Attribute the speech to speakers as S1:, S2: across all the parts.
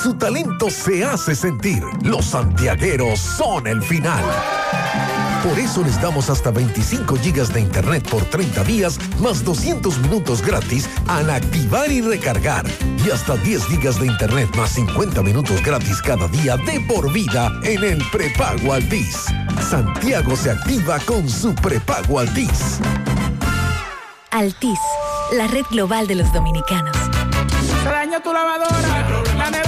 S1: Su talento se hace sentir. Los santiagueros son el final. Por eso les damos hasta 25 gigas de internet por 30 días, más 200 minutos gratis al activar y recargar. Y hasta 10 gigas de internet más 50 minutos gratis cada día de por vida en el prepago Altis. Santiago se activa con su prepago Altis.
S2: Altis, la red global de los dominicanos.
S3: Se dañó tu lavadora, la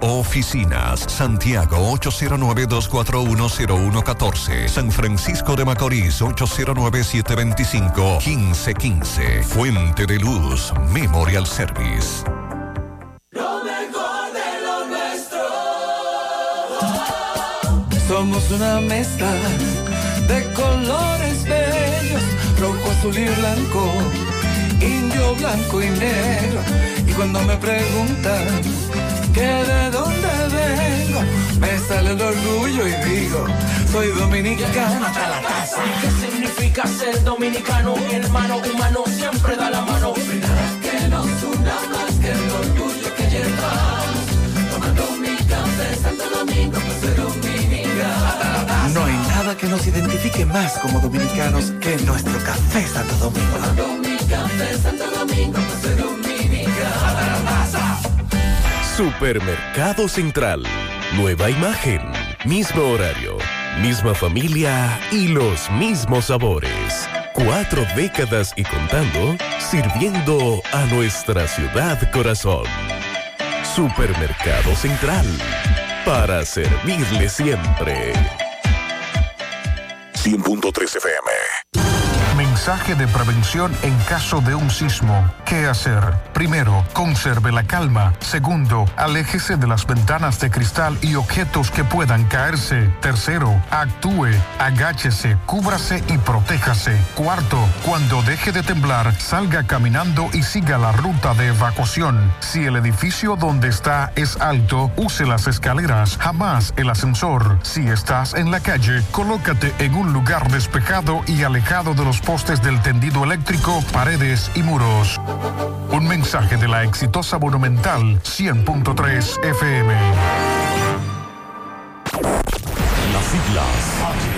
S4: oficinas. Santiago 809-241-0114. San Francisco de Macorís 809-725-1515. Fuente de Luz Memorial Service.
S5: Lo mejor de lo nuestro. Somos una mezcla de colores bellos, rojo, azul y blanco, indio, blanco y negro. Y cuando me preguntan que de dónde vengo, me sale el orgullo y digo, soy dominicano hasta la casa.
S6: ¿Qué significa ser dominicano? Mi hermano humano siempre da la mano.
S5: Que nos una más que el orgullo que llevamos, tomando mi café Santo Domingo, pues soy dominicano.
S7: No hay nada que nos identifique más como dominicanos que nuestro café Santo Domingo.
S5: Tomando mi café Santo Domingo, pues soy dominicano.
S8: Supermercado Central. Nueva imagen, mismo horario, misma familia y los mismos sabores. Cuatro décadas y contando, sirviendo a nuestra ciudad corazón. Supermercado Central. Para servirle siempre.
S1: 100.3 FM.
S9: Mensaje de prevención en caso de un sismo. ¿Qué hacer? Primero, conserve la calma. Segundo, aléjese de las ventanas de cristal y objetos que puedan caerse. Tercero, actúe, agáchese, cúbrase y protéjase. Cuarto, cuando deje de temblar, salga caminando y siga la ruta de evacuación. Si el edificio donde está es alto, use las escaleras, jamás el ascensor. Si estás en la calle, colócate en un lugar despejado y alejado de los postes del tendido eléctrico, paredes y muros. Un mensaje de la exitosa Monumental 100.3 FM.
S10: Las siglas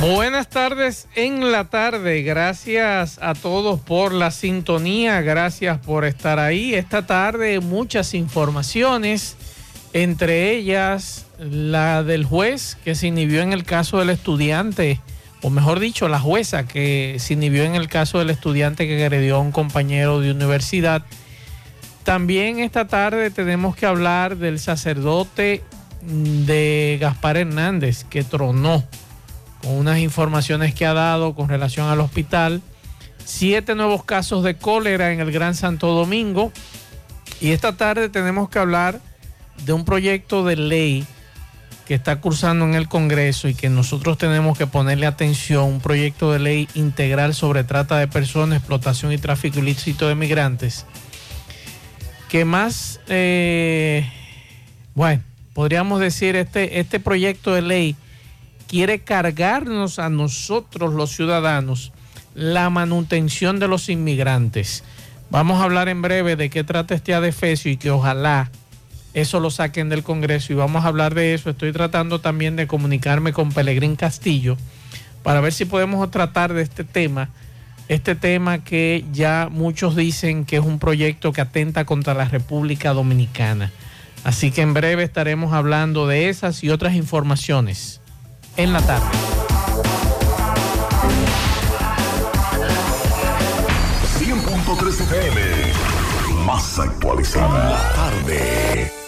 S11: Buenas tardes en la tarde. Gracias a todos por la sintonía. Gracias por estar ahí. Esta tarde muchas informaciones, entre ellas la del juez que se inhibió en el caso del estudiante, o mejor dicho, la jueza que se inhibió en el caso del estudiante que agredió a un compañero de universidad. También esta tarde tenemos que hablar del sacerdote de Gaspar Hernández que tronó con unas informaciones que ha dado con relación al hospital. Siete nuevos casos de cólera en el Gran Santo Domingo. Y esta tarde tenemos que hablar de un proyecto de ley que está cursando en el Congreso y que nosotros tenemos que ponerle atención, un proyecto de ley integral sobre trata de personas, explotación y tráfico ilícito de migrantes, que más, eh, bueno, podríamos decir, este, este proyecto de ley quiere cargarnos a nosotros los ciudadanos la manutención de los inmigrantes. Vamos a hablar en breve de qué trata este adefesio y que ojalá eso lo saquen del Congreso y vamos a hablar de eso. Estoy tratando también de comunicarme con Pelegrín Castillo para ver si podemos tratar de este tema, este tema que ya muchos dicen que es un proyecto que atenta contra la República Dominicana. Así que en breve estaremos hablando de esas y otras informaciones en la tarde.
S1: 100.3 FM, más actualizada en la tarde.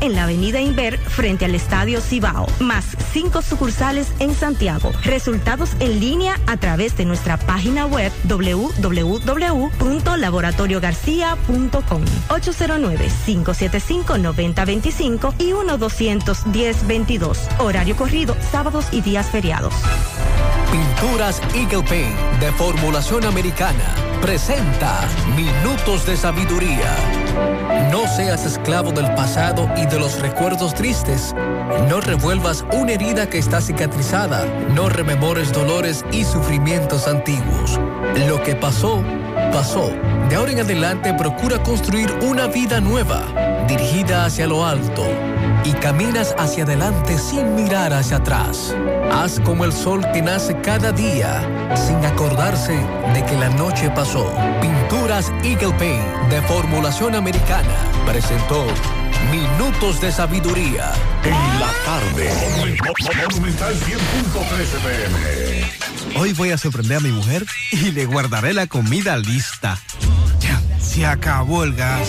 S12: en la avenida Inver frente al Estadio Cibao, más cinco sucursales en Santiago. Resultados en línea a través de nuestra página web www.laboratoriogarcia.com 809-575-9025 y 1-210-22. Horario corrido, sábados y días feriados.
S13: Pinturas Eagle Paint de formulación americana presenta Minutos de Sabiduría. No seas esclavo del pasado y de los recuerdos tristes. No revuelvas una herida que está cicatrizada. No rememores dolores y sufrimientos antiguos. Lo que pasó, pasó. De ahora en adelante procura construir una vida nueva, dirigida hacia lo alto. Y caminas hacia adelante sin mirar hacia atrás. Haz como el sol que nace cada día, sin acordarse de que la noche pasó. Pinturas Eagle Paint de formulación americana presentó Minutos de Sabiduría.
S1: En la tarde. Monumental 100.13 pm.
S14: Hoy voy a sorprender a mi mujer y le guardaré la comida lista. Ya, se acabó el gas.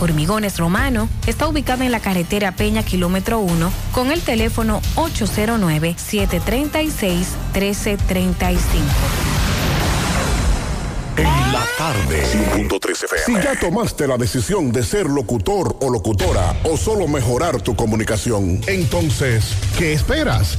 S15: Hormigones Romano está ubicado en la carretera Peña Kilómetro 1 con el teléfono 809-736-1335.
S1: En la tarde. 100.3 FM. Si ya tomaste la decisión de ser locutor o locutora o solo mejorar tu comunicación, entonces, ¿qué esperas?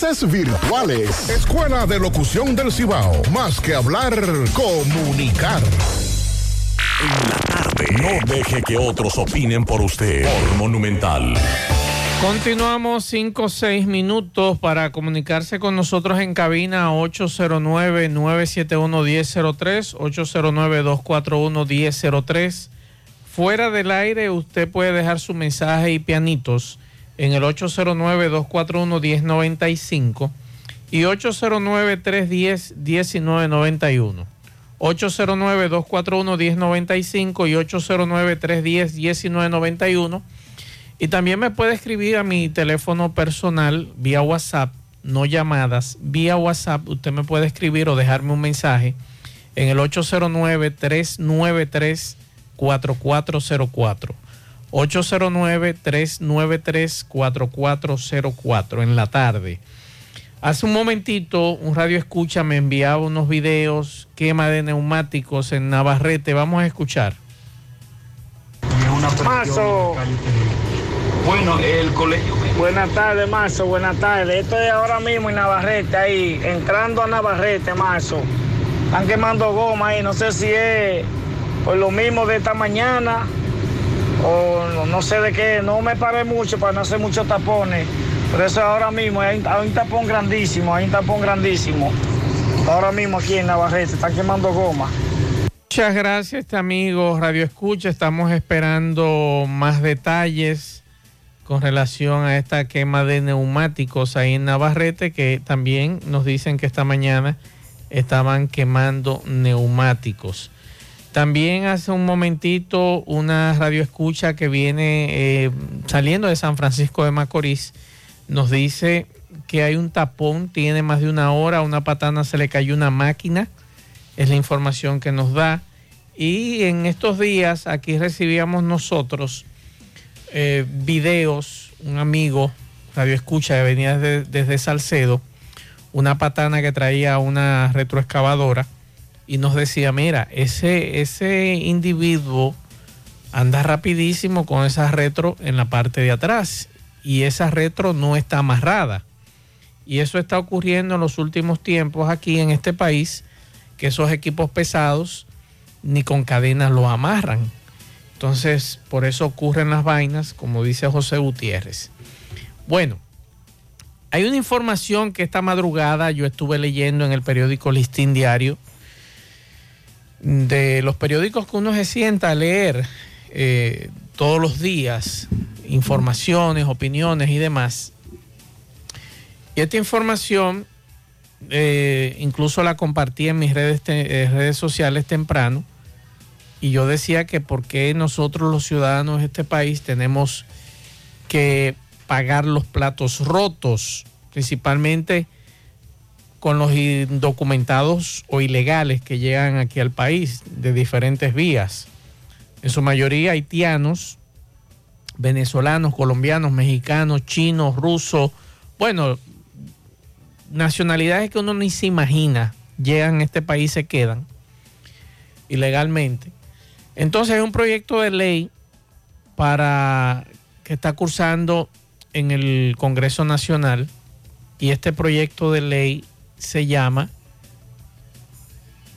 S1: virtuales. Escuela de Locución del Cibao. Más que hablar, comunicar.
S10: En la tarde. No deje que otros opinen por usted. Por Monumental.
S11: Continuamos 5 o 6 minutos para comunicarse con nosotros en cabina 809-971-1003, 809-241-1003. Fuera del aire usted puede dejar su mensaje y pianitos en el 809-241-1095 y 809-310-1991. 809-241-1095 y 809-310-1991. Y también me puede escribir a mi teléfono personal vía WhatsApp no llamadas, vía WhatsApp, usted me puede escribir o dejarme un mensaje en el 809-393-4404. 809-393-4404 en la tarde. Hace un momentito un radio escucha me enviaba unos videos, quema de neumáticos en Navarrete. Vamos a escuchar.
S16: Mazo. Bueno, el colegio. Buenas tardes, Mazo, buenas tardes. Estoy ahora mismo en Navarrete, ahí, entrando a Navarrete, Mazo. Están quemando goma ahí, no sé si es por lo mismo de esta mañana o no, sé de qué. No me paré mucho para no hacer muchos tapones. Pero eso ahora mismo, hay, un tapón grandísimo, hay un tapón grandísimo. Ahora mismo aquí en Navarrete, están quemando goma.
S11: Muchas gracias, este amigo Radio Escucha. Estamos esperando más detalles con relación a esta quema de neumáticos ahí en Navarrete, que también nos dicen que esta mañana estaban quemando neumáticos. También hace un momentito una radio escucha que viene eh, saliendo de San Francisco de Macorís nos dice que hay un tapón, tiene más de una hora, una patana se le cayó una máquina, es la información que nos da. Y en estos días aquí recibíamos nosotros eh, videos, un amigo, radio escucha, que venía desde Salcedo, una patana que traía una retroexcavadora y nos decía, mira, ese, ese individuo anda rapidísimo con esa retro en la parte de atrás y esa retro no está amarrada. Y eso está ocurriendo en los últimos tiempos aquí en este país, que esos equipos pesados ni con cadenas lo amarran. Entonces, por eso ocurren las vainas, como dice José Gutiérrez. Bueno, hay una información que esta madrugada yo estuve leyendo en el periódico Listín Diario, de los periódicos que uno se sienta a leer eh, todos los días, informaciones, opiniones y demás. Y esta información eh, incluso la compartí en mis redes, eh, redes sociales temprano. Y yo decía que por qué nosotros los ciudadanos de este país tenemos que pagar los platos rotos, principalmente con los indocumentados o ilegales que llegan aquí al país de diferentes vías. En su mayoría haitianos, venezolanos, colombianos, mexicanos, chinos, rusos, bueno, nacionalidades que uno ni se imagina llegan a este país y se quedan ilegalmente. Entonces hay un proyecto de ley para que está cursando en el Congreso Nacional y este proyecto de ley se llama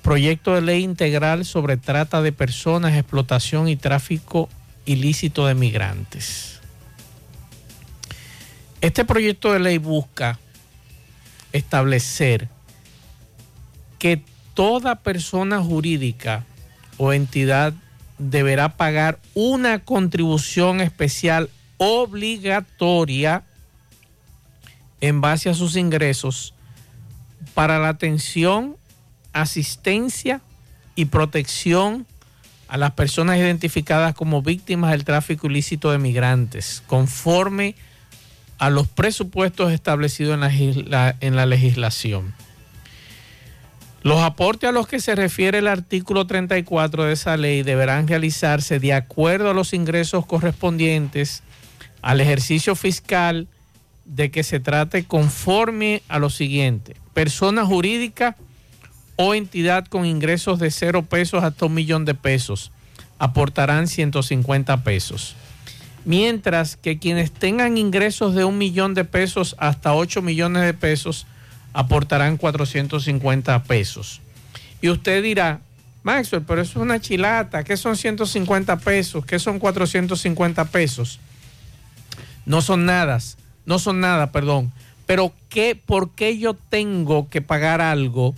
S11: Proyecto de Ley Integral sobre Trata de Personas, Explotación y Tráfico Ilícito de Migrantes. Este proyecto de ley busca establecer que toda persona jurídica o entidad deberá pagar una contribución especial obligatoria en base a sus ingresos para la atención, asistencia y protección a las personas identificadas como víctimas del tráfico ilícito de migrantes, conforme a los presupuestos establecidos en la, legislación. Los aportes a los que se refiere el artículo 34 de esa ley deberán realizarse de acuerdo a los ingresos correspondientes al ejercicio fiscal de que se trate conforme a lo siguiente. Persona jurídica o entidad con ingresos de cero pesos hasta un millón de pesos aportarán 150 pesos. Mientras que quienes tengan ingresos de un millón de pesos hasta 8 millones de pesos aportarán 450 pesos. Y usted dirá, Maxwell, pero eso es una chilata, ¿qué son 150 pesos? ¿Qué son 450 pesos? No son nada, no son nada, perdón. Pero ¿qué, ¿por qué yo tengo que pagar algo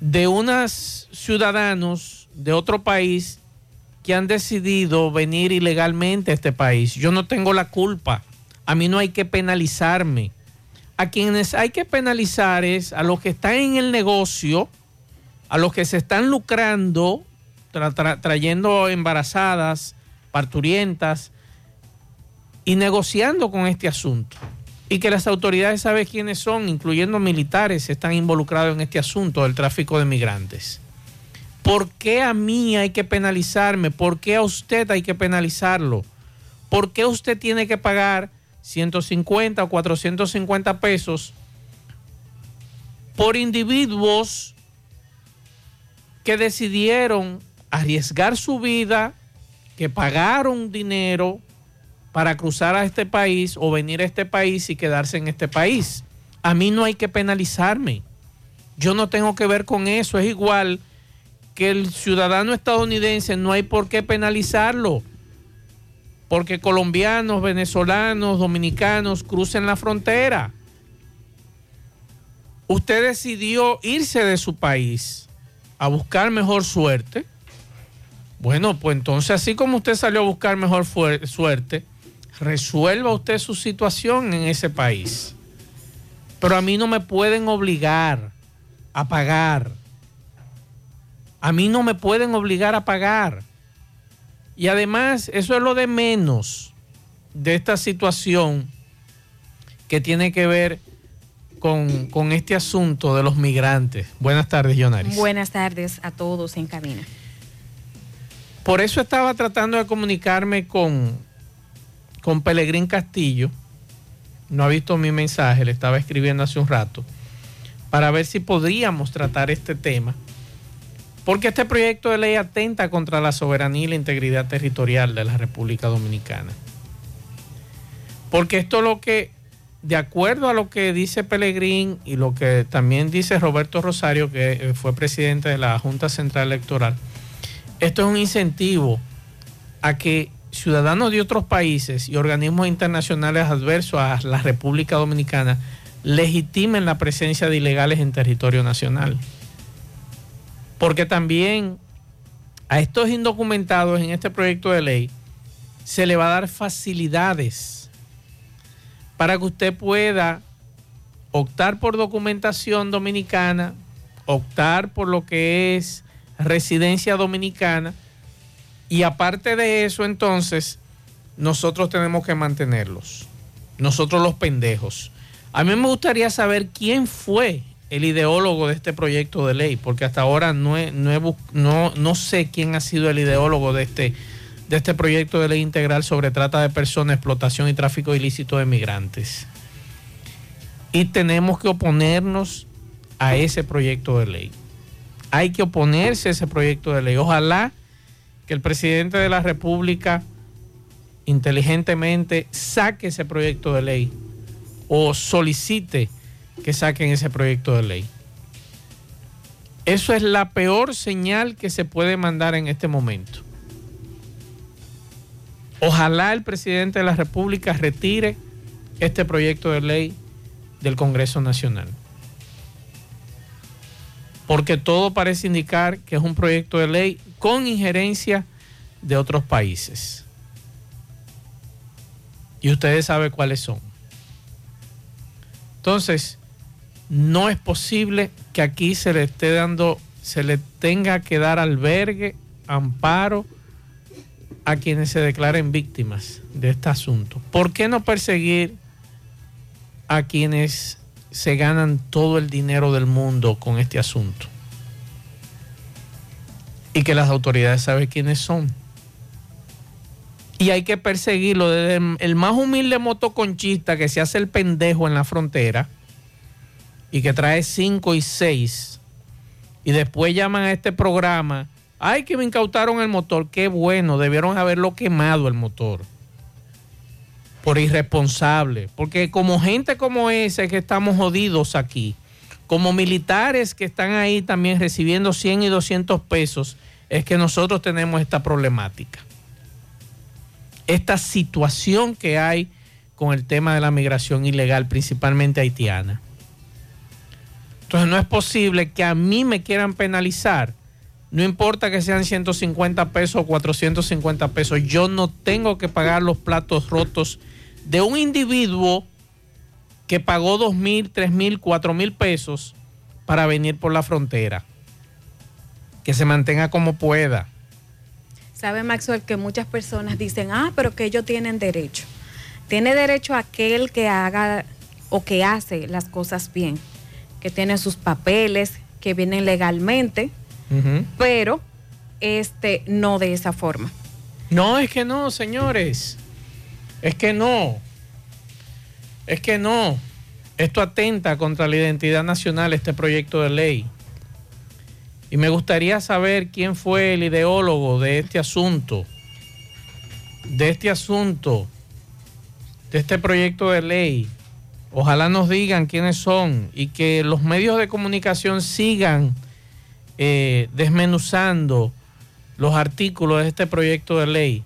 S11: de unos ciudadanos de otro país que han decidido venir ilegalmente a este país. Yo no tengo la culpa. A mí no hay que penalizarme. A quienes hay que penalizar es a los que están en el negocio, a los que se están lucrando, tra tra trayendo embarazadas, parturientas y negociando con este asunto. y que las autoridades saben quiénes son, incluyendo militares, están involucrados en este asunto del tráfico de migrantes. ¿Por qué a mí hay que penalizarme? ¿Por qué a usted hay que penalizarlo? ¿Por qué usted tiene que pagar 150 o 450 pesos por individuos que decidieron arriesgar su vida, que pagaron dinero para cruzar a este país o venir a este país y quedarse en este país? A mí no hay que penalizarme. Yo no tengo que ver con eso. Es igual que el ciudadano estadounidense no hay por qué penalizarlo, porque colombianos, venezolanos, dominicanos crucen la frontera. Usted decidió irse de su país a buscar mejor suerte. Bueno, pues entonces así como usted salió a buscar mejor suerte, resuelva usted su situación en ese país. Pero a mí no me pueden obligar a pagar a mí no me pueden obligar a pagar. Y además, eso es lo de menos de esta situación que tiene que ver con, este asunto de los migrantes. Buenas tardes, Jonaris.
S15: Buenas tardes a todos en cabina.
S11: Por eso estaba tratando de comunicarme con, con Pelegrín Castillo. No ha visto mi mensaje, le estaba escribiendo hace un rato, para ver si podríamos tratar este tema porque este proyecto de ley atenta contra la soberanía y la integridad territorial de la República Dominicana. Porque esto es lo que, de acuerdo a lo que dice Pelegrín y lo que también dice Roberto Rosario, que eh, fue presidente de la Junta Central Electoral, esto es un incentivo a que ciudadanos de otros países y organismos internacionales adversos a la República Dominicana legitimen la presencia de ilegales en territorio nacional. Porque también a estos indocumentados en este proyecto de ley se le va a dar facilidades para que usted pueda optar por documentación dominicana, optar por lo que es residencia dominicana y aparte de eso entonces nosotros tenemos que mantenerlos, nosotros los pendejos. A mí me gustaría saber quién fue el ideólogo de este proyecto de ley, porque hasta ahora no, no, no, sé quién ha sido el ideólogo de este, de este proyecto de ley integral sobre trata de personas, explotación y tráfico ilícito de migrantes. Y tenemos que oponernos a ese proyecto de ley. Hay que oponerse a ese proyecto de ley. Ojalá que el presidente de la República inteligentemente saque ese proyecto de ley o solicite que saquen ese proyecto de ley. Eso es la peor señal que se puede mandar en este momento. Ojalá el presidente de la República retire este proyecto de ley del Congreso Nacional. Porque todo parece indicar que es un proyecto de ley con injerencia de otros países. Y ustedes saben cuáles son. Entonces, no es posible que aquí se le esté dando, se le tenga que dar albergue, amparo a quienes se declaren víctimas de este asunto. ¿Por qué no perseguir a quienes se ganan todo el dinero del mundo con este asunto? Y que las autoridades saben quiénes son. Y hay que perseguirlo desde el más humilde motoconchista que se hace el pendejo en la frontera y que trae 5 y 6 y después llaman a este programa, ay que me incautaron el motor, qué bueno, debieron haberlo quemado el motor por irresponsable, porque como gente como esa es que estamos jodidos aquí, como militares que están ahí también recibiendo 100 y 200 pesos, es que nosotros tenemos esta problemática. Esta situación que hay con el tema de la migración ilegal, principalmente haitiana. Entonces no es posible que a mí me quieran penalizar. No importa que sean 150 pesos o 450 pesos, yo no tengo que pagar los platos rotos de un individuo que pagó 2 mil, 3 mil, 4 mil pesos para venir por la frontera. Que se mantenga como pueda.
S15: Sabe Maxwell que muchas personas dicen, ah, pero que ellos tienen derecho. Tiene derecho aquel que haga o que hace las cosas bien, que tiene sus papeles, que vienen legalmente, pero este no de esa forma.
S11: No, es que no, señores. Es que no. Es que no. Esto atenta contra la identidad nacional, este proyecto de ley. Y me gustaría saber quién fue el ideólogo de este asunto, de este asunto, de este proyecto de ley. Ojalá nos digan quiénes son y que los medios de comunicación sigan eh, desmenuzando los artículos de este proyecto de ley.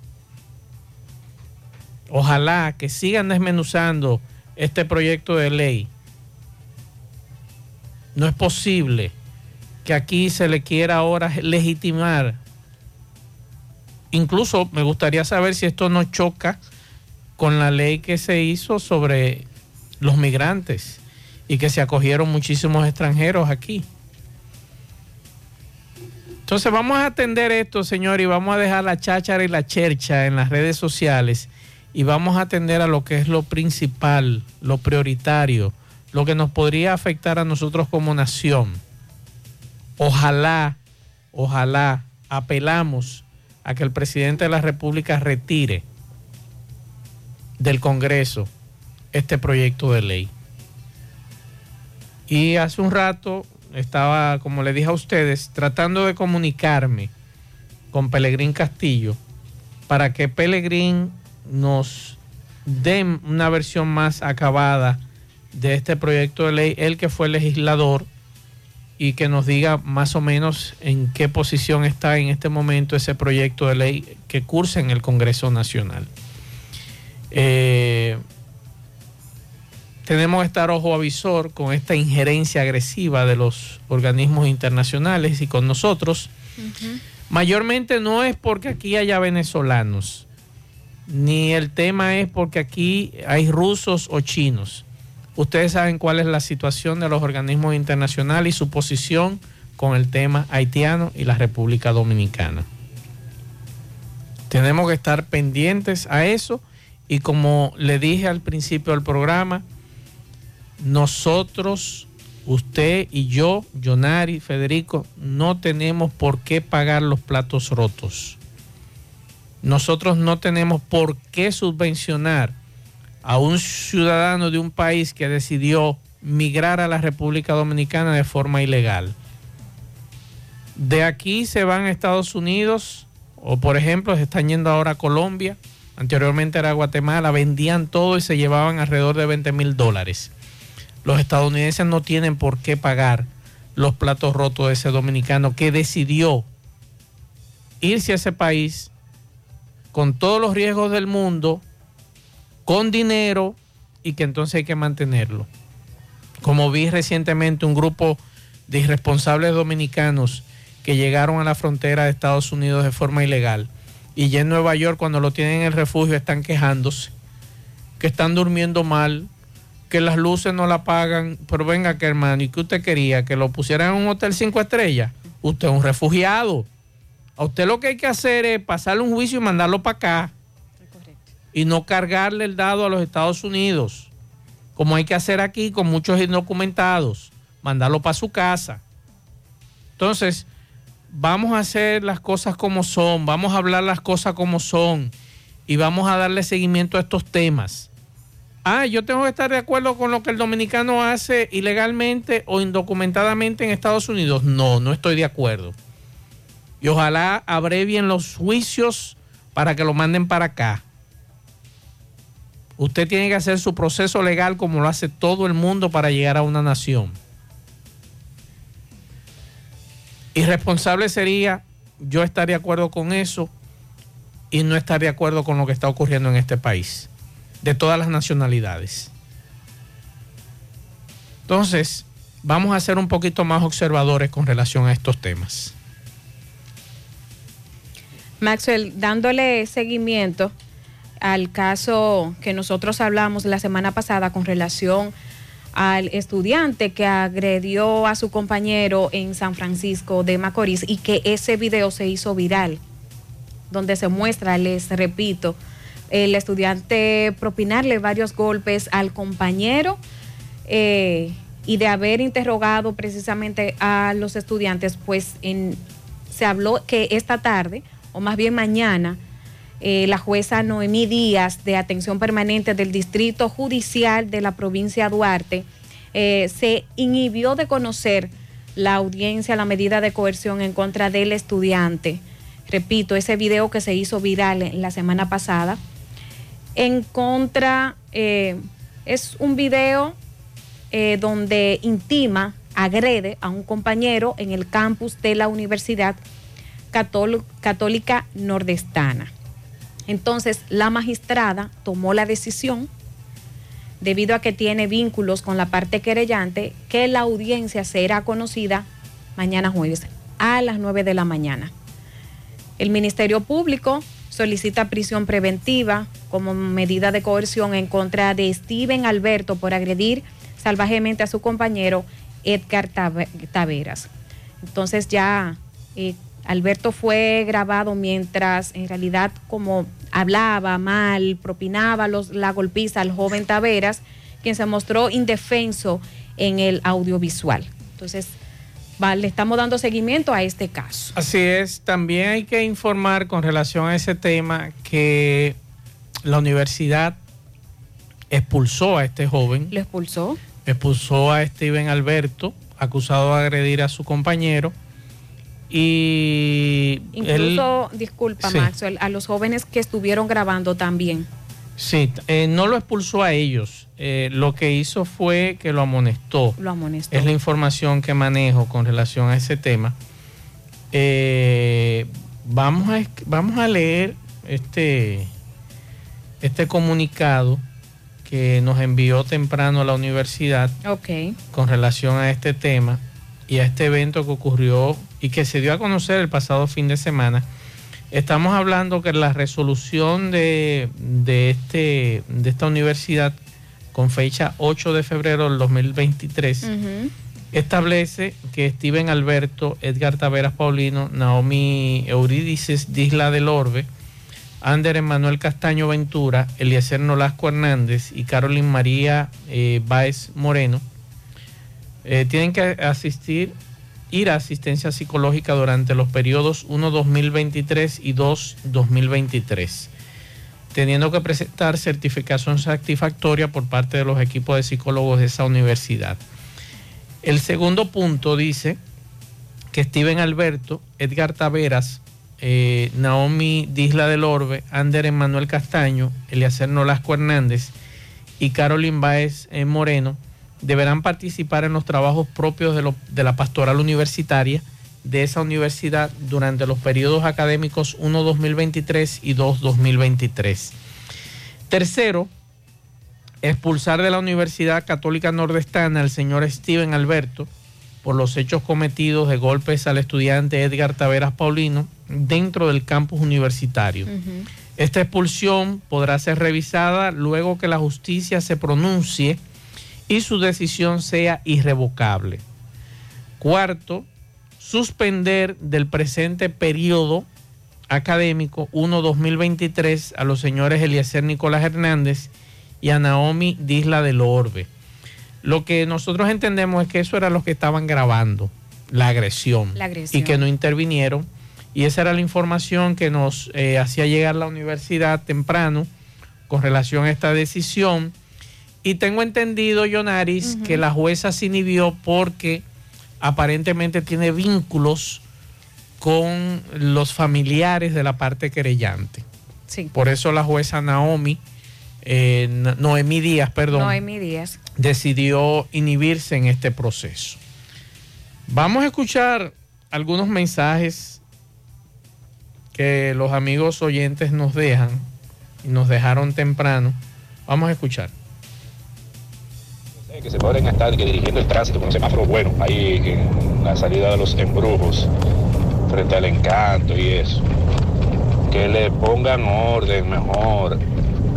S11: Ojalá que sigan desmenuzando este proyecto de ley. No es posible que aquí se le quiera ahora legitimar. Incluso me gustaría saber si esto no choca con la ley que se hizo sobre los migrantes y que se acogieron muchísimos extranjeros aquí. Entonces vamos a atender esto, señor, y vamos a dejar la cháchara y la chercha en las redes sociales y vamos a atender a lo que es lo principal, lo prioritario, lo que nos podría afectar a nosotros como nación. Ojalá, ojalá apelamos a que el presidente de la República retire del Congreso este proyecto de ley. Y hace un rato estaba, como le dije a ustedes, tratando de comunicarme con Pelegrín Castillo para que Pelegrín nos dé una versión más acabada de este proyecto de ley, él que fue legislador y que nos diga más o menos en qué posición está en este momento ese proyecto de ley que cursa en el Congreso Nacional. Eh, tenemos que estar ojo avisor con esta injerencia agresiva de los organismos internacionales y con nosotros. Mayormente no es porque aquí haya venezolanos, ni el tema es porque aquí hay rusos o chinos. Ustedes saben cuál es la situación de los organismos internacionales y su posición con el tema haitiano y la República Dominicana. Tenemos que estar pendientes a eso y como le dije al principio del programa, nosotros, usted y yo, Jonari, Federico, no tenemos por qué pagar los platos rotos. Nosotros no tenemos por qué subvencionar a un ciudadano de un país que decidió migrar a la República Dominicana de forma ilegal. De aquí se van a Estados Unidos o por ejemplo se están yendo ahora a Colombia, anteriormente era Guatemala, vendían todo y se llevaban alrededor de 20 mil dólares los estadounidenses no tienen por qué pagar los platos rotos de ese dominicano que decidió irse a ese país con todos los riesgos del mundo, con dinero y que entonces hay que mantenerlo. Como vi recientemente un grupo de irresponsables dominicanos que llegaron a la frontera de Estados Unidos de forma ilegal y ya en Nueva York cuando lo tienen en el refugio están quejándose, que están durmiendo mal, que las luces no la pagan, pero venga que hermano, ¿y qué usted quería? ¿Que lo pusieran en un hotel cinco estrellas? Usted es un refugiado. A usted lo que hay que hacer es pasarle un juicio y mandarlo para acá. Y no cargarle el dado a los Estados Unidos, como hay que hacer aquí con muchos indocumentados, mandarlo para su casa. Entonces, vamos a hacer las cosas como son, vamos a hablar las cosas como son y vamos a darle seguimiento a estos temas ah, yo tengo que estar de acuerdo con lo que el dominicano hace ilegalmente o indocumentadamente en Estados Unidos. No, no estoy de acuerdo. Y ojalá abrevien los juicios para que lo manden para acá. Usted tiene que hacer su proceso legal como lo hace todo el mundo para llegar a una nación. Irresponsable sería yo estar de acuerdo con eso y no estar de acuerdo con lo que está ocurriendo en este país de todas las nacionalidades. Entonces, vamos a ser un poquito más observadores con relación a estos temas.
S15: Maxwell, dándole seguimiento al caso que nosotros hablamos la semana pasada con relación al estudiante que agredió a su compañero en San Francisco de Macorís y que ese video se hizo viral, donde se muestra, les repito, el estudiante propinarle varios golpes al compañero eh, y de haber interrogado precisamente a los estudiantes, pues en, se habló que esta tarde, o más bien mañana, eh, la jueza Noemí Díaz de Atención Permanente del Distrito Judicial de la provincia Duarte eh, se inhibió de conocer la audiencia, la medida de coerción en contra del estudiante. Repito, ese video que se hizo viral la semana pasada, en contra, eh, es un video donde intima, agrede a un compañero en el campus de la Universidad Católica Nordestana. Entonces, la magistrada tomó la decisión, debido a que tiene vínculos con la parte querellante, que la audiencia será conocida mañana jueves a las 9 de la mañana. El Ministerio Público solicita prisión preventiva como medida de coerción en contra de Steven Alberto por agredir salvajemente a su compañero Edgar Taveras. Entonces ya eh, Alberto fue grabado mientras en realidad como hablaba mal, propinaba los, la golpiza al joven Taveras, quien se mostró indefenso en el audiovisual. Entonces, le estamos dando seguimiento a este caso.
S11: Así es, también hay que informar con relación a ese tema que la universidad expulsó a este joven.
S15: ¿Lo expulsó?
S11: Expulsó a Steven Alberto, acusado de agredir a su compañero y
S15: incluso, disculpa Max, a los jóvenes que estuvieron grabando también.
S11: Sí, eh, no lo expulsó a ellos. Eh, lo que hizo fue que lo amonestó.
S15: Lo amonestó.
S11: Es la información que manejo con relación a ese tema. Eh, vamos, a, vamos a leer este, este comunicado que nos envió temprano a la universidad
S15: okay.
S11: con relación a este tema y a este evento que ocurrió y que se dio a conocer el pasado fin de semana. Estamos hablando que la resolución de, este, de esta universidad con fecha 8 de febrero del 2023 establece que Steven Alberto, Edgar Taveras Paulino, Naomi Eurídices Disla del Orbe, Ander Emanuel Castaño Ventura, Eliezer Nolasco Hernández y Carolyn María eh, Báez Moreno eh, tienen que asistir, ir a asistencia psicológica durante los periodos 1-2023 y 2-2023, teniendo que presentar certificación satisfactoria por parte de los equipos de psicólogos de esa universidad. El segundo punto dice que Steven Alberto, Edgar Taveras, eh, Naomi Disla del Orbe, Ander Emanuel Castaño, Eliacer Nolasco Hernández y Carolyn Baez eh, Moreno deberán participar en los trabajos propios de, la pastoral universitaria de esa universidad durante los periodos académicos 1-2023 y 2-2023. Tercero, expulsar de la Universidad Católica Nordestana al señor Steven Alberto por los hechos cometidos de golpes al estudiante Edgar Taveras Paulino dentro del campus universitario. Esta expulsión podrá ser revisada luego que la justicia se pronuncie y su decisión sea irrevocable. Cuarto, suspender del presente periodo académico 1-2023 a los señores Eliezer Nicolás Hernández y a Naomi Disla del Orbe. Lo que nosotros entendemos es que eso era lo que estaban grabando, la agresión, y que no intervinieron. Y esa era la información que nos eh, hacía llegar la universidad temprano con relación a esta decisión y tengo entendido, Yonaris, que la jueza se inhibió porque aparentemente tiene vínculos con los familiares de la parte querellante.
S15: Sí.
S11: Por eso la jueza Naomi, eh, Noemí Díaz, perdón,
S15: Noemí Díaz,
S11: decidió inhibirse en este proceso. Vamos a escuchar algunos mensajes que los amigos oyentes nos dejan y nos dejaron temprano. Vamos a escuchar
S17: que se pueden estar dirigiendo el tránsito con semáforo bueno, ahí en la salida de los embrujos, frente al encanto y eso. Que le pongan orden mejor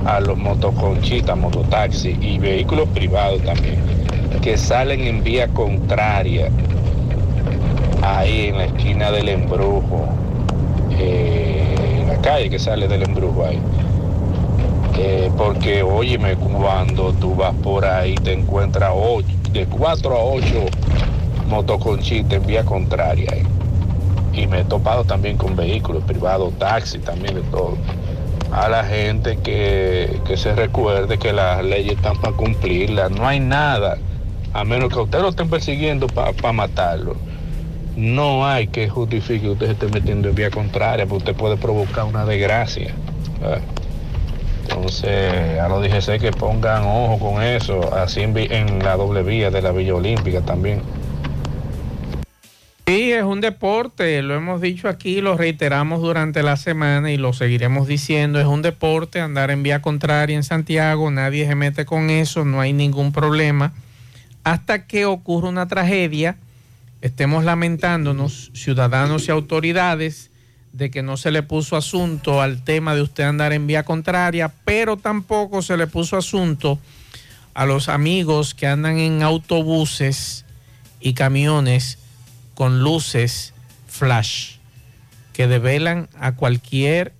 S17: a los motoconchitas, mototaxis y vehículos privados también, que salen en vía contraria, ahí en la esquina del embrujo, eh, en la calle que sale del embrujo ahí Eh, porque, óyeme, cuando tú vas por ahí te encuentras ocho, de 4 a 8 motoconchistas en vía contraria. eh. Y me he topado también con vehículos privados, taxis, también de todo. A la gente que, que se recuerde que las leyes están para cumplirlas. No hay nada, a menos que usted lo estén persiguiendo para matarlo. No hay que justifique que usted se esté metiendo en vía contraria, porque usted puede provocar una desgracia. Entonces, a los DGC que pongan ojo con eso, así en, en la doble vía de la Villa Olímpica también.
S11: Sí, es un deporte, lo hemos dicho aquí, lo reiteramos durante la semana y lo seguiremos diciendo, es un deporte, andar en vía contraria en Santiago, nadie se mete con eso, no hay ningún problema. Hasta que ocurra una tragedia, estemos lamentándonos, ciudadanos y autoridades, de que no se le puso asunto al tema de usted andar en vía contraria, pero tampoco se le puso asunto a los amigos que andan en autobuses y camiones con luces flash que develan a cualquier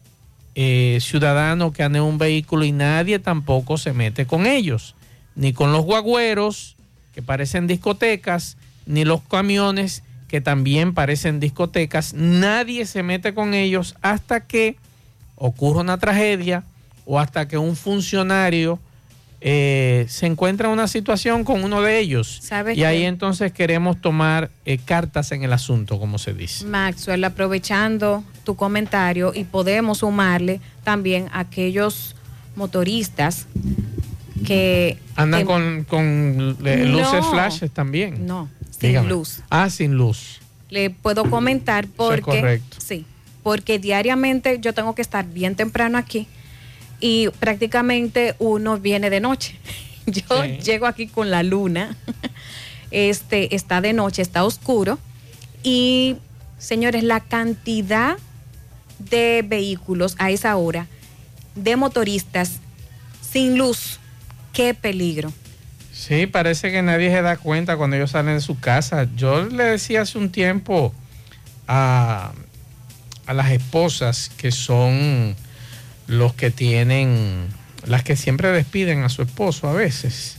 S11: eh, ciudadano que ande en un vehículo y nadie tampoco se mete con ellos, ni con los guagüeros que parecen discotecas, ni los camiones que también parecen discotecas, nadie se mete con ellos hasta que ocurra una tragedia o hasta que un funcionario eh, se encuentra en una situación con uno de ellos.
S15: ¿Sabe
S11: y ahí entonces queremos tomar eh, cartas en el asunto, como se dice.
S15: Maxwell, aprovechando tu comentario y podemos sumarle también a aquellos motoristas que
S11: Andan con, con eh, luces
S15: No.
S11: flashes también.
S15: No, sin
S11: Dígame.
S15: luz.
S11: Ah, sin luz.
S15: Le puedo comentar porque
S11: correcto.
S15: sí, porque diariamente yo tengo que estar bien temprano aquí y prácticamente uno viene de noche. Yo
S18: Sí.
S15: llego aquí con la luna. Este está de noche, está oscuro y señores, la cantidad de vehículos a esa hora de motoristas sin luz, qué peligro.
S11: Sí, parece que nadie se da cuenta cuando ellos salen de su casa. Yo le decía hace un tiempo a, a las esposas que son los que tienen, las que siempre despiden a su esposo a veces.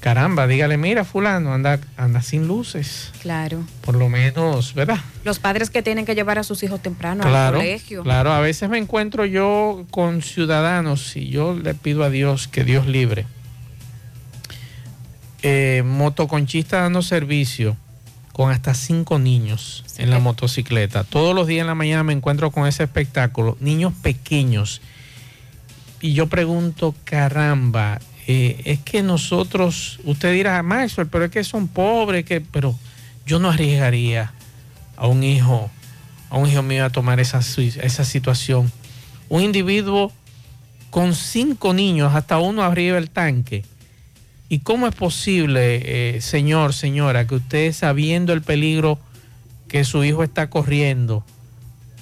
S11: Caramba, dígale, mira, fulano, anda, anda sin luces.
S15: Claro.
S11: Por lo menos, ¿verdad?
S15: Los padres que tienen que llevar a sus hijos temprano al colegio.
S11: claro. A veces me encuentro yo con ciudadanos y yo le pido a Dios que Dios libre. Eh, motoconchista dando servicio con hasta cinco niños en la motocicleta. Todos los días en la mañana me encuentro con ese espectáculo, niños pequeños. Y yo pregunto, caramba, eh, es que nosotros, usted dirá, Maxwell, pero es que son pobres, que, pero yo no arriesgaría a un hijo, a un hijo mío a tomar esa, esa situación. Un individuo con cinco niños, hasta uno arriba del tanque. ¿Y cómo es posible, eh, señor, señora, que usted sabiendo el peligro que su hijo está corriendo,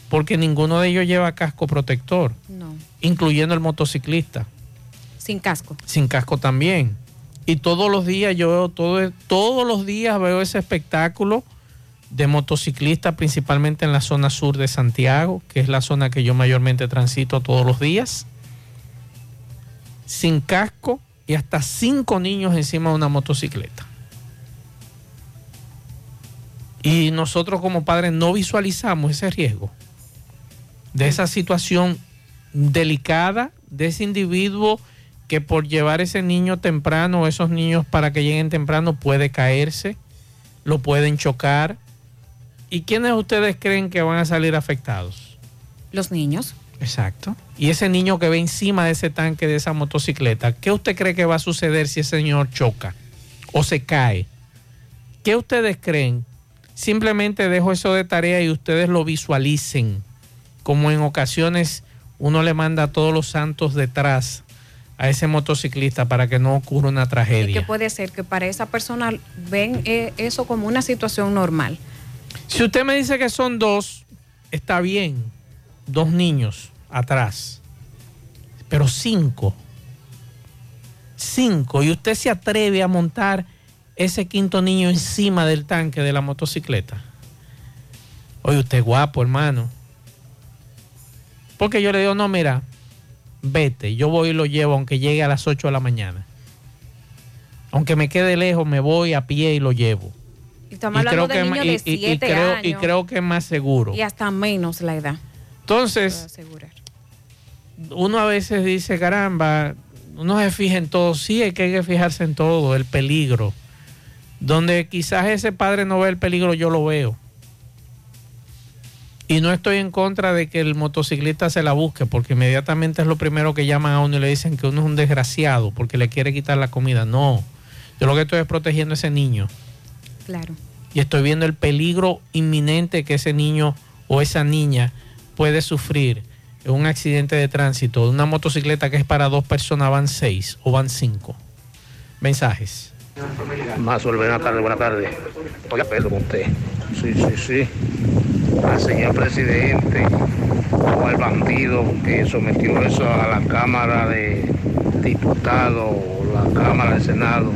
S11: porque ninguno de ellos lleva casco protector,
S15: No,
S11: incluyendo el motociclista,
S15: sin casco.
S11: sin casco también? Y todos los días yo veo todo, todos los días veo ese espectáculo de motociclistas, principalmente en la zona sur de Santiago, que es la zona que yo mayormente transito todos los días, sin casco y hasta cinco niños encima de una motocicleta. Y nosotros como padres no visualizamos ese riesgo de esa situación delicada de ese individuo que por llevar ese niño temprano esos niños para que lleguen temprano puede caerse, lo pueden chocar. ¿Y quiénes ustedes creen que van a salir afectados?
S15: Los niños.
S11: Exacto. Y ese niño que ve encima de ese tanque de esa motocicleta, ¿qué usted cree que va a suceder si ese señor choca o se cae? ¿Qué ustedes creen? Simplemente dejo eso de tarea y ustedes lo visualicen, como en ocasiones uno le manda a todos los santos detrás a ese motociclista para que no ocurra una
S15: Y que
S11: tragedia.
S15: puede ser que para esa persona ven eh, eso como una situación normal.
S11: Si usted me dice que son dos, está bien, dos niños atrás, pero cinco, cinco, y usted se atreve a montar ese quinto niño encima del tanque de la motocicleta. Oye, usted es guapo, hermano. Porque yo le digo, no, mira, vete, yo voy y lo llevo aunque llegue a las 8 de la mañana. Aunque me quede lejos, me voy a pie y lo llevo.
S15: Y
S11: y- y- y
S15: 7
S11: creo,
S15: años.
S11: y creo que es más seguro.
S15: Y hasta menos la edad.
S11: Entonces, uno a veces dice, caramba, uno se fija en todo. Sí, hay que, hay que fijarse en todo, el peligro. Donde quizás ese padre no ve el peligro, yo lo veo. Y no estoy en contra de que el motociclista se la busque, porque inmediatamente es lo primero que llaman a uno y le dicen que uno es un desgraciado porque le quiere quitar la comida. No, yo lo que estoy es protegiendo a ese niño
S15: Claro.
S11: y estoy viendo el peligro inminente que ese niño o esa niña puede sufrir un accidente de tránsito de una motocicleta que es para dos personas, van seis o van cinco. Mensajes.
S16: Mazo, buenas tardes, buenas tardes. Oiga, Pedro, con usted. Sí, sí, sí. Al señor presidente o al bandido que sometió eso a la Cámara de Diputados o la Cámara del Senado,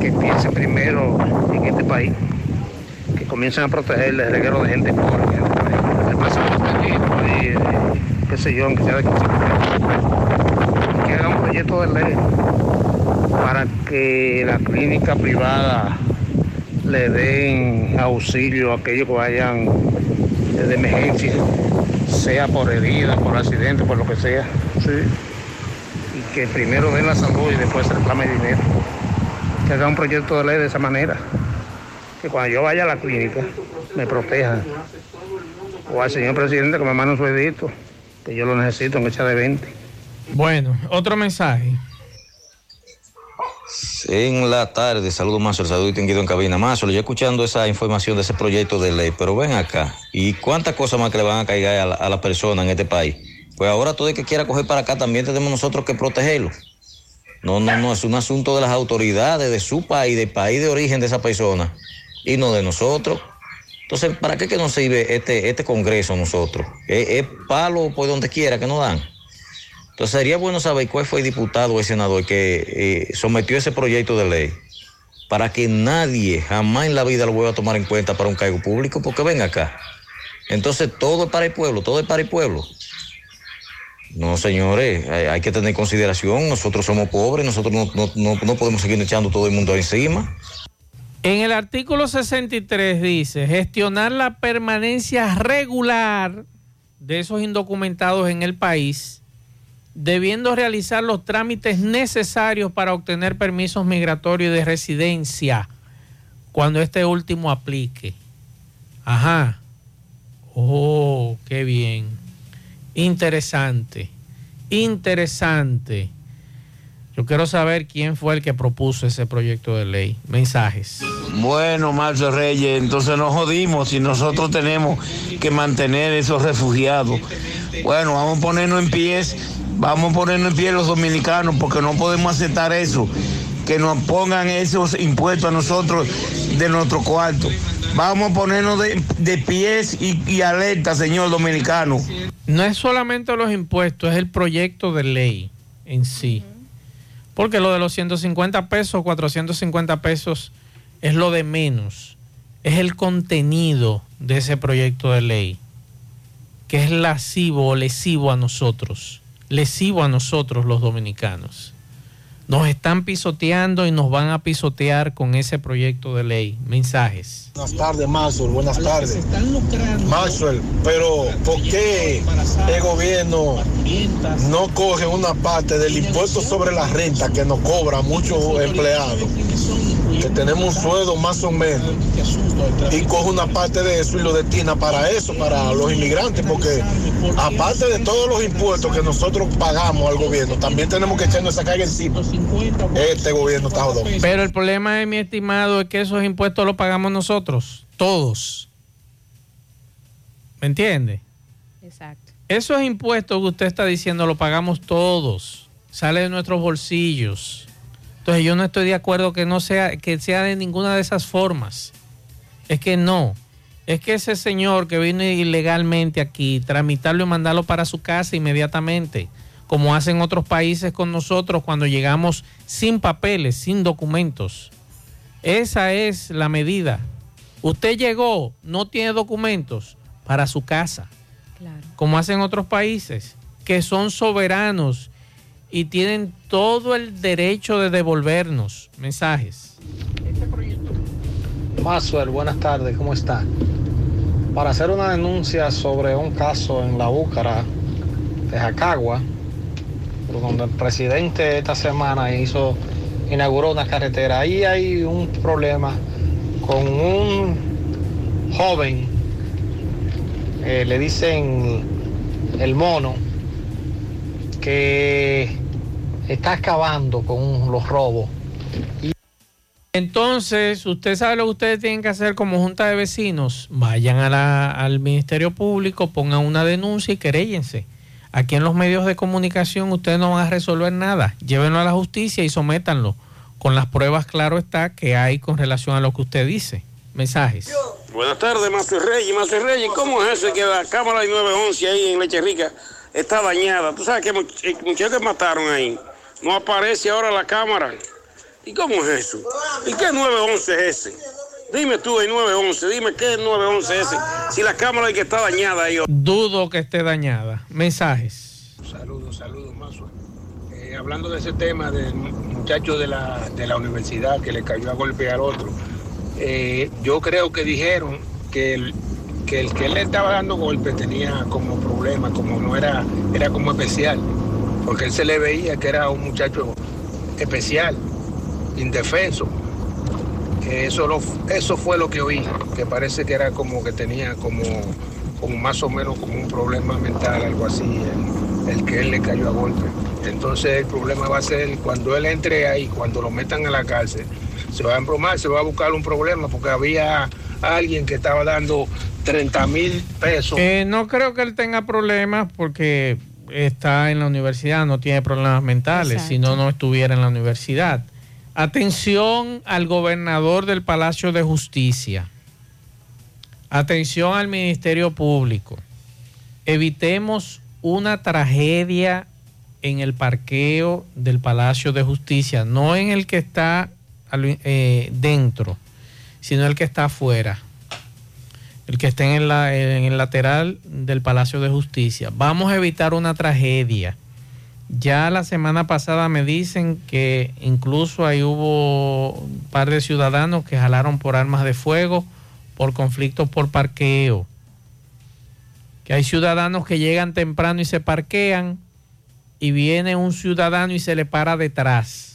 S16: que piense primero en este país, que comiencen a proteger el reguero de gente pobre. El más protegido, ahí, eh, qué sé yo, aunque sea de 15 pesos. que haga un proyecto de ley para que la clínica privada le den auxilio a aquellos que vayan de emergencia, sea por herida, por accidente, por lo que sea. Sí. Y que primero den la salud y después se reclame dinero. Que haga un proyecto de ley de esa manera. Que cuando yo vaya a la clínica me protejan. O al señor presidente que me mande un sueldito, que yo lo necesito en echa de 20.
S11: Bueno, otro mensaje.
S18: En la tarde, saludo más, el saludo distinguido en cabina. Más, yo escuchando esa información de ese proyecto de ley, pero ven acá, ¿y cuántas cosas más que le van a caer a la, a la persona en este país? Pues ahora todo el que quiera coger para acá también tenemos nosotros que protegerlo. No, no, no, es un asunto de las autoridades de su país, del país de origen de esa persona, y no de nosotros. Entonces, ¿para qué que nos sirve este, este congreso nosotros? Es, palo por donde quiera que nos dan. Entonces sería bueno saber cuál fue el diputado o el senador que eh, sometió ese proyecto de ley para que nadie jamás en la vida lo vuelva a tomar en cuenta para un cargo público, porque ven acá. Entonces todo es para el pueblo, todo es para el pueblo. No, señores, hay, hay que tener consideración. Nosotros somos pobres, nosotros no, no- no- no podemos seguir echando todo el mundo encima.
S11: En el artículo 63 dice, gestionar la permanencia regular de esos indocumentados en el país, debiendo realizar los trámites necesarios para obtener permisos migratorios de residencia cuando este último aplique. Ajá. Oh, qué bien. Interesante. Interesante. Yo quiero saber quién fue el que propuso ese proyecto de ley. Mensajes.
S19: Bueno, Marcio Reyes, entonces nos jodimos si nosotros tenemos que mantener esos refugiados. Bueno, vamos a ponernos en pies, vamos a ponernos en pie los dominicanos porque no podemos aceptar eso, que nos pongan esos impuestos a nosotros de nuestro cuarto. Vamos a ponernos de, de pies y, y alerta, señor dominicano.
S11: No es solamente los impuestos, es el proyecto de ley en sí. Porque lo de los 150 pesos, 450 pesos es lo de menos. Es el contenido de ese proyecto de ley, que es lascivo o lesivo a nosotros, lesivo a nosotros los dominicanos. Nos están pisoteando y nos van a pisotear con ese proyecto de ley. Mensajes.
S20: Buenas tardes, Maxwell. Buenas tardes. Maxwell, pero ¿por qué el gobierno no coge una parte del impuesto sobre la renta que nos cobra muchos empleados? Que tenemos un sueldo más o menos. Y coge una parte de eso y lo destina para eso, para los inmigrantes, porque aparte de todos los impuestos que nosotros pagamos al gobierno, también tenemos que echarnos esa carga encima. Este gobierno está jodón.
S11: Pero el problema, es, mi estimado, es que esos impuestos los pagamos nosotros, todos. ¿Me entiende?
S15: Exacto.
S11: Esos impuestos que usted está diciendo los pagamos todos, sale de nuestros bolsillos. Entonces yo no estoy de acuerdo que no sea que sea de ninguna de esas formas. Es que no. Es que ese señor que vino ilegalmente aquí, tramitarlo y mandarlo para su casa inmediatamente, como hacen otros países con nosotros cuando llegamos sin papeles, sin documentos. Esa es la medida. Usted llegó, no tiene documentos, para su casa
S15: Claro.
S11: como hacen otros países, que son soberanos y tienen todo el derecho de devolvernos mensajes.
S21: Maxwell, buenas tardes, ¿cómo está? Para hacer una denuncia sobre un caso en la Búcara de Jacagua, donde el presidente esta semana hizo, inauguró una carretera. Ahí hay un problema con un joven, eh, le dicen el mono, que está acabando con los robos.
S11: Entonces, usted sabe lo que ustedes tienen que hacer como junta de vecinos. Vayan a la- al Ministerio Público, pongan una denuncia y queréllense. Aquí en los medios de comunicación ustedes no van a resolver nada. Llévenlo a la justicia y sométanlo con las pruebas, claro está, que hay con relación a lo que usted dice. Mensajes.
S22: Buenas tardes, Master Reyes. Master Reyes, ¿cómo es eso que la cámara de 911 ahí en Leche Rica está dañada? Tú sabes que much- el muchacho que mataron ahí no aparece ahora la cámara. ¿Y cómo es eso? ¿Y qué 911 es ese? Dime tú el 911, dime qué 911 es ese. Si la cámara es que está dañada ahí.
S11: Dudo que esté dañada. Mensajes.
S23: Saludos, saludos, Mazo. Eh, hablando de ese tema del muchacho de la, de la universidad que le cayó a golpe al otro, eh, yo creo que dijeron que el, que el que le estaba dando golpe tenía como problema, como no era, era como especial, porque él se le veía que era un muchacho especial, indefenso. Eso, eso fue lo que oí, que parece que era como que tenía como, como más o menos como un problema mental, algo así, el, el que él le cayó a golpe. Entonces el problema va a ser cuando él entre ahí, cuando lo metan a la cárcel, se va a embromar, se va a buscar un problema, porque había alguien que estaba dando 30 mil pesos.
S11: Eh, no creo que él tenga problemas porque está en la universidad, no tiene problemas mentales, si no, no estuviera en la universidad. Atención al gobernador del Palacio de Justicia. Atención al Ministerio Público. Evitemos una tragedia en el parqueo del Palacio de Justicia, no en el que está eh, dentro, sino el que está afuera el que esté en, la- en el lateral del Palacio de Justicia. Vamos a evitar una tragedia. Ya la semana pasada me dicen que incluso ahí hubo un par de ciudadanos que jalaron por armas de fuego por conflictos por parqueo. Que hay ciudadanos que llegan temprano y se parquean y viene un ciudadano y se le para detrás.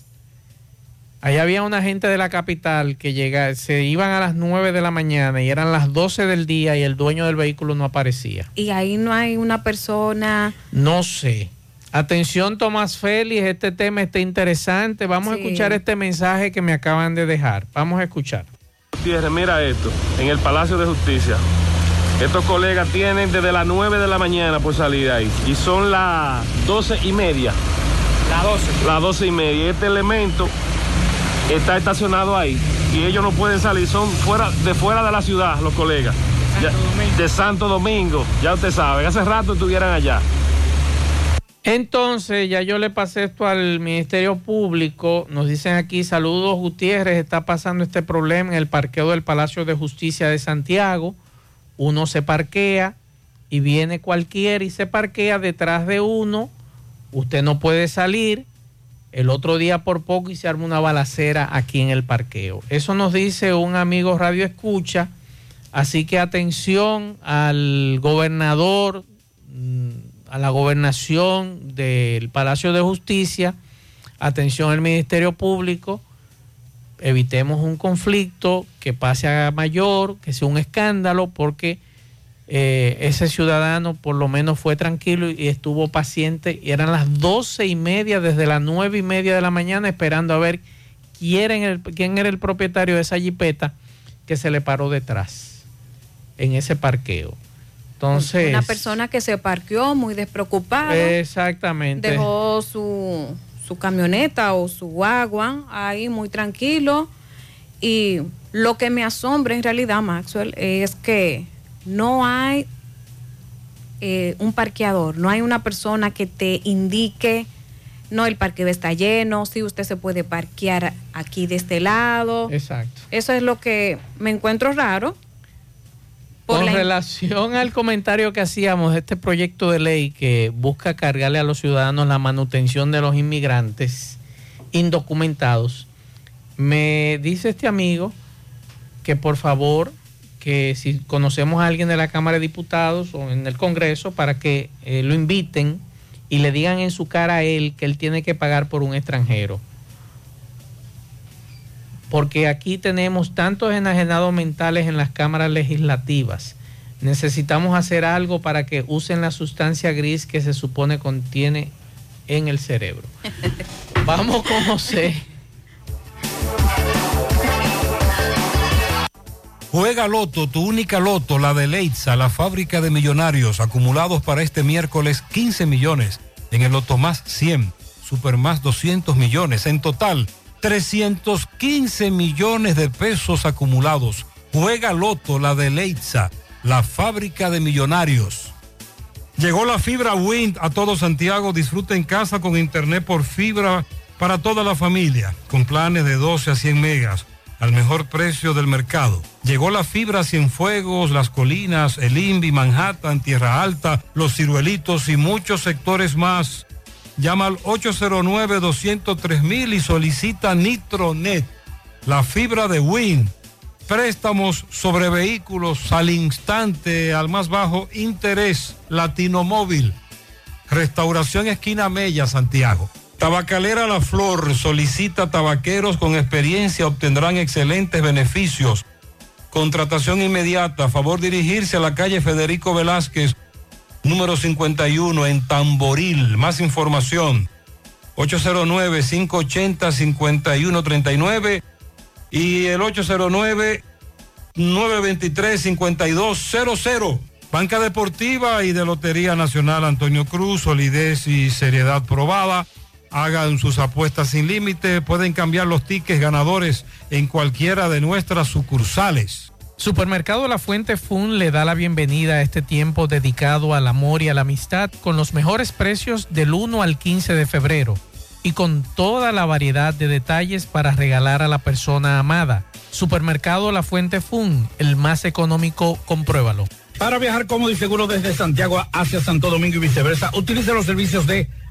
S11: Ahí había una gente de la capital que llega, se iban a las 9 de la mañana y eran las 12 del día y el dueño del vehículo no aparecía.
S15: Y ahí no hay una persona.
S11: No sé. Atención Tomás Félix, este tema está interesante. Vamos a escuchar este mensaje que me acaban de dejar. Vamos a escuchar.
S24: Gutiérrez, mira esto, en el Palacio de Justicia. Estos colegas tienen desde las 9 de la mañana por salir ahí. Y son las 12 y media.
S3: Las 12.
S24: Las 12 y media. Este elemento está estacionado ahí. Y ellos no pueden salir. Son fuera, de fuera de la ciudad, los colegas. Ya- de Santo Domingo. Ya usted sabe. Hace rato estuvieran allá.
S11: Entonces, ya yo le pasé esto al Ministerio Público. Nos dicen aquí, saludos Gutiérrez, está pasando este problema en el parqueo del Palacio de Justicia de Santiago. Uno se parquea y viene cualquiera y se parquea detrás de uno. Usted no puede salir. El otro día por poco y se arma una balacera aquí en el parqueo. Eso nos dice un amigo Radio Escucha. Así que atención al gobernador, mm, a la gobernación del Palacio de Justicia, atención al Ministerio Público, evitemos un conflicto que pase a mayor, que sea un escándalo, porque eh, ese ciudadano por lo menos fue tranquilo y estuvo paciente y eran las doce y media, desde las nueve y media de la mañana esperando a ver quién era el, quién era el propietario de esa jipeta que se le paró detrás en ese parqueo. Entonces,
S15: Una persona que se parqueó muy despreocupada.
S11: exactamente.
S15: Dejó su, su camioneta o su guagua ahí muy tranquilo. Y lo que me asombra en realidad, Maxwell, es que no hay eh, un parqueador, no hay una persona que te indique, no, el parqueo está lleno, si usted se puede parquear aquí de este lado.
S11: Exacto.
S15: Eso es lo que me encuentro raro.
S11: Con
S15: la-
S11: relación al comentario que hacíamos de este proyecto de ley que busca cargarle a los ciudadanos la manutención de los inmigrantes indocumentados, me dice este amigo que por favor, que si conocemos a alguien de la Cámara de Diputados o en el Congreso, para que eh, lo inviten y le digan en su cara a él que él tiene que pagar por un extranjero. Porque aquí tenemos tantos enajenados mentales en las cámaras legislativas. Necesitamos hacer algo para que usen la sustancia gris que se supone contiene en el cerebro. Vamos con José.
S25: Juega Loto, tu única Loto, la de Leitza, la fábrica de millonarios, acumulados para este miércoles 15 millones. En el Loto más 100, Super más 200 millones. En total, 315 millones de pesos acumulados. Juega Loto, la de Leitza, la fábrica de millonarios. Llegó la fibra Wind a todo Santiago. Disfruta en casa con internet por fibra para toda la familia, con planes de 12 a 100 megas al mejor precio del mercado. Llegó la fibra Cienfuegos, Las Colinas, El Invi, Manhattan, Tierra Alta, Los Ciruelitos y muchos sectores más. Llama al 809-203 y solicita Nitronet, la fibra de Win. Préstamos sobre vehículos al instante, al más bajo interés, Latino Móvil. Restauración Esquina Mella, Santiago. Tabacalera La Flor solicita tabaqueros con experiencia, obtendrán excelentes beneficios. Contratación inmediata, favor dirigirse a la calle Federico Velázquez, número 51 en Tamboril. Más información, 809-580-5139 y el 809-923-5200. Banca Deportiva y de Lotería Nacional Antonio Cruz, solidez y seriedad probada. Hagan sus apuestas sin límite, pueden cambiar los tickets ganadores en cualquiera de nuestras sucursales.
S11: Supermercado La Fuente Fun le da la bienvenida a este tiempo dedicado al amor y a la amistad con los mejores precios del 1 al 15 de febrero y con toda la variedad de detalles para regalar a la persona amada. Supermercado La Fuente Fun, el más económico, compruébalo.
S26: Para viajar cómodo y seguro desde Santiago hacia Santo Domingo y viceversa, utilice los servicios de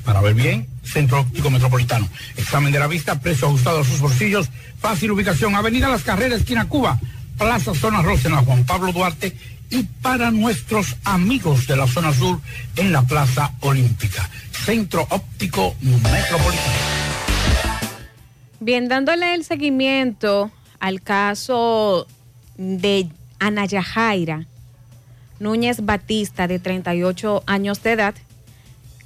S26: para ver bien, Centro Óptico Metropolitano. Examen de la vista, precio ajustado a sus bolsillos, fácil ubicación, Avenida Las Carreras, esquina Cuba, Plaza Zona Rosa en la Juan Pablo Duarte y para nuestros amigos de la zona sur en la Plaza Olímpica. Centro Óptico Metropolitano.
S15: Bien, dándole el seguimiento al caso de Ana Yajaira Núñez Batista, de 38 años de edad,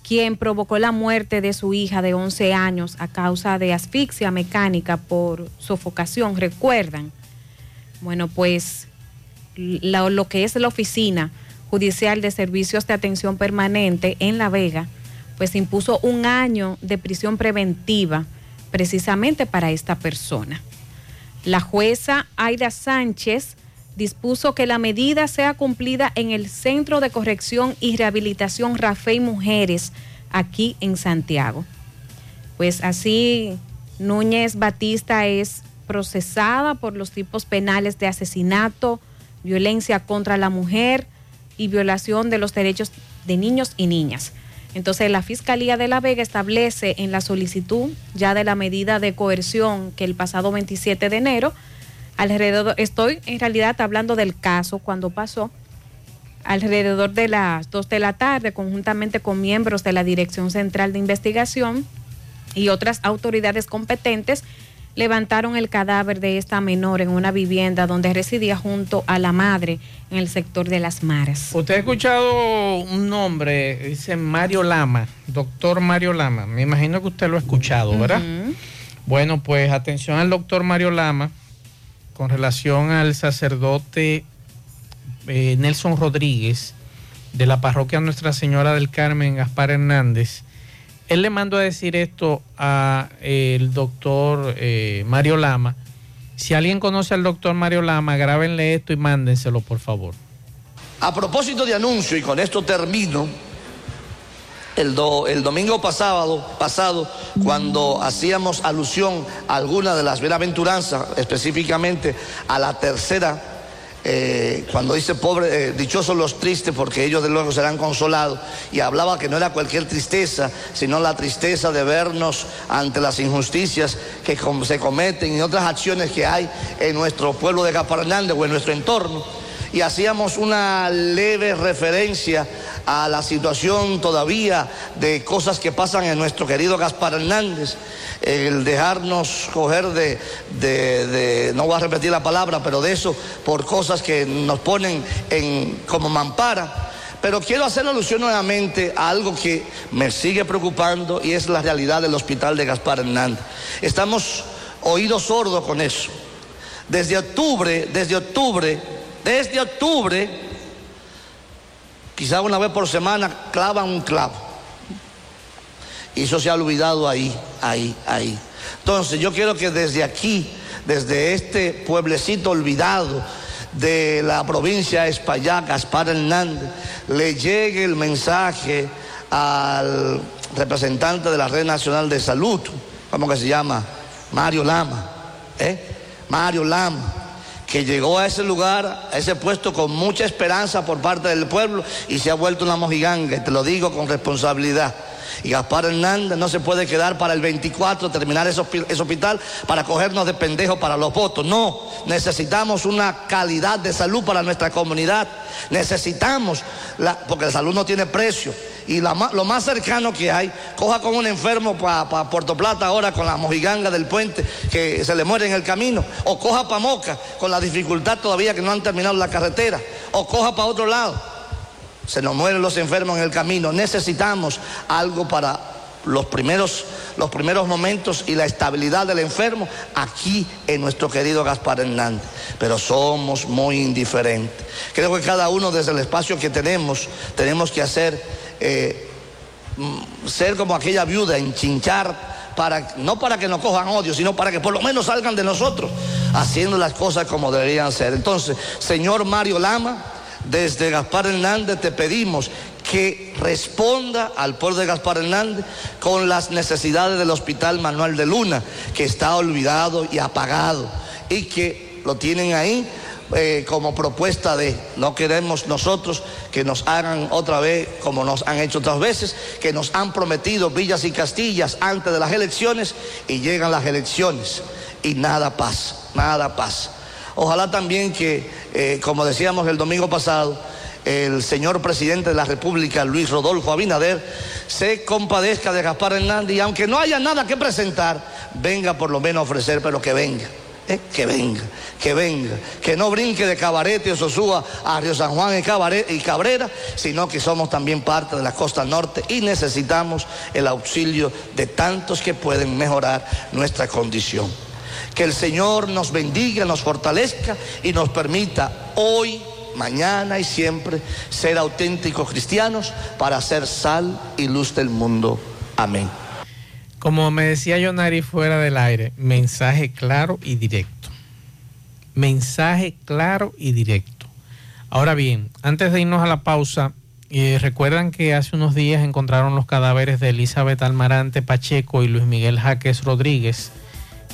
S15: quien provocó la muerte de su hija de 11 años a causa de asfixia mecánica por sofocación. ¿Recuerdan? Bueno, pues lo, lo que es la Oficina Judicial de Servicios de Atención Permanente en La Vega, pues impuso un año de prisión preventiva precisamente para esta persona. La jueza Aida Sánchez dispuso que la medida sea cumplida en el Centro de Corrección y Rehabilitación Rafael Mujeres, aquí en Santiago. Pues así, Núñez Batista es procesada por los tipos penales de asesinato, violencia contra la mujer y violación de los derechos de niños y niñas. Entonces, la Fiscalía de La Vega establece en la solicitud ya de la medida de coerción que el pasado 27 de enero alrededor, estoy en realidad hablando del caso cuando pasó, alrededor de las 2 de la tarde, conjuntamente con miembros de la Dirección Central de Investigación y otras autoridades competentes, levantaron el cadáver de esta menor en una vivienda donde residía junto a la madre en el sector de las mares.
S11: Usted ha escuchado un nombre, dice Mario Lama, doctor Mario Lama. Me imagino que usted lo ha escuchado, ¿verdad? Bueno, pues atención al doctor Mario Lama con relación al sacerdote eh, Nelson Rodríguez, de la parroquia Nuestra Señora del Carmen, Gaspar Hernández. Él le mandó a decir esto a eh, doctor eh, Mario Lama. Si alguien conoce al doctor Mario Lama, grábenle esto y mándenselo, por favor.
S27: A propósito de anuncio, y con esto termino, el, do- el domingo pasado, pasado, cuando hacíamos alusión a alguna de las bienaventuranzas, específicamente a la tercera, eh, cuando dice pobre, eh, dichosos los tristes, porque ellos de luego serán consolados, y hablaba que no era cualquier tristeza, sino la tristeza de vernos ante las injusticias que se cometen y otras acciones que hay en nuestro pueblo de Gaspar Hernández o en nuestro entorno y hacíamos una leve referencia a la situación todavía de cosas que pasan en nuestro querido Gaspar Hernández, el dejarnos coger de, no voy a repetir la palabra, pero de eso, por cosas que nos ponen en, como mampara. Pero quiero hacer alusión nuevamente a algo que me sigue preocupando y es la realidad del hospital de Gaspar Hernández. Estamos oídos sordos con eso. Desde octubre, desde octubre, desde octubre, quizá una vez por semana clavan un clavo. Y eso se ha olvidado ahí, ahí, ahí. Entonces yo quiero que desde aquí, desde este pueblecito olvidado de la provincia de Espaillá, Gaspar Hernández, le llegue el mensaje al representante de la Red Nacional de Salud, ¿cómo que se llama? Mario Lama, ¿eh? Mario Lama que llegó a ese lugar, a ese puesto con mucha esperanza por parte del pueblo y se ha vuelto una mojiganga, te lo digo con responsabilidad. Y Gaspar Hernández no se puede quedar para el 24, terminar ese, hospi- ese hospital para cogernos de pendejos para los votos. No, necesitamos una calidad de salud para nuestra comunidad. Necesitamos, la- porque la salud no tiene precio. Y lo más cercano que hay, coja con un enfermo para Puerto Plata ahora con la mojiganga del puente que se le muere en el camino, o coja para Moca con la dificultad todavía que no han terminado la carretera, o coja para otro lado. Se nos mueren los enfermos en el camino. Necesitamos algo para los primeros, los primeros momentos y la estabilidad del enfermo aquí en nuestro querido Gaspar Hernández. Pero somos muy indiferentes. Creo que cada uno desde el espacio que tenemos tenemos que hacer, eh, ser como aquella viuda, enchinchar. Para, no para que nos cojan odio, sino para que por lo menos salgan de nosotros haciendo las cosas como deberían ser. Entonces, señor Mario Lama, desde Gaspar Hernández te pedimos que responda al pueblo de Gaspar Hernández con las necesidades del Hospital Manuel de Luna, que está olvidado y apagado, y que lo tienen ahí eh, como propuesta de, no queremos nosotros que nos hagan otra vez como nos han hecho otras veces, que nos han prometido villas y castillas antes de las elecciones y llegan las elecciones y nada pasa, nada pasa. Ojalá también que, eh, como decíamos el domingo pasado, el señor presidente de la República, Luis Rodolfo Abinader, se compadezca de Gaspar Hernández y aunque no haya nada que presentar, venga por lo menos a ofrecer, pero que venga. eh, que venga, que venga, que no brinque de Cabarete o Sosúa a Río San Juan y, Cabaret- y Cabrera, sino que somos también parte de la costa norte y necesitamos el auxilio de tantos que pueden mejorar nuestra condición. Que el Señor nos bendiga, nos fortalezca y nos permita hoy, mañana y siempre ser auténticos cristianos para ser sal y luz del mundo. Amén.
S11: Como me decía Yonari fuera del aire, mensaje claro y directo. Mensaje claro y directo. Ahora bien, antes de irnos a la pausa, eh, recuerdan que hace unos días encontraron los cadáveres de Elizabeth Almarante Pacheco y Luis Miguel Jaques Rodríguez,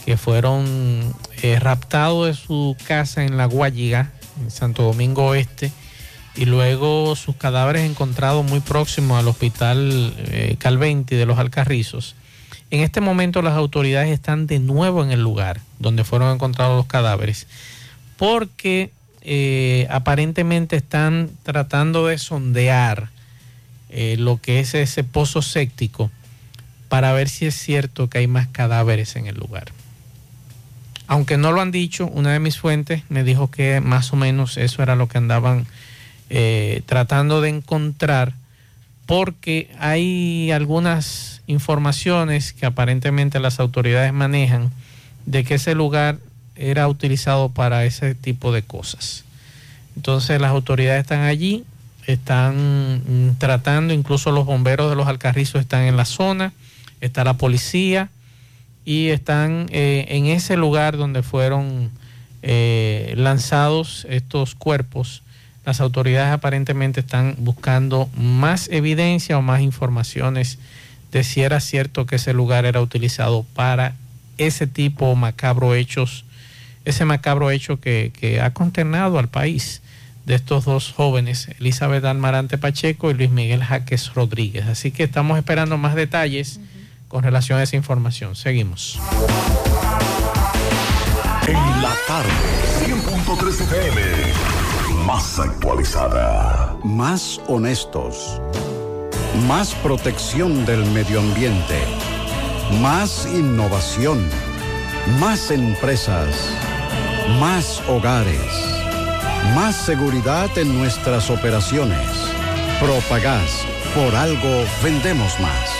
S11: que fueron eh, raptados de su casa en La Guayiga, en Santo Domingo Oeste, y luego sus cadáveres encontrados muy próximos al hospital eh, Calventi de los Alcarrizos. En este momento las autoridades están de nuevo en el lugar donde fueron encontrados los cadáveres porque eh, aparentemente están tratando de sondear lo que es ese pozo séptico para ver si es cierto que hay más cadáveres en el lugar. Aunque no lo han dicho, una de mis fuentes me dijo que más o menos eso era lo que andaban eh, tratando de encontrar porque hay algunas informaciones que aparentemente las autoridades manejan de que ese lugar era utilizado para ese tipo de cosas. Entonces las autoridades están allí están mm, tratando, incluso los bomberos de los Alcarrizos están en la zona, está la policía y están eh, en ese lugar donde fueron eh, lanzados estos cuerpos. Las autoridades aparentemente están buscando más evidencia o más informaciones de si era cierto que ese lugar era utilizado para ese tipo macabro hechos, ese macabro hecho que, que ha consternado al país de estos dos jóvenes, Elizabeth Almarante Pacheco y Luis Miguel Jaques Rodríguez. Así que estamos esperando más detalles con relación a esa información. Seguimos.
S10: En la tarde, 100.3 FM, más actualizada.
S28: Más honestos. Más protección del medio ambiente. Más innovación. Más empresas. Más hogares. Más seguridad en nuestras operaciones. Propagás. Por algo vendemos más.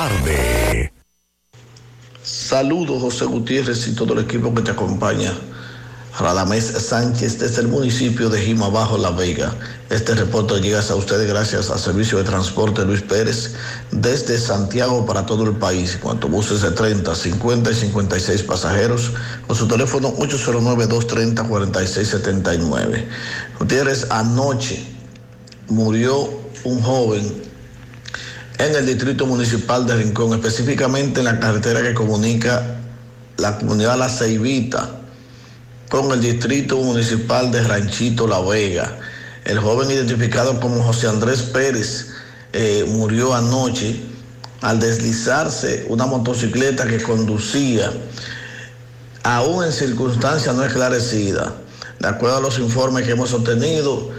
S10: Tarde.
S29: Saludos José Gutiérrez y todo el equipo que te acompaña. Radamés Sánchez desde el municipio de Jimabajo, La Vega. Este reporte llega a ustedes gracias al Servicio de Transporte Luis Pérez desde Santiago para todo el país. En cuanto a buses de 30, 50 y 56 pasajeros, con su teléfono 809-230-4679. Gutiérrez, anoche murió un joven en el distrito municipal de Rincón, específicamente en la carretera que comunica la comunidad La Ceibita con el distrito municipal de Ranchito La Vega. El joven identificado como José Andrés Pérez eh, murió anoche al deslizarse una motocicleta que conducía aún en circunstancias no esclarecidas. De acuerdo a los informes que hemos obtenido,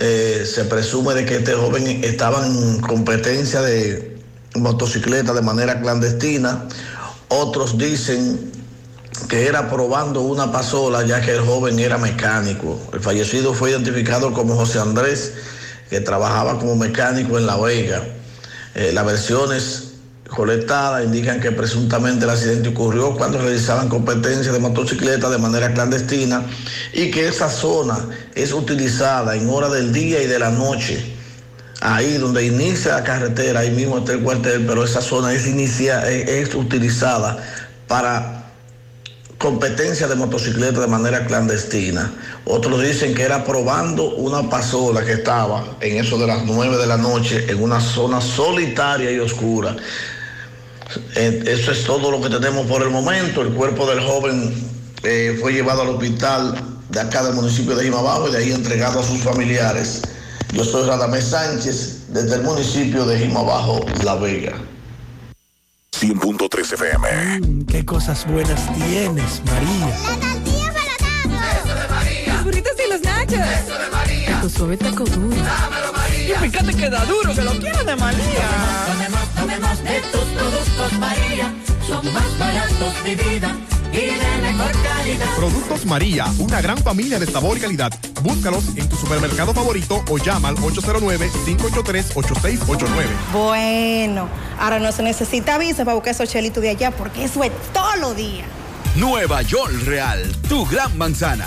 S29: eh, se presume de que este joven estaba en competencia de motocicleta de manera clandestina. Otros dicen que era probando una pasola ya que el joven era mecánico. El fallecido fue identificado como José Andrés, que trabajaba como mecánico en La Vega. Eh, las versiones indican que presuntamente el accidente ocurrió cuando realizaban competencias de motocicleta de manera clandestina y que esa zona es utilizada en hora del día y de la noche. Ahí donde inicia la carretera, ahí mismo está el cuartel, pero esa zona es, inicia, es, es utilizada para competencia de motocicleta de manera clandestina. Otros dicen que era probando una pasola que estaba en eso de las 9 de la noche en una zona solitaria y oscura. Eh, Eso es todo lo que tenemos por el momento. El cuerpo del joven eh, fue llevado al hospital de acá del municipio de Jimabajo y de ahí entregado a sus familiares. Yo soy Radamés Sánchez desde el municipio de Jimabajo, La Vega.
S10: 100.3 FM.
S30: Qué cosas buenas tienes, María.
S31: La tortilla para Eso de María. Los burritos y los nachos. Eso de María. Tu suave taco duro. Dámelo, María. Y fíjate que da duro, que lo quiero de María.
S32: Tomemos, tomemos de tus productos María. Son más baratos de vida y de mejor calidad.
S33: Productos María, una gran familia de sabor y calidad. Búscalos en tu supermercado favorito o llama al 809-583-8689.
S31: Bueno, ahora no se necesita visa para buscar esos chelitos de allá porque eso es todo lo día.
S14: Nueva York Real, tu gran manzana.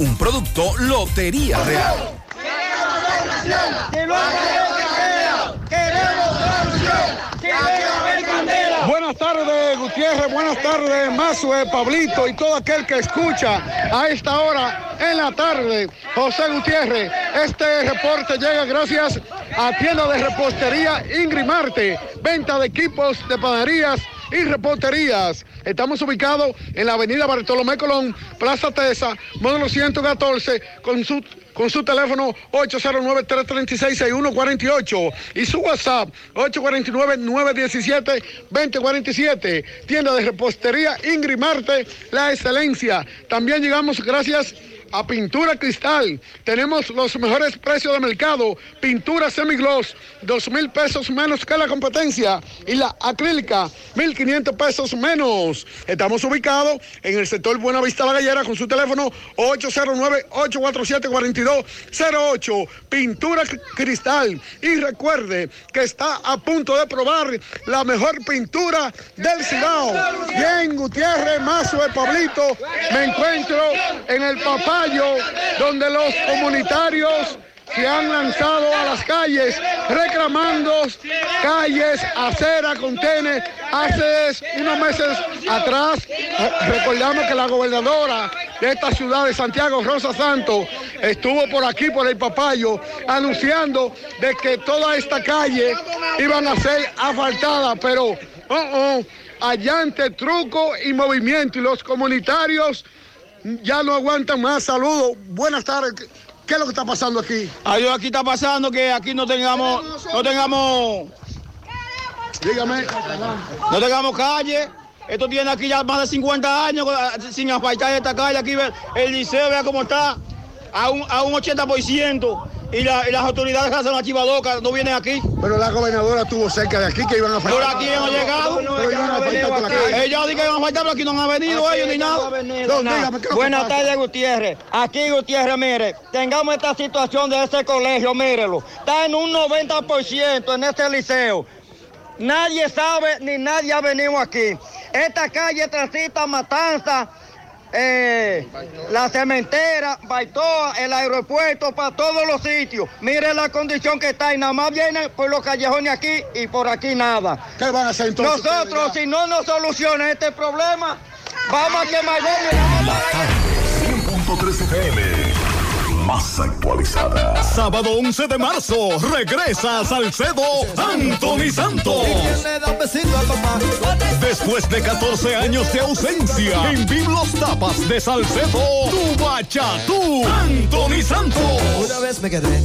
S14: Un producto Lotería Real.
S34: Buenas tardes, Gutiérrez. Gutiérrez, buenas tardes, Mazue, Pablito y todo aquel que escucha a esta hora en la tarde. José Gutiérrez, este reporte llega gracias a tienda de repostería Ingrid Marte, venta de equipos de panaderías y reposterías. Estamos ubicados en la avenida Bartolomé Colón, Plaza Tesa, módulo 114, con su con su teléfono 809-336-6148 y su WhatsApp 849-917-2047. Tienda de repostería Ingrid Marte, la excelencia. También llegamos gracias a Pintura Cristal. Tenemos los mejores precios de mercado. Pintura semigloss, dos mil pesos menos que la competencia. Y la acrílica, mil quinientos pesos menos. Estamos ubicados en el sector Buenavista La Gallera con su teléfono 809-847-4208. Pintura Cristal. Y recuerde que está a punto de probar la mejor pintura del Cibao. Bien, Gutiérrez, Mazo de Pablito. Me encuentro en el Donde los comunitarios se han lanzado a las calles reclamando calles, acera, contenes. Hace unos meses atrás, recordamos que la gobernadora de esta ciudad de Santiago, Rosa Santos, estuvo por aquí, por el Papayo, anunciando de que toda esta calle iban a ser asfaltadas, pero oh, oh, allante truco y movimiento y los comunitarios ya no aguantan más. Saludos, buenas tardes. ¿Qué es lo que está pasando aquí?
S35: Adiós, aquí está pasando que aquí no tengamos, no tengamos,
S34: dígame,
S35: no tengamos calle. Esto tiene aquí ya más de 50 años eh, sin asfaltar esta calle. Aquí el liceo, vea cómo está, a un, a un 80%. Y, la- y las autoridades hacen la chivadoca, no vienen aquí.
S34: Pero la gobernadora estuvo cerca de aquí que iban a
S35: Por aquí hemos llegado.
S34: Pero iban a faltar toda la calle.
S35: Ellos dicen que van a faltar, pero aquí no han venido ellos ni nada.
S34: No, dígame, ¿qué es lo que
S31: Buenas tardes, Gutiérrez. Aquí, Gutiérrez, mire, tengamos esta situación de este colegio, mírelo. Está en un 90% en este liceo. Nadie sabe ni nadie ha venido aquí. Esta calle transita Matanza, eh, la cementera, Baitoa, el aeropuerto, para todos los sitios. Mire la condición que está y nada más viene por los callejones aquí y por aquí nada.
S34: ¿Qué van a hacer entonces
S31: Nosotros, si no nos solucionan este problema, vamos a quemar y
S10: 100.3 FM. Más actualizada.
S36: Sábado 11 de marzo, regresa a Salcedo Anthony Santos. Después de 14 años de ausencia, en Biblos Tapas de Salcedo, tu bachatú, Anthony Santos.
S37: Una vez me quedé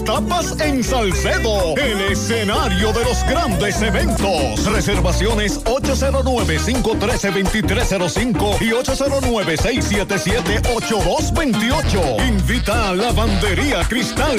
S36: Tapas en Salcedo, el escenario de los grandes eventos. Reservaciones 809-513-2305 y 809-677-8228. Invita a Lavandería Cristal.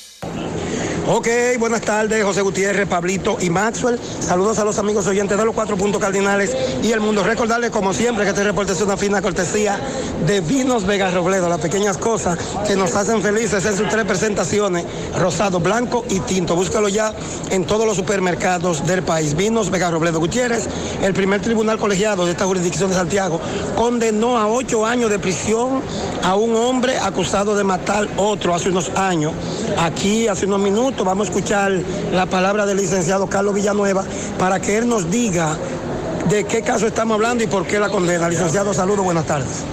S38: Ok, buenas tardes, José Gutiérrez, Pablito y Maxwell. Saludos a los amigos oyentes de los cuatro puntos cardinales y el mundo. Recordarles, como siempre, que este reporte es una fina cortesía de Vinos Vega Robledo, las pequeñas cosas que nos hacen felices en sus tres presentaciones, rosado, blanco y tinto. Búscalo ya en todos los supermercados del país. Vinos Vega Robledo Gutiérrez, el primer tribunal colegiado de esta jurisdicción de Santiago, condenó a ocho años de prisión a un hombre acusado de matar otro hace unos años. Aquí, hace unos minutos, vamos a escuchar la palabra del licenciado Carlos Villanueva para que él nos diga de qué caso estamos hablando y por qué la condena. Licenciado, saludos, buenas tardes.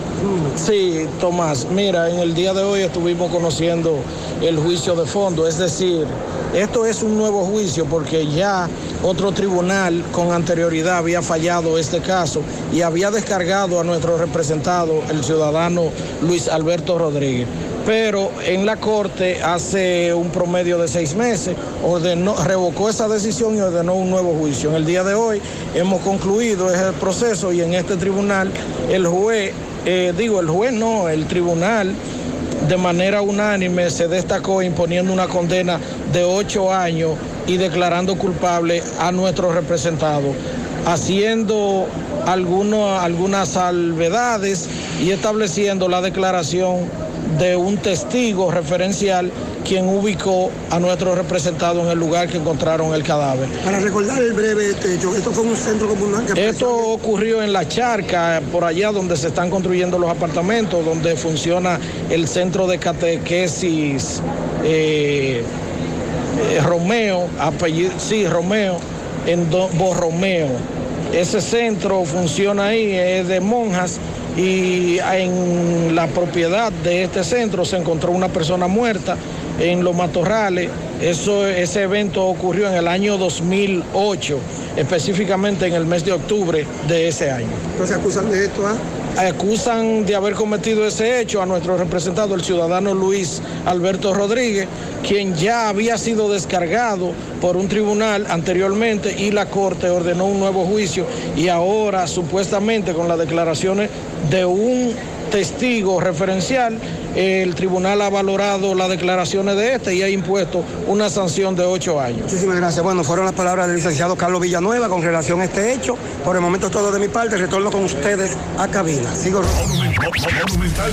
S24: Sí, Tomás, mira, en el día de hoy estuvimos conociendo el juicio de fondo, es decir, esto es un nuevo juicio porque ya otro tribunal con anterioridad había fallado este caso y había descargado a nuestro representado, el ciudadano Luis Alberto Rodríguez.
S39: Pero en la Corte hace un promedio de seis meses ordenó, revocó esa decisión y ordenó un nuevo juicio. En el día de hoy hemos concluido ese proceso y en este tribunal el juez, eh, digo el juez no, el tribunal de manera unánime se destacó imponiendo una condena de ocho años y declarando culpable a nuestro representado, haciendo alguno- algunas salvedades y estableciendo la declaración de un testigo referencial quien ubicó a nuestro representado en el lugar que encontraron el cadáver.
S38: Para recordar el breve hecho, esto fue un centro comunal que
S39: Esto ocurrió en la charca, por allá donde se están construyendo los apartamentos, donde funciona el centro de catequesis eh, eh, Romeo, apellido, sí, Romeo, en Borromeo. Ese centro funciona ahí, es de monjas y en la propiedad de este centro se encontró una persona muerta en los matorrales. Eso, ese evento ocurrió en el año 2008, específicamente en el mes de octubre de ese año.
S38: Entonces acusan de esto a...
S39: Acusan de haber cometido ese hecho a nuestro representado, el ciudadano Luis Alberto Rodríguez, quien ya había sido descargado por un tribunal anteriormente y la Corte ordenó un nuevo juicio. Y ahora supuestamente con las declaraciones de un testigo referencial, el tribunal ha valorado las declaraciones de este y ha impuesto una sanción de ocho años.
S38: Muchísimas gracias. Bueno, fueron las palabras del licenciado Carlos Villanueva con relación a este hecho. Por el momento todo de mi parte, retorno con ustedes a cabina. Sigo.
S10: Monumental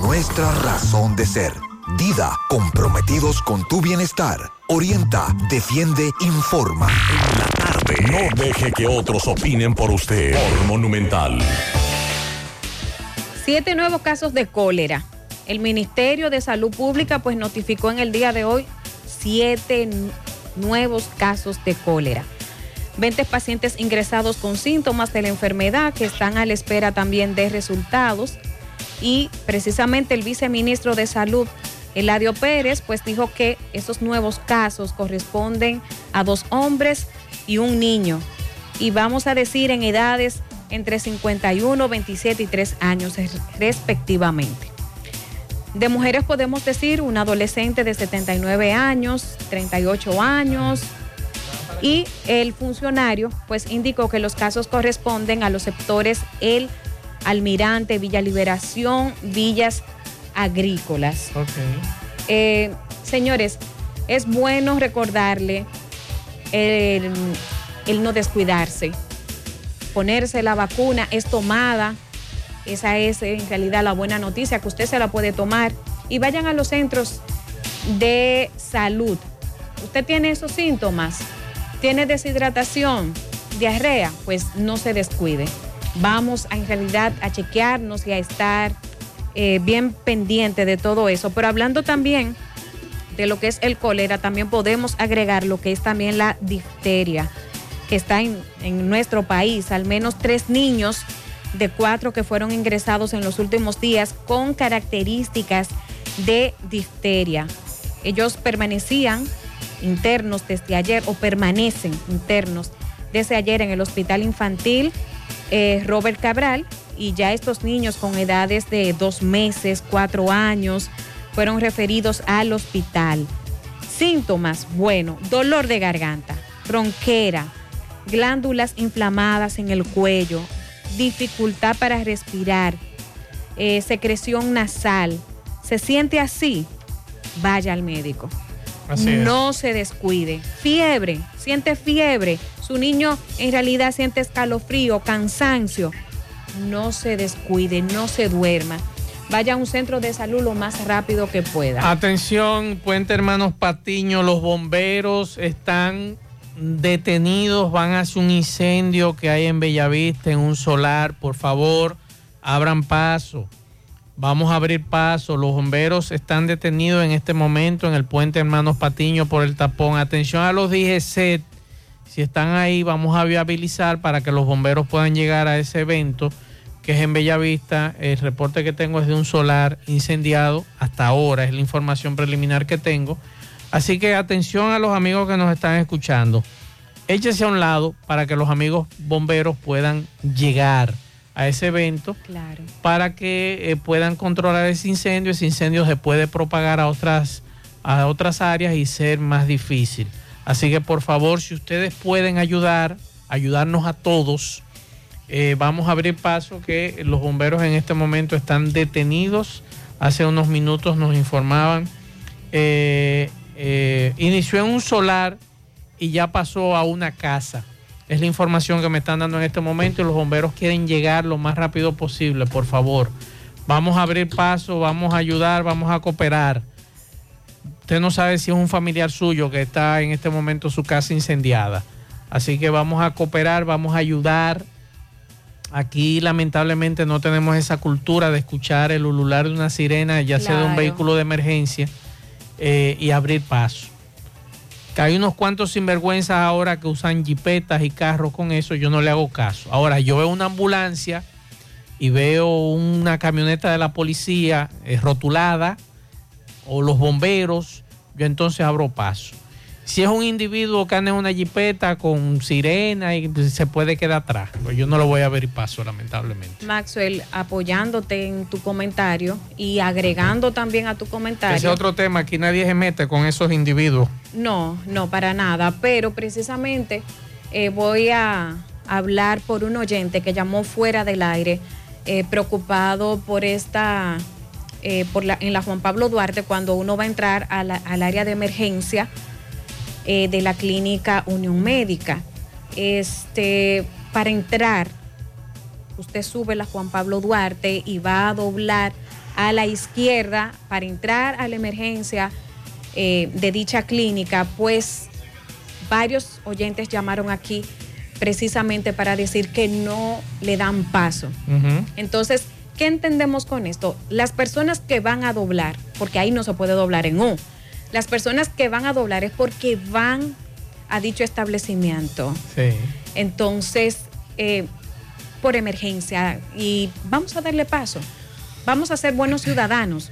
S40: nuestra razón de ser. Dida, comprometidos con tu bienestar. Orienta, defiende, informa.
S10: No deje que otros opinen por usted. Por Monumental.
S15: Siete nuevos casos de cólera. El Ministerio de Salud Pública pues notificó en el día de hoy siete nuevos casos de cólera. 20 pacientes ingresados con síntomas de la enfermedad que están a la espera también de resultados. Y precisamente el viceministro de Salud, Eladio Pérez, pues dijo que esos nuevos casos corresponden a dos hombres y un niño. Y vamos a decir en edades entre 51, 27 y 3 años res- respectivamente. De mujeres podemos decir un adolescente de 79 años, 38 años. Y el funcionario pues indicó que los casos corresponden a los sectores El Almirante, Villa Liberación, Villas Agrícolas. Eh, señores, es bueno recordarle el, el no descuidarse. Ponerse la vacuna es tomada. Esa es en realidad la buena noticia que usted se la puede tomar. Y vayan a los centros de salud. Usted tiene esos síntomas, tiene deshidratación, diarrea, pues no se descuide. Vamos a, en realidad a chequearnos y a estar eh, bien pendiente de todo eso. Pero hablando también de lo que es el cólera, también podemos agregar lo que es también la difteria, que está en, en nuestro país. Al menos tres niños de cuatro que fueron ingresados en los últimos días con características de difteria. Ellos permanecían internos desde ayer o permanecen internos desde ayer en el hospital infantil eh, Robert Cabral y ya estos niños con edades de dos meses, cuatro años, fueron referidos al hospital. Síntomas, bueno, dolor de garganta, ronquera, glándulas inflamadas en el cuello, dificultad para respirar, eh, secreción nasal. ¿Se siente así? Vaya al médico.
S11: Así es.
S15: no se descuide. Fiebre, siente fiebre. Su niño en realidad siente escalofrío, cansancio. No se descuide, no se duerma. Vaya a un centro de salud lo más rápido que pueda.
S11: Atención, Puente Hermanos Patiño, los bomberos están detenidos, van hacia un incendio que hay en Bellavista, en un solar. Por favor, abran paso. Vamos a abrir paso. Los bomberos están detenidos en este momento en el puente Hermanos Patiño por el tapón. Atención a los DGC. Si están ahí, vamos a viabilizar para que los bomberos puedan llegar a ese evento que es en Bellavista. El reporte que tengo es de un solar incendiado. Hasta ahora es la información preliminar que tengo. Así que atención a los amigos que nos están escuchando. Échese a un lado para que los amigos bomberos puedan llegar a ese evento
S15: Claro.
S11: para que eh, puedan controlar ese incendio. Ese incendio se puede propagar a otras, a otras áreas y ser más difícil. Así que por favor, si ustedes pueden ayudar, ayudarnos a todos, eh, vamos a abrir paso que los bomberos en este momento están detenidos. Hace unos minutos nos informaban. eh, inició en un solar y ya pasó a una casa. Es la información que me están dando en este momento y los bomberos quieren llegar lo más rápido posible, por favor. Vamos a abrir paso, vamos a ayudar, vamos a cooperar. Usted no sabe si es un familiar suyo que está en este momento su casa incendiada. Así que vamos a cooperar, vamos a ayudar. Aquí lamentablemente no tenemos esa cultura de escuchar el ulular de una sirena, ya sea de un vehículo de emergencia, eh, y abrir paso. Hay unos cuantos sinvergüenzas ahora que usan jipetas y carros con eso, yo no le hago caso. Ahora, yo veo una ambulancia y veo una camioneta de la policía eh, rotulada o los bomberos, yo entonces abro paso. Si es un individuo que anda en una jipeta con sirena y se puede quedar atrás, pues yo no lo voy a abrir paso, lamentablemente.
S15: Maxwell, apoyándote en tu comentario y agregando también a tu comentario.
S11: Ese es otro tema, aquí nadie se mete con esos individuos.
S15: No, no, para nada. Pero precisamente eh, voy a hablar por un oyente que llamó fuera del aire, eh, preocupado por esta, eh, por la, en la Juan Pablo Duarte, cuando uno va a entrar a la- al área de emergencia eh, de la clínica Unión Médica. Este, para entrar, usted sube la Juan Pablo Duarte y va a doblar a la izquierda para entrar a la emergencia eh, de dicha clínica, pues varios oyentes llamaron aquí precisamente para decir que no le dan paso. Entonces, ¿qué entendemos con esto? Las personas que van a doblar, porque ahí no se puede doblar en U, las personas que van a doblar es porque van a dicho establecimiento.
S11: Sí.
S15: Entonces, eh, por emergencia, y vamos a darle paso, vamos a ser buenos ciudadanos.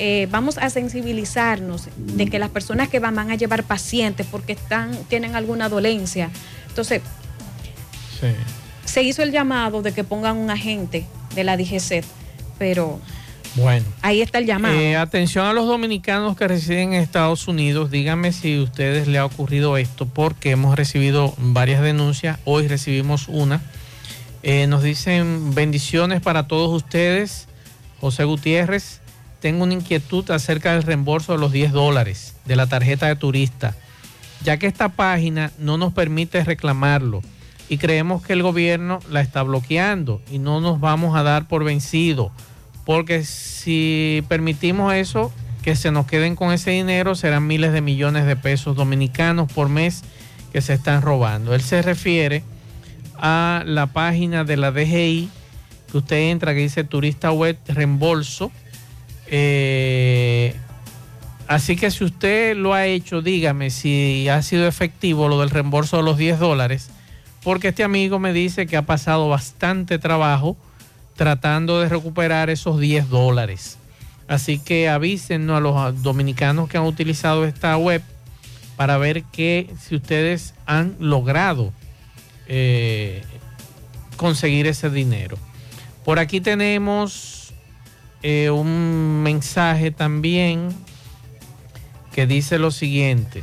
S15: Eh, vamos a sensibilizarnos de que las personas que van van a llevar pacientes porque están, tienen alguna dolencia. Entonces, se hizo el llamado de que pongan un agente de la DGC, pero
S11: Bueno.
S15: ahí está el llamado.
S11: Eh, atención a los dominicanos que residen en Estados Unidos. Díganme si a ustedes le ha ocurrido esto, porque hemos recibido varias denuncias. Hoy recibimos una. Eh, nos dicen bendiciones para todos ustedes. José Gutiérrez, tengo una inquietud acerca del reembolso de los 10 dólares de la tarjeta de turista, ya que esta página no nos permite reclamarlo y creemos que el gobierno la está bloqueando y no nos vamos a dar por vencido porque si permitimos eso, que se nos queden con ese dinero, serán miles de millones de pesos dominicanos por mes que se están robando. Él se refiere a la página de la DGI, que usted entra, que dice turista web reembolso. Eh, así que si usted lo ha hecho, dígame si ha sido efectivo lo del reembolso de los 10 dólares, porque este amigo me dice que ha pasado bastante trabajo tratando de recuperar esos 10 dólares. Así que avísenos a los dominicanos que han utilizado esta web para ver que si ustedes han logrado eh, conseguir ese dinero. Por aquí tenemos eh, un mensaje también que dice lo siguiente.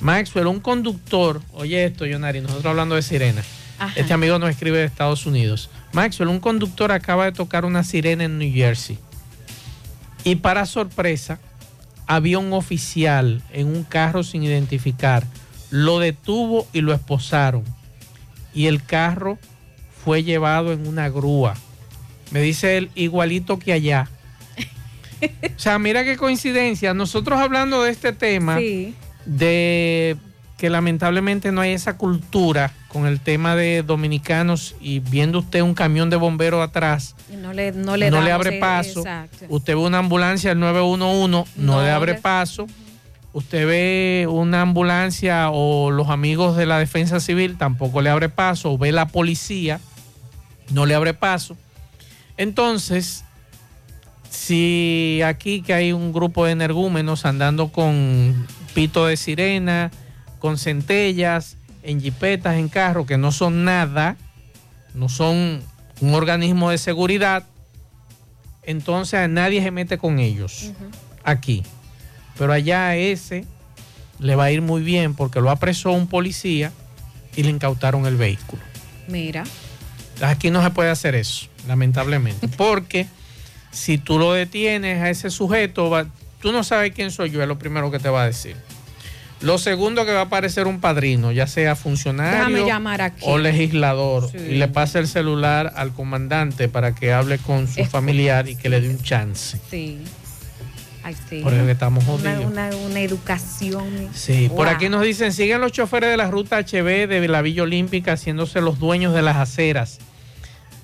S11: Maxwell, un conductor, oye esto, Yonari, nosotros hablando de sirena.
S15: Ajá.
S11: Este amigo nos escribe de Estados Unidos. Maxwell, un conductor acaba de tocar una sirena en New Jersey. Y para sorpresa, había un oficial en un carro sin identificar. Lo detuvo y lo esposaron. Y el carro fue llevado en una grúa. Me dice él, igualito que allá. o sea, mira qué coincidencia. Nosotros hablando de este tema
S15: Sí.
S11: de que lamentablemente no hay esa cultura con el tema de dominicanos y viendo usted un camión de bomberos atrás,
S15: no le, no le,
S11: no le
S15: damos
S11: abre
S15: el-
S11: paso.
S15: exacto.
S11: Usted ve una ambulancia del 911, no,
S15: No
S11: le abre
S15: le-
S11: paso. Usted ve una ambulancia o los amigos de la defensa civil, tampoco le abre paso. O ve la policía, no le abre paso. Entonces, si aquí que hay un grupo de energúmenos andando con pito de sirena, con centellas, en jipetas, en carro, que no son nada, no son un organismo de seguridad, entonces nadie se mete con ellos aquí. Pero allá a ese le va a ir muy bien porque lo apresó un policía y le incautaron el vehículo.
S15: Mira,
S11: Aquí no se puede hacer eso, lamentablemente. Porque si tú lo detienes a ese sujeto, va- tú no sabes quién soy yo, es lo primero que te va a decir. Lo segundo que va a aparecer un padrino, ya sea funcionario o legislador,
S15: Sí.
S11: y le pasa el celular al comandante para que hable con su
S15: Es-
S11: familiar y que le dé un chance.
S15: sí. Ay, sí.
S11: Por eso que estamos jodidos.
S15: una, una educación.
S11: Sí, por aquí nos dicen, siguen los choferes de la ruta HB de la Villa Olímpica haciéndose los dueños de las aceras.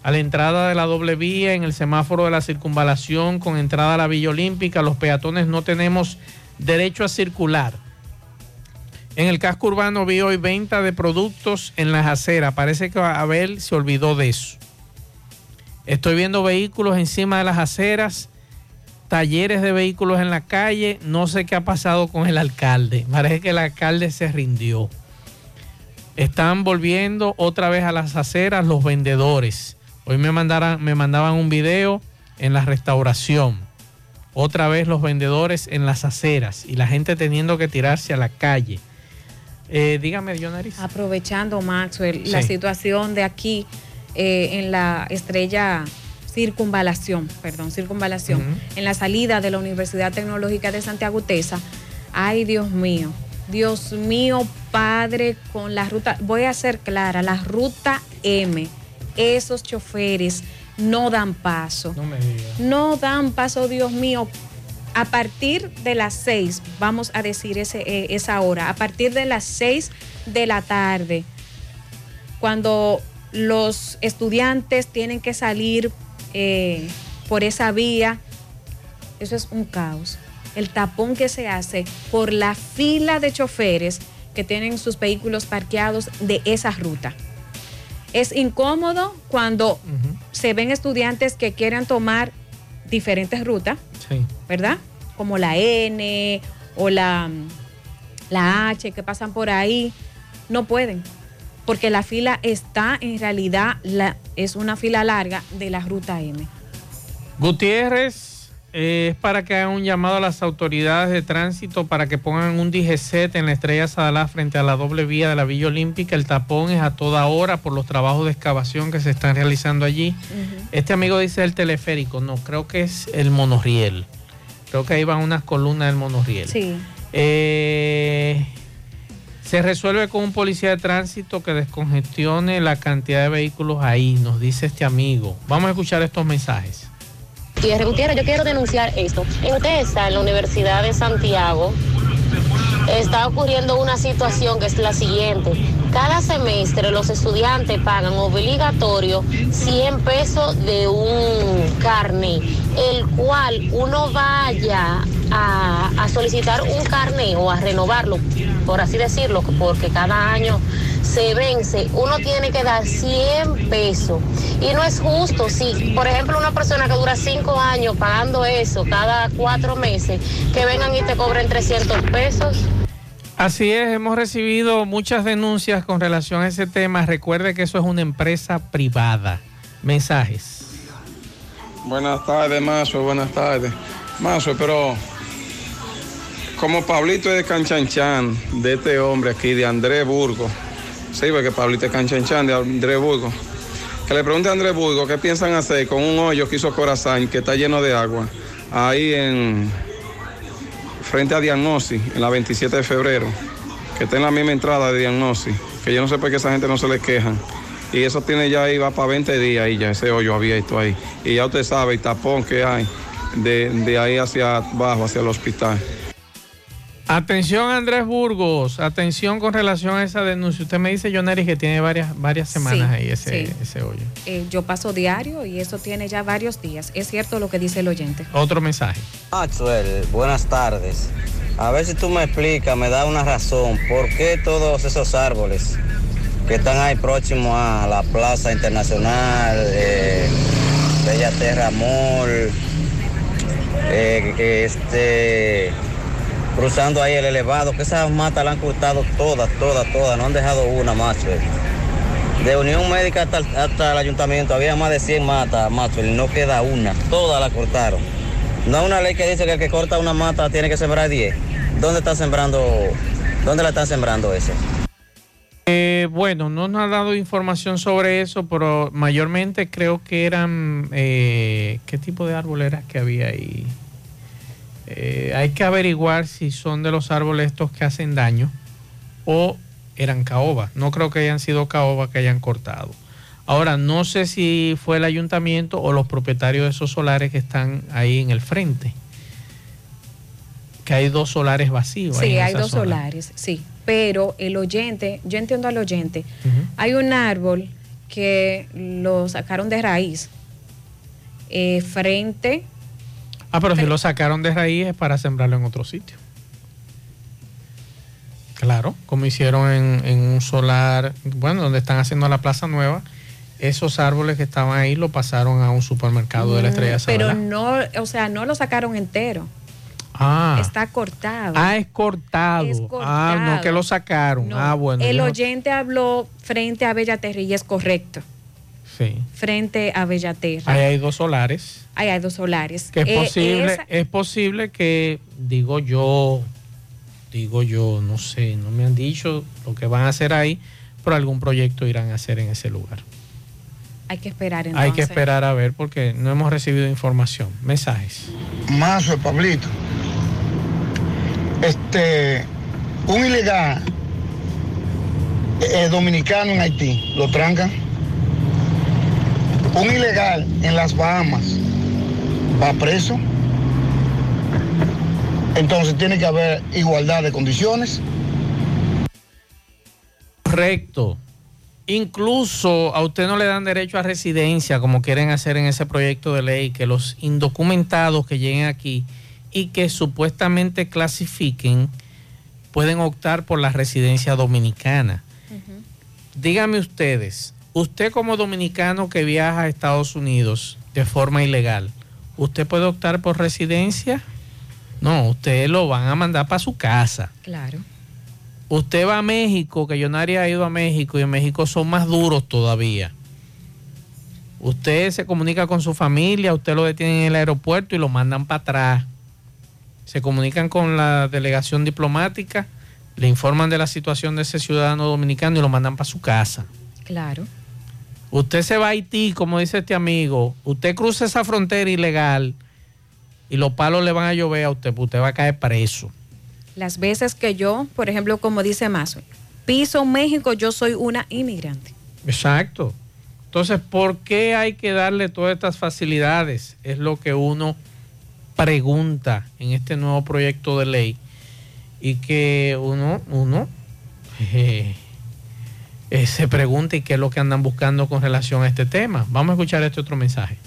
S11: A la entrada de la doble vía, en el semáforo de la circunvalación, con entrada a la Villa Olímpica, los peatones no tenemos derecho a circular. En el casco urbano vi hoy venta de productos en las aceras. Parece que Abel se olvidó de eso. Estoy viendo vehículos encima de las aceras, talleres de vehículos en la calle. No sé qué ha pasado con el alcalde. Parece que el alcalde se rindió. Están volviendo otra vez a las aceras los vendedores. Hoy me, me mandaban un video en la restauración. Otra vez los vendedores en las aceras y la gente teniendo que tirarse a la calle. Eh, dígame, Dionaris.
S15: Aprovechando, Maxwell, la situación de aquí eh, en la estrella circunvalación, perdón, circunvalación, en la salida de la Universidad Tecnológica de Santiago Tesa. Ay, Dios mío, Dios mío, Padre, con la ruta, voy a ser clara, la ruta M, esos choferes no dan paso.
S11: No me digas.
S15: no dan paso, Dios mío. A partir de las seis, vamos a decir ese, eh, esa hora, a partir de las seis de la tarde, cuando los estudiantes tienen que salir eh, por esa vía, eso es un caos. El tapón que se hace por la fila de choferes que tienen sus vehículos parqueados de esa ruta. Es incómodo cuando se ven estudiantes que quieran tomar diferentes rutas,
S11: Sí.
S15: ¿verdad? Como la N o la, la H que pasan por ahí, no pueden, porque la fila está en realidad, la, es una fila larga de la ruta M.
S11: Gutiérrez es para que hagan un llamado a las autoridades de tránsito para que pongan un DGC en la estrella Sadalá frente a la doble vía de la Villa Olímpica. El tapón es a toda hora por los trabajos de excavación que se están realizando allí. Este amigo dice el teleférico, no, creo que es el monorriel. Creo que ahí van unas columnas del monorriel.
S15: Sí.
S11: Eh, se resuelve con un policía de tránsito que descongestione la cantidad de vehículos ahí, nos dice este amigo. Vamos a escuchar estos mensajes.
S41: Gutiérrez, Gutiérrez, yo quiero denunciar esto. En UTESA, en la Universidad de Santiago, está ocurriendo una situación que es la siguiente. Cada semestre los estudiantes pagan obligatorio 100 pesos de un carnet, el cual uno vaya a, solicitar un carnet o a renovarlo, por así decirlo, porque cada año se vence, uno tiene que dar 100 pesos. Y no es justo si, por ejemplo, una persona que dura 5 años pagando eso cada cuatro meses, que vengan y te cobren 300 pesos.
S11: Así es, hemos recibido muchas denuncias con relación a ese tema. Recuerde que eso es una empresa privada. Mensajes.
S42: Buenas tardes, Mazo, buenas tardes. Mazo, pero como Pablito es Canchanchan, de este hombre aquí, de Andrés Burgo, sí, porque Pablito es Canchanchan, de Andrés Burgo, que le pregunte a Andrés Burgo qué piensan hacer con un hoyo que hizo Corazán, que está lleno de agua, ahí en frente a Diagnosis, en la 27 de febrero, que está en la misma entrada de Diagnosis, que yo no sé por qué esa gente no se le quejan. Y eso tiene ya ahí, va para 20 días y ya ese hoyo abierto ahí. Y ya usted sabe el tapón que hay de, de ahí hacia abajo, hacia el hospital.
S11: Atención Andrés Burgos, atención con relación a esa denuncia. Usted me dice, Joneri, que tiene varias, varias semanas
S15: Sí,
S11: ahí ese,
S15: sí.
S11: ese hoyo.
S15: Eh, yo paso diario y eso tiene ya varios días. Es cierto lo que dice el oyente.
S11: Otro mensaje.
S18: Maxwell, buenas tardes. A ver si tú me explicas, me da una razón, ¿por qué todos esos árboles que están ahí próximos a la Plaza Internacional, eh, Bella Terra Mall, eh, que este, cruzando ahí el elevado, que esas matas la han cortado todas, todas, todas, no han dejado una, Maxwell. De Unión Médica hasta, hasta el ayuntamiento había más de 100 matas, Maxwell, y no queda una, todas la cortaron. No hay una ley que dice que el que corta una mata tiene que sembrar 10. ¿Dónde está sembrando, dónde la están sembrando eso?
S11: Eh, bueno, no nos ha dado información sobre eso, pero mayormente creo que eran... eh, ¿Qué tipo de árboles era que había ahí? Eh, hay que averiguar si son de los árboles estos que hacen daño o eran caobas. No creo que hayan sido caobas que hayan cortado. Ahora, no sé si fue el ayuntamiento o los propietarios de esos solares que están ahí en el frente. Que hay dos solares vacíos. ahí
S15: Sí, hay dos
S11: zona.
S15: solares, sí. Pero el oyente, yo entiendo al oyente, hay un árbol que lo sacaron de raíz eh, frente,
S11: Ah, pero si lo sacaron de raíz es para sembrarlo en otro sitio. Claro, como hicieron en, en un solar, bueno, donde están haciendo la plaza nueva, esos árboles que estaban ahí lo pasaron a un supermercado de la Estrella
S15: Mm, pero
S11: Sadalá.
S15: no, o sea, no lo sacaron entero,
S11: Ah,
S15: está cortado.
S11: ah, es cortado.
S15: Es
S11: Ah, no que lo sacaron.
S15: No,
S11: ah, bueno.
S15: el oyente habló frente a Bellaterra y es correcto,
S11: Sí.
S15: frente a Bellaterra.
S11: Ahí hay dos solares.
S15: Ahí hay dos solares.
S11: Que es
S15: Eh,
S11: posible,
S15: esa-
S11: es posible que, digo yo, digo yo, no sé, no me han dicho lo que van a hacer ahí, pero algún proyecto irán a hacer en ese lugar.
S15: hay que esperar entonces.
S11: Hay que esperar a ver porque no hemos recibido información. Mensajes.
S43: Mazo, Pablito. Este, un ilegal eh, dominicano en Haití, lo trancan. Un ilegal en las Bahamas va preso. Entonces tiene que haber igualdad de condiciones.
S11: Correcto. Incluso a usted no le dan derecho a residencia como quieren hacer en ese proyecto de ley, que los indocumentados que lleguen aquí y que supuestamente clasifiquen pueden optar por la residencia dominicana. Díganme ustedes, usted como dominicano que viaja a Estados Unidos de forma ilegal, ¿usted puede optar por residencia? No, usted lo van a mandar para su casa.
S15: Claro.
S11: Usted va a México, que Yonari ha ido a México y en México son más duros todavía. Usted se comunica con su familia, usted lo detienen en el aeropuerto y lo mandan para atrás. Se comunican con la delegación diplomática, le informan de la situación de ese ciudadano dominicano y lo mandan para su casa.
S15: Claro.
S11: Usted se va a Haití, como dice este amigo, usted cruza esa frontera ilegal y los palos le van a llover a usted, pues usted va a caer preso.
S15: Las veces que yo, por ejemplo, como dice Mazo, piso México, yo soy una inmigrante.
S11: Exacto. Entonces, ¿por qué hay que darle todas estas facilidades? Es lo que uno pregunta en este nuevo proyecto de ley y que uno, uno eh, eh, se pregunta y qué es lo que andan buscando con relación a este tema. Vamos a escuchar este otro mensaje.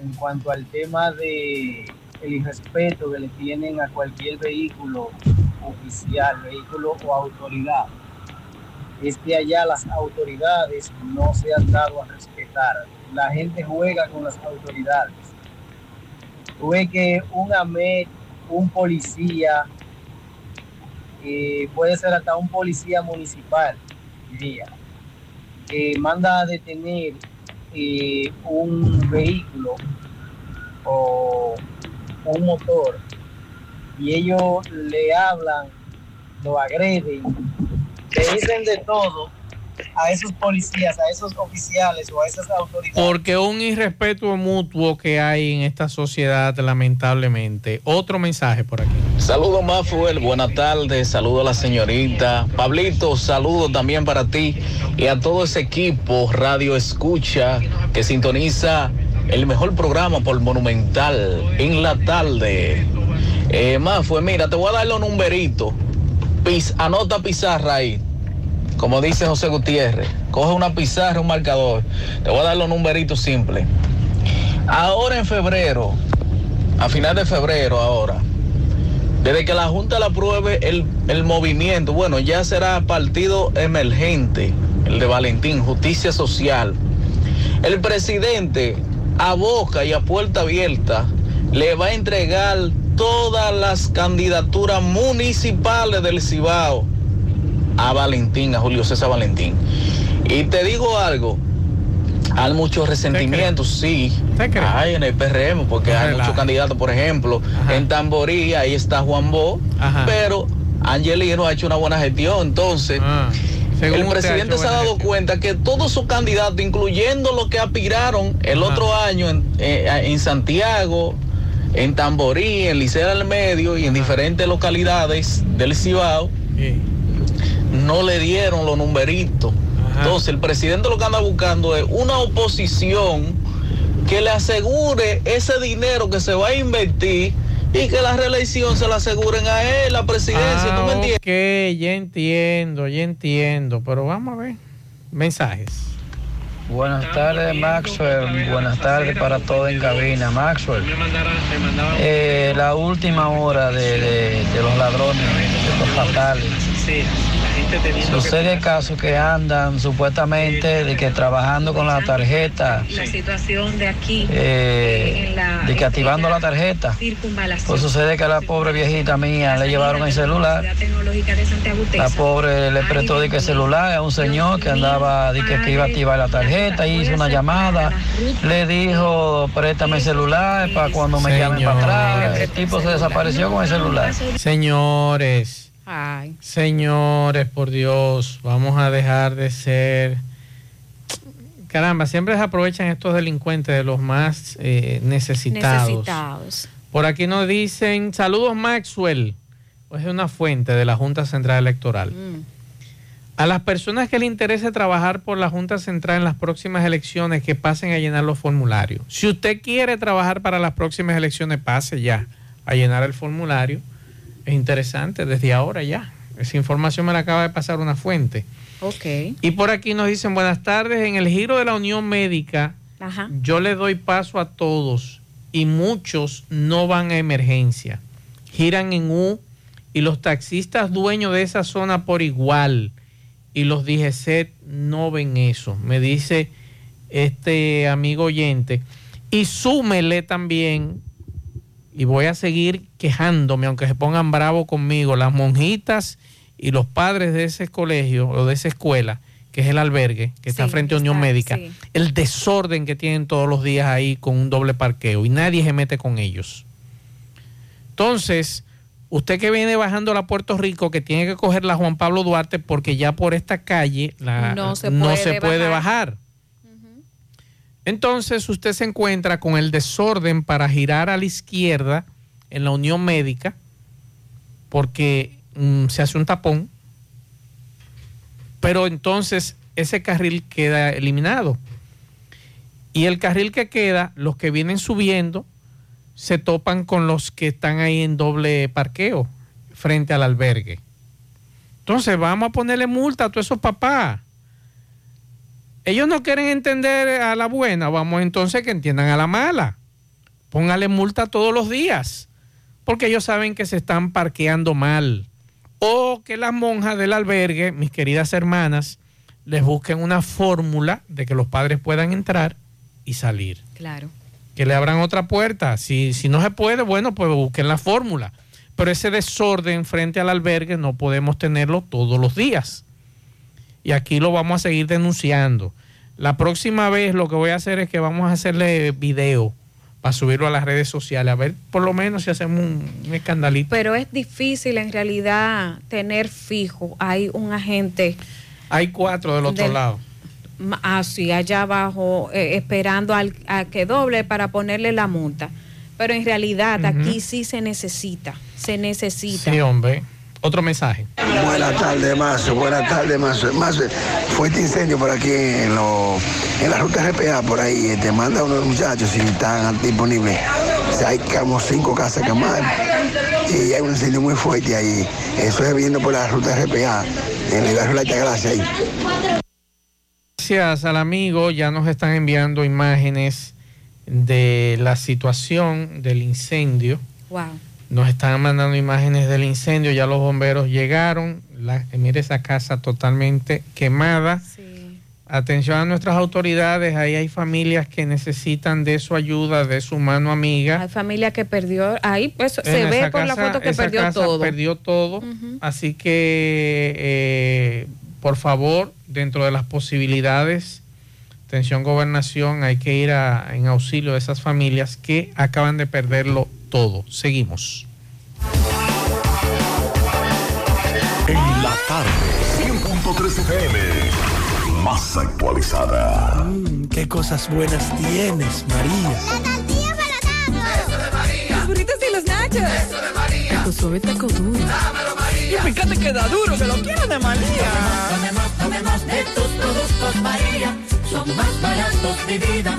S44: en cuanto al tema de el irrespeto que le tienen a cualquier vehículo oficial, vehículo o autoridad. Es que allá las autoridades no se han dado a respetar. La gente juega con las autoridades. Tú ves que un AMET, un policía, eh, puede ser hasta un policía municipal, diría, que manda a detener eh, un vehículo o un motor y ellos le hablan, lo agreden, le dicen de todo a esos policías, a esos oficiales o a esas autoridades.
S11: Porque un irrespeto mutuo que hay en esta sociedad, lamentablemente. Otro mensaje por aquí.
S45: Saludos Mafuel, buenas tardes, saludos a la señorita. Pablito, saludos también para ti y a todo ese equipo Radio Escucha que sintoniza el mejor programa por Monumental en la tarde. Eh, mira, te voy a dar los numeritos. Pis, anota pizarra ahí. Como dice José Gutiérrez, coge una pizarra, un marcador. Te voy a dar los numeritos simples. Ahora en febrero, a final de febrero ahora, desde que la Junta le apruebe el, el movimiento, bueno, ya será partido emergente, el de Valentín, Justicia Social. El presidente a boca y a puerta abierta le va a entregar todas las candidaturas municipales del Cibao a Valentín, a Julio César Valentín. Y te digo algo, hay muchos resentimientos, sí, hay en el PRM, porque hay muchos candidatos, por ejemplo, en Tamborí, ahí está Juan Bo, pero Angelino ha hecho una buena gestión, entonces...
S11: Según
S45: el
S11: ha
S45: presidente se ha dado cuenta que todos sus candidatos, incluyendo los que aspiraron el otro año en, eh, en Santiago, en Tamborí, en Licea del Medio y en diferentes localidades del Cibao, no le dieron los numeritos. Entonces el presidente lo que anda buscando es una oposición que le asegure ese dinero que se va a invertir y que la reelección se la aseguren a él, la presidencia, ¿tú me entiendes?
S11: Ah, Ok, ya entiendo, ya entiendo. Pero vamos a ver. Mensajes.
S46: Buenas tardes, Maxwell. Buenas tardes para todos en cabina. Maxwell, eh, la última hora de, de- de los ladrones, de los fatales. Sucede el caso que andan supuestamente de que trabajando con la tarjeta,
S47: La situación de aquí,
S46: eh,
S47: en la
S46: de que activando la tarjeta. Pues sucede que a la pobre viejita mía le llevaron el celular.
S47: La
S46: pobre le prestó de que celular a un señor que andaba de que, que iba a activar la tarjeta, hizo una llamada, le dijo préstame el celular para cuando me llamen para atrás. El tipo se desapareció con el celular.
S11: Señores,
S48: Ay.
S11: señores, por Dios, vamos a dejar de ser. Caramba, siempre se aprovechan estos delincuentes de los más eh, necesitados.
S48: Necesitados.
S11: Por aquí nos dicen, saludos Maxwell. Pues es una fuente de la Junta Central Electoral.
S48: Mm.
S11: A las personas que le interese trabajar por la Junta Central en las próximas elecciones, que pasen a llenar los formularios. Si usted quiere trabajar para las próximas elecciones, pase ya a llenar el formulario. Es interesante, desde ahora ya. Esa información me la acaba de pasar una fuente.
S48: Ok.
S11: Y por aquí nos dicen, buenas tardes, en el giro de la Unión Médica,
S48: Ajá.
S11: yo le doy paso a todos y muchos no van a emergencia. Giran en U y los taxistas dueños de esa zona por igual y los DGCET no ven eso, me dice este amigo oyente. Y súmele también, y voy a seguir quejándome, aunque se pongan bravos conmigo, las monjitas y los padres de ese colegio o de esa escuela, que es el albergue, que está frente a Unión
S48: está,
S11: Médica,
S48: sí.
S11: el desorden que tienen todos los días ahí con un doble parqueo y nadie se mete con ellos. Entonces, usted que viene bajando a Puerto Rico, que tiene que coger la Juan Pablo Duarte porque ya por esta calle la-
S48: No se
S11: no
S48: puede
S11: se puede
S48: bajar.
S11: bajar. Entonces usted se encuentra con el desorden para girar a la izquierda en la Unión Médica porque mm, se hace un tapón, pero entonces ese carril queda eliminado. Y el carril que queda, los que vienen subiendo, se topan con los que están ahí en doble parqueo frente al albergue. Entonces vamos a ponerle multa a todos esos papás. Ellos no quieren entender a la buena, vamos entonces que entiendan a la mala. Póngale multa todos los días, porque ellos saben que se están parqueando mal. O que las monjas del albergue, mis queridas hermanas, les busquen una fórmula de que los padres puedan entrar y salir.
S48: Claro.
S11: Que le abran otra puerta. Si, si no se puede, bueno, pues busquen la fórmula. Pero ese desorden frente al albergue no podemos tenerlo todos los días. Y aquí lo vamos a seguir denunciando. La próxima vez lo que voy a hacer es que vamos a hacerle video para subirlo a las redes sociales. A ver, por lo menos si hacemos un, un escandalito.
S48: Pero es difícil en realidad tener fijo. Hay un agente
S11: Hay cuatro del otro
S48: Del-
S11: lado.
S48: así allá abajo eh, esperando al, a que doble para ponerle la multa. Pero en realidad aquí sí se necesita, se necesita.
S11: Sí, hombre. Otro mensaje.
S49: Buenas tardes, Mazo. Buenas tardes, Mazo. Mazo, fuerte incendio por aquí en, lo- en la ruta RPA, por ahí. Te manda unos muchachos si están disponibles. O sea, hay como cinco casas quemadas. y hay un incendio muy fuerte ahí. Eso es viendo por la ruta RPA, en el barrio La Altagracia ahí.
S11: Gracias al amigo, ya nos están enviando imágenes de la situación del incendio.
S48: Wow.
S11: Nos están mandando imágenes del incendio, ya los bomberos llegaron. La, mire esa casa totalmente quemada. Atención a nuestras autoridades, ahí hay familias que necesitan de su ayuda, de su mano amiga.
S48: Hay familia que perdió, ahí pues, se ve por la foto que
S11: esa
S48: perdió
S11: casa
S48: todo.
S11: Perdió todo. Así que, eh, por favor, dentro de las posibilidades, atención gobernación, hay que ir a- en auxilio de esas familias que acaban de perderlo todo. Seguimos.
S10: En la tarde, 100.3 FM. Más actualizada.
S50: Qué cosas buenas tienes, María.
S51: Los burritos y los nachos. Eso de María. Tu suave taco duro. Y fíjate que da duro, que lo quiero de María.
S52: Tomemos, tomemos de tus productos María. Son más baratos de vida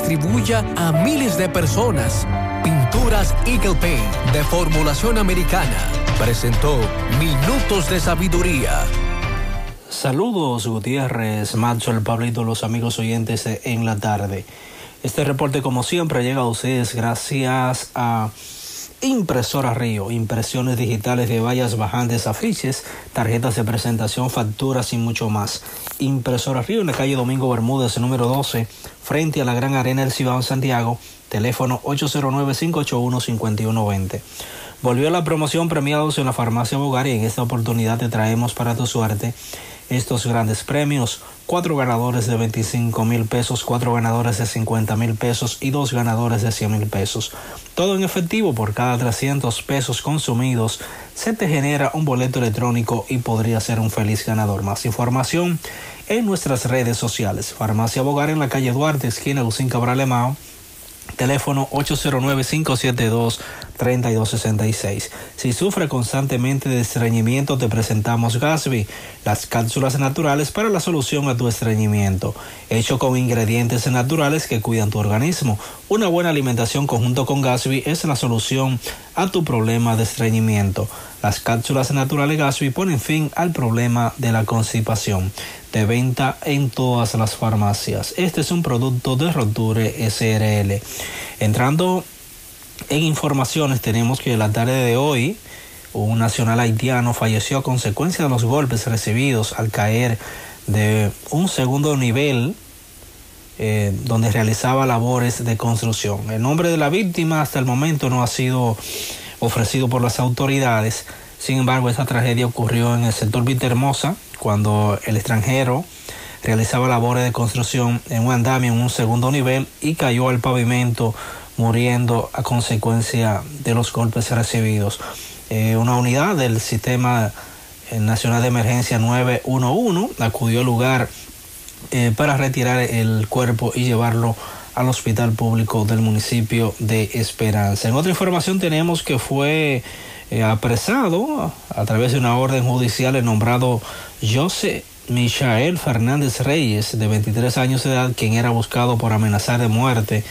S13: distribuya a miles de personas. Pinturas Eagle Paint de formulación americana presentó Minutos de Sabiduría.
S53: Saludos Gutiérrez, Macho, el Pablito, los amigos oyentes en la tarde. Este reporte como siempre llega a ustedes gracias a Impresora Río, impresiones digitales de vallas bajantes, afiches, tarjetas de presentación, facturas y mucho más. Impresora Río en la calle Domingo Bermúdez, número 12, frente a la Gran Arena del Cibao Santiago, teléfono 809-581-5120. Volvió la promoción premiados en la farmacia Bogar y en esta oportunidad te traemos para tu suerte estos grandes premios. Cuatro ganadores de 25 mil pesos, cuatro ganadores de 50 mil pesos y dos ganadores de 100 mil pesos. Todo en efectivo por cada 300 pesos consumidos. Se te genera un boleto electrónico y podría ser un feliz ganador. Más información en nuestras redes sociales. Farmacia Bogar en la calle Duarte, esquina Lucín Cabral Emao. Teléfono 809-572-3266. Si sufre constantemente de estreñimiento, te presentamos Gasby, las cápsulas naturales para la solución a tu estreñimiento, hecho con ingredientes naturales que cuidan tu organismo. Una buena alimentación conjunto con Gasby es la solución a tu problema de estreñimiento. Las cápsulas naturales Gasby ponen fin al problema de la constipación. De venta en todas las farmacias. Este es un producto de Roture SRL. Entrando en informaciones, tenemos que la tarde de hoy un nacional haitiano falleció a consecuencia de los golpes recibidos al caer de un segundo nivel eh, donde realizaba labores de construcción. El nombre de la víctima hasta el momento no ha sido ofrecido por las autoridades. Sin embargo, esta tragedia ocurrió en el sector Vitermosa cuando el extranjero realizaba labores de construcción en un andamio en un segundo nivel y cayó al pavimento muriendo a consecuencia de los golpes recibidos. Eh, una unidad del Sistema Nacional de Emergencia 911 acudió al lugar eh, para retirar el cuerpo y llevarlo al hospital público del municipio de Esperanza. En otra información tenemos que fue eh, apresado a través de una orden judicial el nombrado José Michael Fernández Reyes, de 23 años de edad, quien era buscado por amenazar de muerte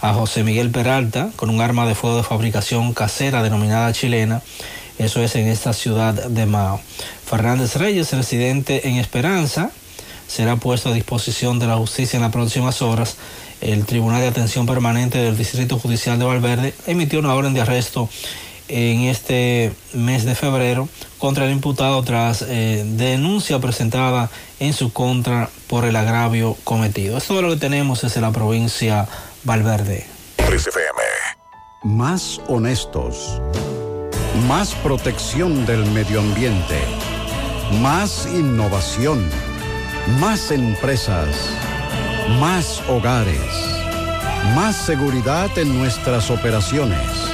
S53: a José Miguel Peralta con un arma de fuego de fabricación casera denominada chilena. Eso es en esta ciudad de Mao. Fernández Reyes, residente en Esperanza, será puesto a disposición de la justicia en las próximas horas. El Tribunal de Atención Permanente del Distrito Judicial de Valverde emitió una orden de arresto en este mes de febrero contra el imputado tras eh, denuncia presentada en su contra por el agravio cometido. Esto es lo que tenemos desde la provincia Valverde.
S54: Más honestos. Más protección del medio ambiente. Más innovación.
S28: Más empresas, más hogares, más seguridad en nuestras operaciones.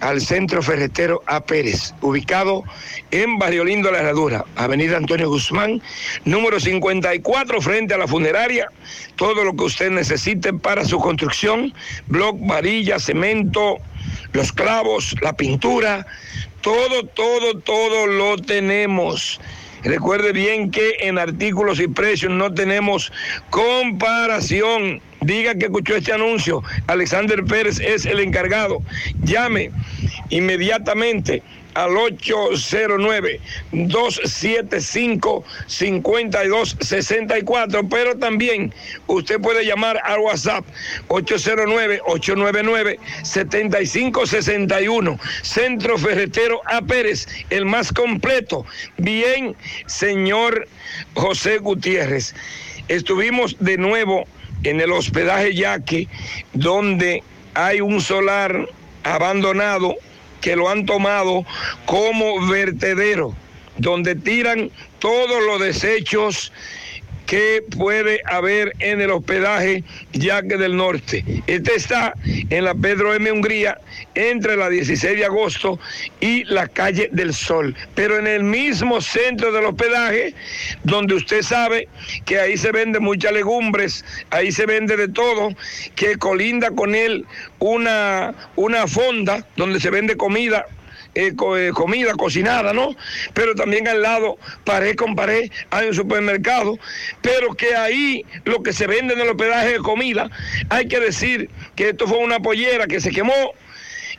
S55: al Centro Ferretero A. Pérez, ubicado en Barrio Lindo La Herradura, Avenida Antonio Guzmán, número 54, frente a la funeraria. Todo lo que usted necesite para su construcción, bloc, varilla, cemento, los clavos, la pintura, todo, todo, todo lo tenemos. Recuerde bien que en artículos y precios no tenemos comparación. Diga que escuchó este anuncio. Alexander Pérez es el encargado. Llame inmediatamente al 809-275-5264, pero también usted puede llamar al WhatsApp 809-899-7561. Centro Ferretero A. Pérez, el más completo. Bien, señor José Gutiérrez. Estuvimos de nuevo en el hospedaje Yaque, donde hay un solar abandonado que lo han tomado como vertedero, donde tiran todos los desechos que puede haber en el hospedaje Yaque del Norte. Este está en la Pedro M. Hungría, entre la 16 de agosto y la calle del Sol, pero en el mismo centro del hospedaje, donde usted sabe que ahí se venden muchas legumbres, ahí se vende de todo, que colinda con él una, una fonda donde se vende comida eh, eh, comida cocinada, ¿no? Pero también al lado, pared con pared, hay un supermercado, pero que ahí lo que se vende en el hospedaje de comida, hay que decir que esto fue una pollera que se quemó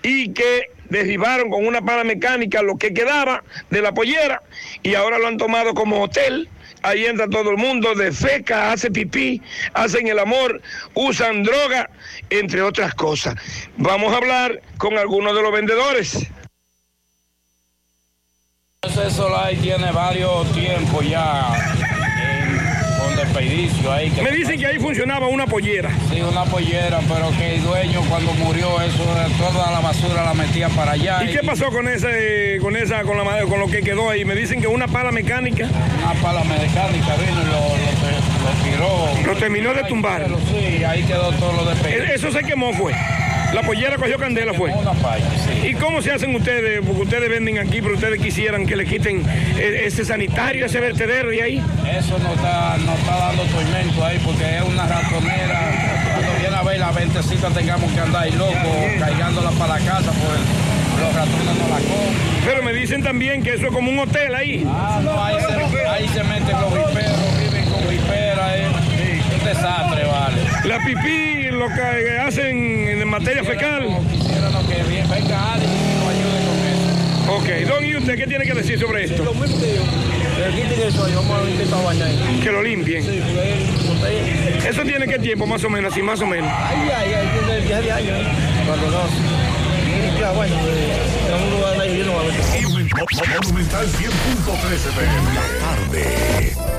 S55: y que derribaron con una pala mecánica lo que quedaba de la pollera y ahora lo han tomado como hotel. Ahí entra todo el mundo, de feca, hace pipí, hacen el amor, usan droga, entre otras cosas. Vamos a hablar con algunos de los vendedores.
S45: Ese solar tiene varios tiempos ya con desperdicio ahí.
S56: Me dicen que ahí funcionaba una pollera.
S45: Sí, una pollera, pero que el dueño cuando murió eso, toda la basura la metía para allá.
S56: ¿Y qué pasó con ese, con esa, con la madera, con lo que quedó ahí? Me dicen que una pala mecánica.
S45: Una pala mecánica vino y lo, lo- lo tiró.
S56: Lo terminó de tumbar.
S45: Sí, ahí quedó todo lo
S56: E-. Eso se quemó fue. La pollera cogió candela fue. ¿Y cómo se hacen ustedes? Porque ustedes venden aquí, pero ustedes quisieran que le quiten eh, ese sanitario, ese vertedero y ahí.
S45: Eso no está, no está dando tormento ahí porque es una ratonera. Cuando viene a ver la ventecita tengamos que andar ahí locos, cargándola para la casa, pues los ratones no la comen.
S56: Pero me dicen también que eso es como un hotel ahí.
S45: Ah, no, ahí se, ahí se meten los viperos, viven con viperas, es un desastre, vale.
S56: La pipí, lo que hacen en materia fecal.
S45: Quisiéramos que bien- venga alguien y nos ayude con eso.
S56: Ok, don, ¿y usted qué tiene que decir sobre esto?
S45: Lo mismo que yo. Que quiten eso ahí, vamos a intentar bañar.
S56: Que lo limpien.
S45: Sí,
S56: ¿Eso tiene qué tiempo, más o menos, así, más o menos?
S45: Ay, ay, ay, tiene 10 de años. ¿eh? Cuando no. Ya, bueno, en un lugar ahí yo no voy a meter.
S10: Monumental 100.13 pm. La tarde.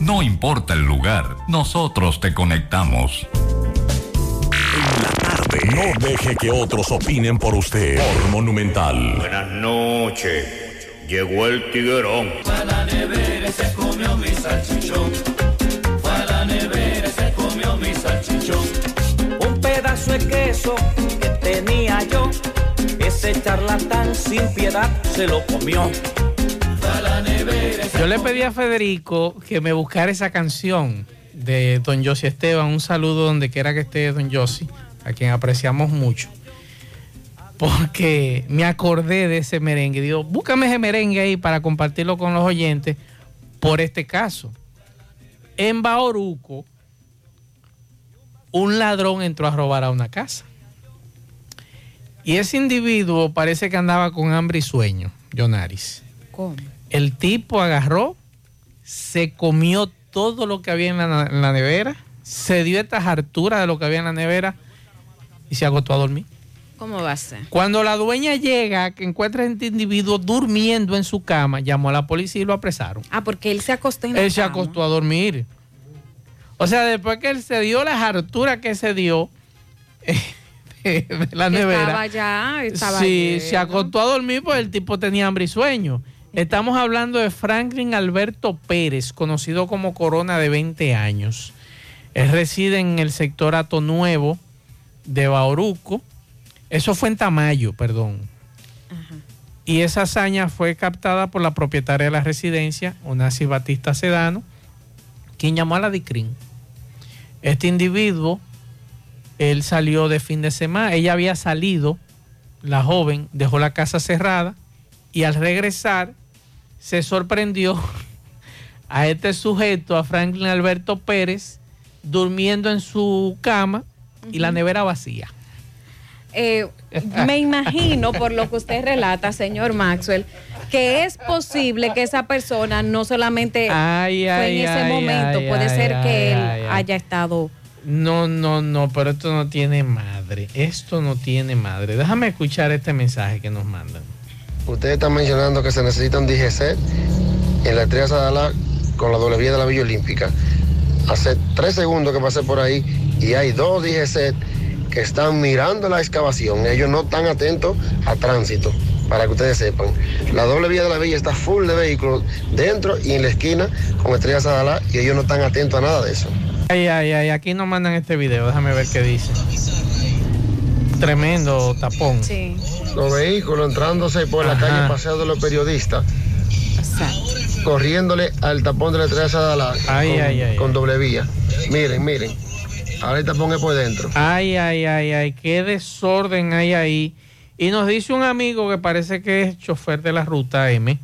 S57: No importa el lugar, nosotros te conectamos.
S10: No deje que otros opinen por usted. Por Monumental.
S58: Buenas noches. Llegó el tiguerón.
S52: Fue a la nevera y se comió mi salchichón. Fue a la nevera y se comió mi salchichón.
S59: Un pedazo de queso que tenía yo. Ese charlatán sin piedad se lo comió.
S11: Yo le pedí a Federico que me buscara esa canción de Don Yossi Esteban. Un saludo donde quiera que esté Don Yossi, a quien apreciamos mucho. Porque me acordé de ese merengue. Digo, búscame ese merengue ahí para compartirlo con los oyentes por este caso. En Baoruco, un ladrón entró a robar a una casa. Y ese individuo parece que andaba con hambre y sueño, Jonaris.
S48: ¿Cómo?
S11: El tipo agarró, se comió todo lo que había en la, en la nevera, se dio estas harturas de lo que había en la nevera y se agotó a dormir.
S48: ¿Cómo va a ser?
S11: Cuando la dueña llega, que encuentra a este individuo durmiendo en su cama, llamó a la policía y lo apresaron.
S48: Ah, porque él se acostó en la
S11: Él se acostó a dormir. O sea, después que él se dio las harturas que se dio de la nevera.
S48: Estaba ya, estaba
S11: Sí,
S48: lleno.
S11: se acostó a dormir porque el tipo tenía hambre y sueño. Estamos hablando de Franklin Alberto Pérez, conocido como Corona de 20 años. Él reside en el sector Ato Nuevo de Bauruco. Eso fue en Tamayo, perdón. Y esa hazaña fue captada por la propietaria de la residencia, Onasi Batista Sedano, quien llamó a la DICRIN. Este individuo, él salió de fin de semana, ella había salido, la joven dejó la casa cerrada y al regresar se sorprendió a este sujeto, a Franklin Alberto Pérez, durmiendo en su cama y la nevera vacía.
S48: Eh, me imagino, por lo que usted relata, señor Maxwell, que es posible que esa persona no solamente
S11: Ay,
S48: fue
S11: ay,
S48: en ese
S11: ay,
S48: momento, puede ser que él
S11: ay, ay.
S48: haya estado...
S11: No, no, no, pero esto no tiene madre. Esto no tiene madre. Déjame escuchar este mensaje que nos mandan.
S60: Ustedes están mencionando que se necesita un DGC en la estrella Sadala con la doble vía de la Villa Olímpica. Hace tres segundos que pasé por ahí y hay dos DGC que están mirando la excavación. Ellos no están atentos a tránsito, para que ustedes sepan. La doble vía de la villa está full de vehículos dentro y en la esquina con estrella Sadala y ellos no están atentos a nada de eso.
S11: Ay, ay, ay, aquí nos mandan este video. Déjame ver qué dice. Tremendo tapón.
S48: Sí.
S60: Los vehículos entrándose por la calle Paseo de los Periodistas, corriéndole al tapón de la estrella Sadala
S11: Ay,
S60: con,
S11: ay, ay,
S60: con doble vía. Miren, miren. Ahora el tapón es por dentro.
S11: Ay, ay, ay, ay, qué desorden hay ahí. Y nos dice un amigo que parece que es chofer de la ruta M.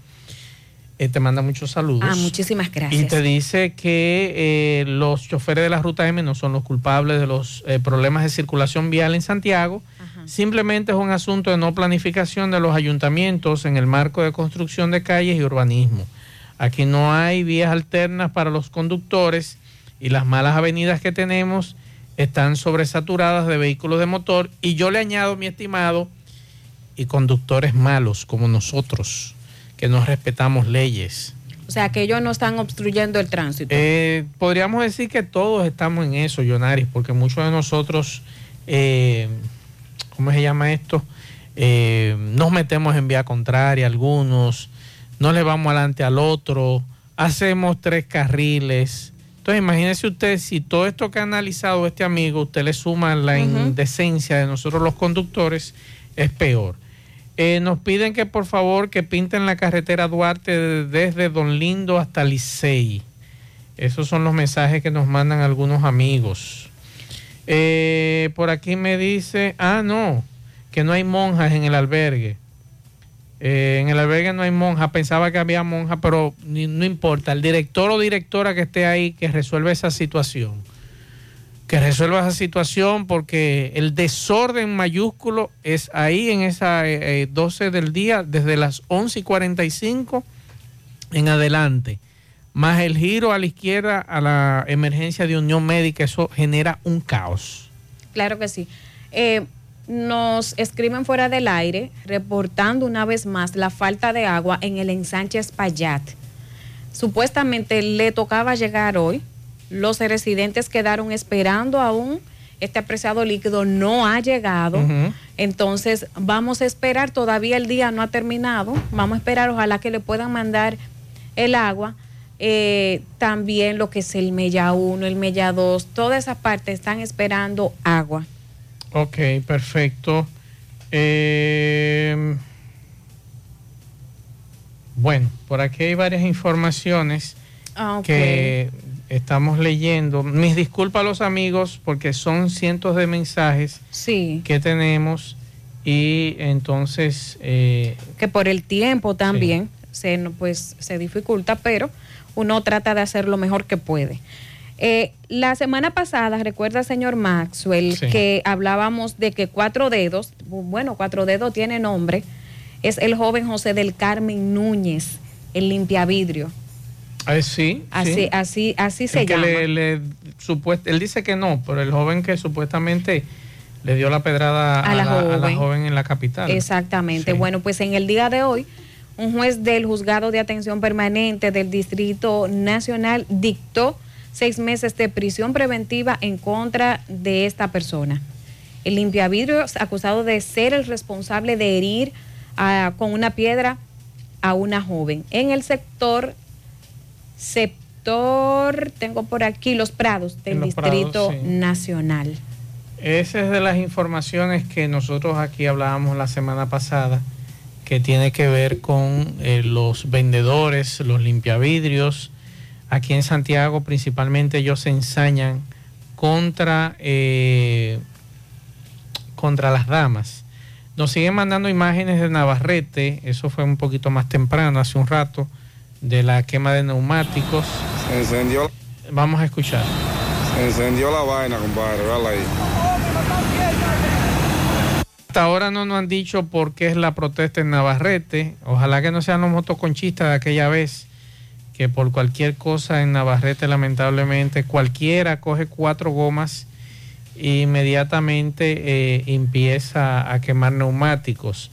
S11: eh, te manda muchos saludos.
S48: Ah, muchísimas gracias.
S11: Y te dice que eh, los choferes de la ruta M no son los culpables de los eh, problemas de circulación vial en Santiago. Simplemente es un asunto de no planificación de los ayuntamientos en el marco de construcción de calles y urbanismo. Aquí no hay vías alternas para los conductores y las malas avenidas que tenemos están sobresaturadas de vehículos de motor. Y yo le añado, mi estimado, y conductores malos como nosotros, que no respetamos leyes.
S48: O sea, que ellos no están obstruyendo el tránsito.
S11: Eh, podríamos decir que todos estamos en eso, Yonaris, porque muchos de nosotros, eh, ¿cómo se llama esto? Eh, nos metemos en vía contraria, algunos, no le vamos adelante al otro, hacemos tres carriles. Entonces, imagínese usted, si todo esto que ha analizado este amigo, usted le suma la indecencia de nosotros los conductores, es peor. Eh, nos piden que por favor que pinten la carretera Duarte de- desde Don Lindo hasta Licey. Esos son los mensajes que nos mandan algunos amigos. Eh, por aquí me dice, ah, no, que no hay monjas en el albergue. Eh, en el albergue no hay monja, pensaba que había monja, pero no importa, el director o directora que esté ahí que resuelva esa situación. Que resuelva esa situación porque el desorden mayúsculo es ahí en esa eh, eh, 12 del día, desde las 11 y 45 en adelante, más el giro a la izquierda a la emergencia de Unión Médica, eso genera un caos.
S15: Claro que sí. Eh, nos escriben fuera del aire reportando una vez más la falta de agua en el ensanche Espaillat. Supuestamente le tocaba llegar hoy. Los residentes quedaron esperando aún. Este apreciado líquido no ha llegado. Entonces vamos a esperar. Todavía el día no ha terminado. Vamos a esperar. Ojalá que le puedan mandar el agua. Eh, también lo que es el Mella 1, el Mella 2, toda esa parte están esperando agua.
S11: Ok, perfecto. Eh, bueno, por aquí hay varias informaciones
S15: Ah, ok.
S11: que estamos leyendo. Mis disculpas a los amigos porque son cientos de mensajes
S15: Sí.
S11: que tenemos y entonces eh,
S15: que por el tiempo también se pues se dificulta, pero uno trata de hacer lo mejor que puede. Eh, la semana pasada, recuerda, señor Maxwell,
S11: Sí.
S15: que hablábamos de que Cuatro Dedos, bueno, Cuatro Dedos tiene nombre, es el joven José del Carmen Núñez, el limpiavidrio.
S11: Sí,
S15: Así,
S11: sí.
S15: así, así se
S11: El
S15: llama.
S11: le- le supuest- él dice que no, pero el joven que supuestamente le dio la pedrada
S15: A la
S11: a la
S15: joven.
S11: en la capital.
S15: Exactamente. Bueno, pues en el día de hoy, un juez del Juzgado de Atención Permanente del Distrito Nacional dictó seis meses de prisión preventiva en contra de esta persona. El limpiavidrio es acusado de ser el responsable de herir a- con una piedra a una joven en el sector sector tengo por aquí los Prados del
S11: Prados,
S15: Distrito
S11: sí.
S15: Nacional.
S11: Esa es de las informaciones que nosotros aquí hablábamos la semana pasada, que tiene que ver con eh, los vendedores, los limpiavidrios. Aquí en Santiago principalmente ellos se ensañan contra, eh, contra las damas. Nos siguen mandando imágenes de Navarrete, eso fue un poquito más temprano, hace un rato, de la quema de neumáticos.
S61: Se encendió,
S11: Vamos a escuchar.
S61: se encendió la vaina, compadre, véala ahí.
S11: Hasta ahora no nos han dicho por qué es la protesta en Navarrete. Ojalá que no sean los motoconchistas de aquella vez, que por cualquier cosa en Navarrete, lamentablemente, cualquiera coge cuatro gomas e inmediatamente eh, empieza a quemar neumáticos.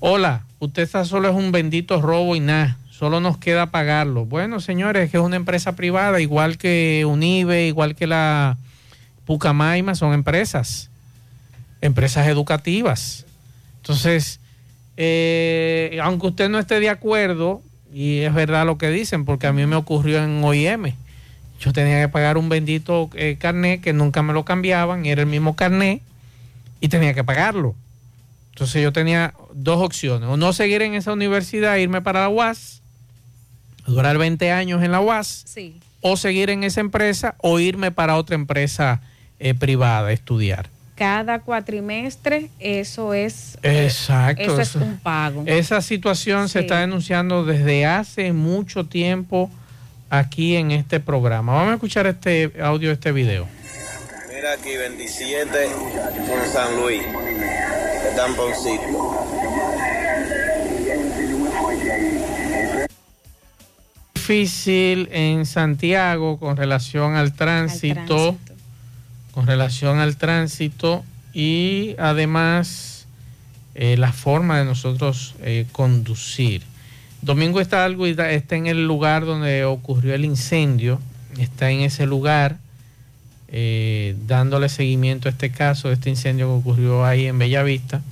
S11: Hola, usted está solo es un bendito robo y nada, solo nos queda pagarlo. Bueno, señores, es que es una empresa privada, igual que Unive, igual que la Pucamaima, son empresas empresas educativas. Entonces, eh, aunque usted no esté de acuerdo, y es verdad lo que dicen, porque a mí me ocurrió en OIM, yo tenía que pagar un bendito eh, carnet que nunca me lo cambiaban, era el mismo carnet, y tenía que pagarlo. Entonces yo tenía dos opciones, o no seguir en esa universidad, irme para la UAS, durar 20 años en la UAS,
S15: Sí.
S11: o seguir en esa empresa, o irme para otra empresa eh, privada a estudiar.
S15: cada cuatrimestre, eso es,
S11: Exacto.
S15: eso es un pago.
S11: Esa situación se está denunciando desde hace mucho tiempo aquí en este programa. Vamos a escuchar este audio, este video.
S62: Mira aquí, 27 con San Luis, de Tamponcito.
S11: Difícil en Santiago con relación al tránsito, con relación al tránsito y además eh, la forma de nosotros eh, conducir. Domingo está algo está en el lugar donde ocurrió el incendio, está en ese lugar eh, dándole seguimiento a este caso, este incendio que ocurrió ahí en Bellavista,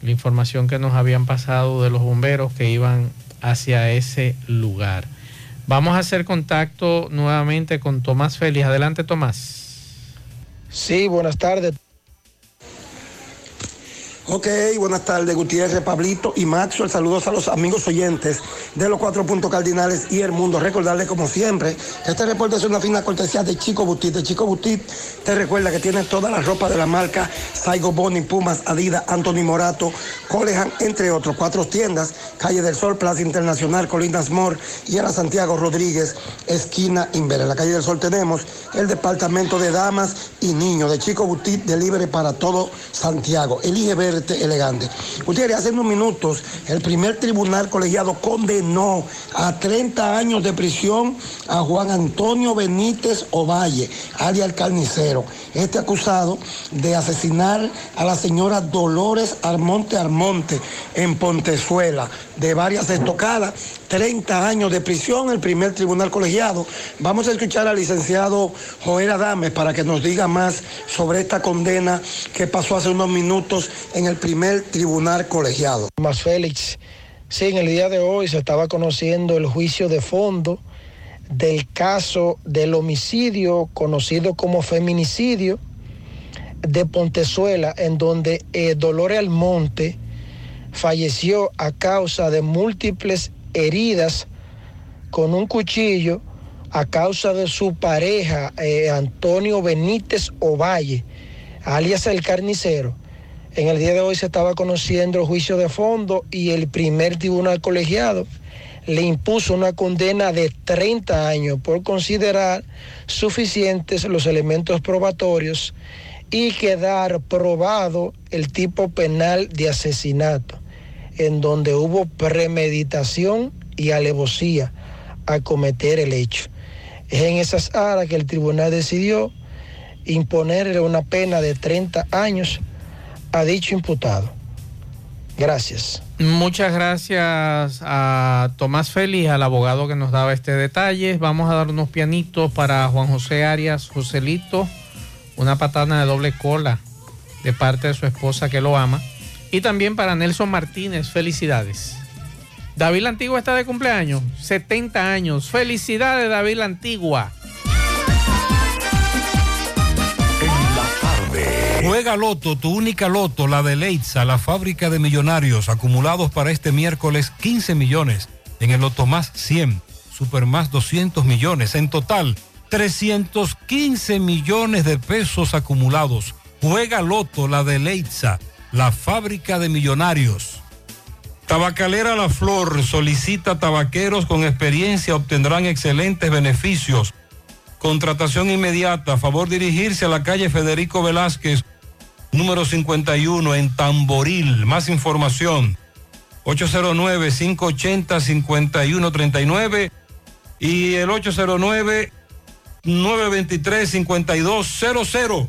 S11: la información que nos habían pasado de los bomberos que iban hacia ese lugar. Vamos a hacer contacto nuevamente con Tomás Félix. Adelante, Tomás.
S38: Sí, buenas tardes. Ok, buenas tardes, Gutiérrez, Pablito y Maxwell. Saludos a los amigos oyentes de los cuatro puntos cardinales y el mundo. Recordarles, como siempre, que este reporte es una fina cortesía de Chico Butit. De Chico Butit te recuerda que tiene toda la ropa de la marca Saigo Boni, Pumas, Adidas, Anthony Morato, Colehan, entre otros. Cuatro tiendas, Calle del Sol, Plaza Internacional, Colinas Mor y en la Santiago Rodríguez, esquina Inver. En la Calle del Sol tenemos el departamento de damas y niños de Chico Butit, delivery para todo Santiago. Elige fuerte, elegante. Ustedes hace unos minutos, el primer tribunal colegiado condenó a 30 años de prisión a Juan Antonio Benítez Ovalle, alias carnicero. Este acusado de asesinar a la señora Dolores Armonte Armonte en Pontezuela, de varias estocadas, 30 años de prisión, el primer tribunal colegiado. Vamos a escuchar al licenciado Joel Adames para que nos diga más sobre esta condena que pasó hace unos minutos en el primer tribunal colegiado.
S63: Más Félix, sí, en el día de hoy se estaba conociendo el juicio de fondo del caso del homicidio conocido como feminicidio de Pontezuela, en donde eh, Dolores Almonte falleció a causa de múltiples heridas con un cuchillo a causa de su pareja, eh, Antonio Benítez Ovalle, alias el carnicero. En el día de hoy se estaba conociendo el juicio de fondo y el primer tribunal colegiado le impuso una condena de 30 años por considerar suficientes los elementos probatorios y quedar probado el tipo penal de asesinato, en donde hubo premeditación y alevosía a cometer el hecho. Es en esas áreas que el tribunal decidió imponerle una pena de 30 años a dicho imputado. Gracias.
S11: Muchas gracias a Tomás Félix, al abogado que nos daba este detalle. Vamos a dar unos pianitos para Juan José Arias Joselito, una patana de doble cola de parte de su esposa que lo ama. Y también para Nelson Martínez, felicidades. David la Antigua está de cumpleaños, 70 años. Felicidades, David la Antigua.
S25: Juega Loto, tu única Loto, la de Leitza, la fábrica de millonarios, acumulados para este miércoles 15 millones. En el Loto más 100, Super más 200 millones. En total, 315 millones de pesos acumulados. Juega Loto, la de Leitza, la fábrica de millonarios. Tabacalera La Flor solicita tabaqueros con experiencia, obtendrán excelentes beneficios. Contratación inmediata, favor dirigirse a la calle Federico Velázquez, número 51 en Tamboril. Más información, 809-580-5139 y el 809-923-5200.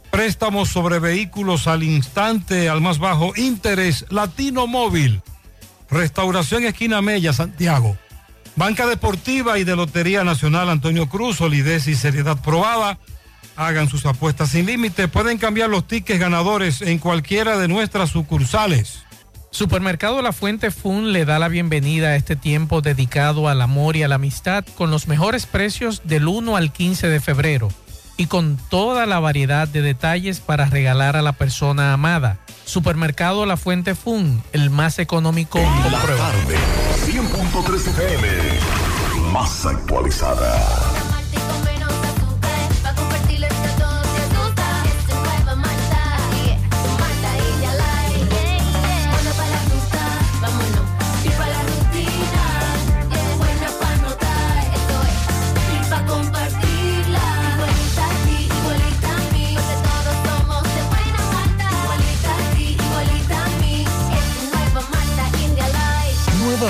S25: Préstamos sobre vehículos al instante, al más bajo interés, Latino Móvil. Restauración Esquina Mella, Santiago. Banca Deportiva y de Lotería Nacional Antonio Cruz, solidez y seriedad probada. Hagan sus apuestas sin límite. Pueden cambiar los tickets ganadores en cualquiera de nuestras sucursales.
S11: Supermercado La Fuente Fun le da la bienvenida a este tiempo dedicado al amor y a la amistad con los mejores precios del 1 al 15 de febrero y con toda la variedad de detalles para regalar a la persona amada. Supermercado La Fuente Fun, el más económico.
S36: En la tarde, 100.3 FM, más actualizada.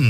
S64: them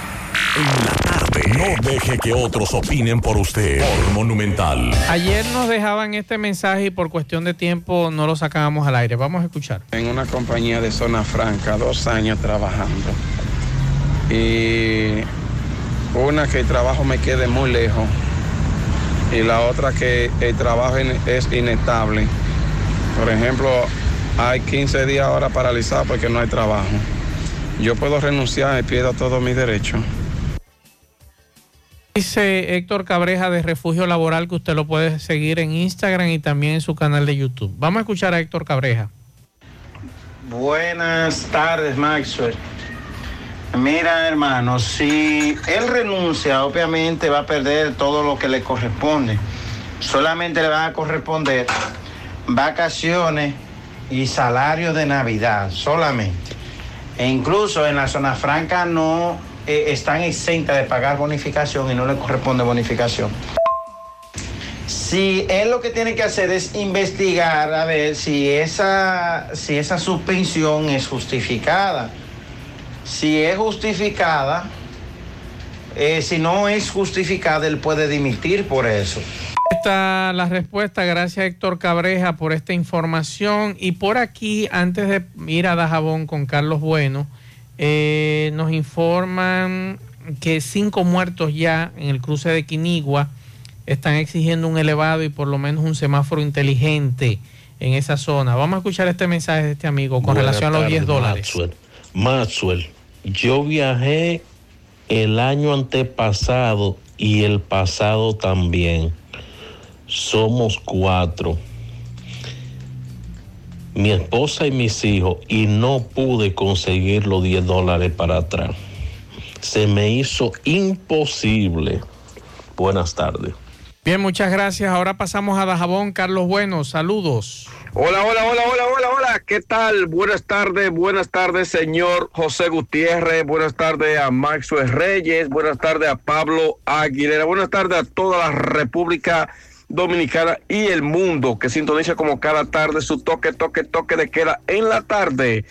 S10: En la tarde. No deje que otros opinen por usted. Por Monumental.
S11: Ayer nos dejaban este mensaje y por cuestión de tiempo no lo sacábamos al aire. Vamos a escuchar.
S65: En una compañía de zona franca, dos años trabajando. Y una que el trabajo me quede muy lejos. Y la otra que el trabajo es inestable. Por ejemplo, hay 15 días ahora paralizados porque no hay trabajo. Yo puedo renunciar y pierdo todos mis derechos.
S11: Dice Héctor Cabreja de Refugio Laboral que usted lo puede seguir en Instagram y también en su canal de YouTube. Vamos a escuchar a Héctor Cabreja.
S66: Buenas tardes, Maxwell. Mira, hermano, si él renuncia, obviamente va a perder todo lo que le corresponde. Solamente le van a corresponder vacaciones y salario de Navidad, solamente. E incluso en la zona franca no eh, están exentas de pagar bonificación y no le corresponde bonificación. Si él lo que tiene que hacer es investigar a ver si esa, si esa suspensión es justificada. Si es justificada, eh, si no es justificada, él puede dimitir por eso.
S11: Está la respuesta. Gracias Héctor Cabreja por esta información. Y por aquí, antes de ir a Dajabón con Carlos Bueno, eh, nos informan que cinco muertos ya en el cruce de Quinigua están exigiendo un elevado y por lo menos un semáforo inteligente en esa zona. Vamos a escuchar este mensaje de este amigo con
S67: Buenas
S11: relación a los 10
S67: tardes,
S11: dólares.
S67: Maxwell. Maxwell, yo viajé el año antepasado y el pasado también. Somos cuatro. Mi esposa y mis hijos y no pude conseguir los 10 dólares para atrás. Se me hizo imposible. Buenas tardes.
S11: Bien, muchas gracias. Ahora pasamos a Dajabón. Carlos Bueno, saludos.
S68: Hola, hola, hola, hola, hola, hola. ¿Qué tal? Buenas tardes, buenas tardes, señor José Gutiérrez. Buenas tardes a Maxwell Reyes. Buenas tardes a Pablo Aguilera. Buenas tardes a toda la República Dominicana y el mundo que sintoniza como cada tarde su toque, toque, toque de queda en la tarde.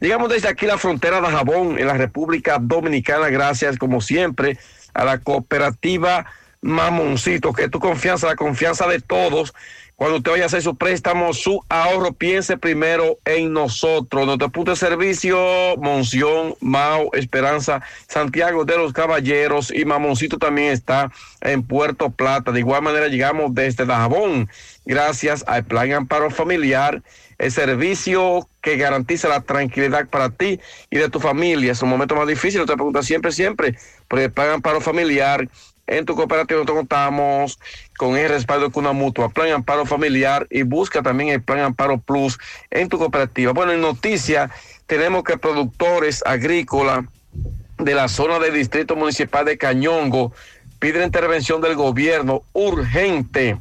S68: Llegamos desde aquí la frontera de Jabón en la República Dominicana. Gracias, como siempre, a la cooperativa Mamoncito, que tu confianza, la confianza de todos. Cuando usted vaya a hacer su préstamo, su ahorro, piense primero en nosotros. Nuestro punto de servicio, Monción, Mao, Esperanza, Santiago de los Caballeros y Mamoncito también está en Puerto Plata. De igual manera llegamos desde Dajabón, gracias al Plan Amparo Familiar, el servicio que garantiza la tranquilidad para ti y de tu familia. Es un momento más difícil, te pregunta siempre, siempre, por el Plan Amparo Familiar. En tu cooperativa nosotros contamos con el respaldo de una mutua, Plan Amparo Familiar y busca también el Plan Amparo Plus en tu cooperativa. Bueno, en noticia tenemos que productores agrícolas de la zona del Distrito Municipal de Cañongo piden intervención del gobierno urgente,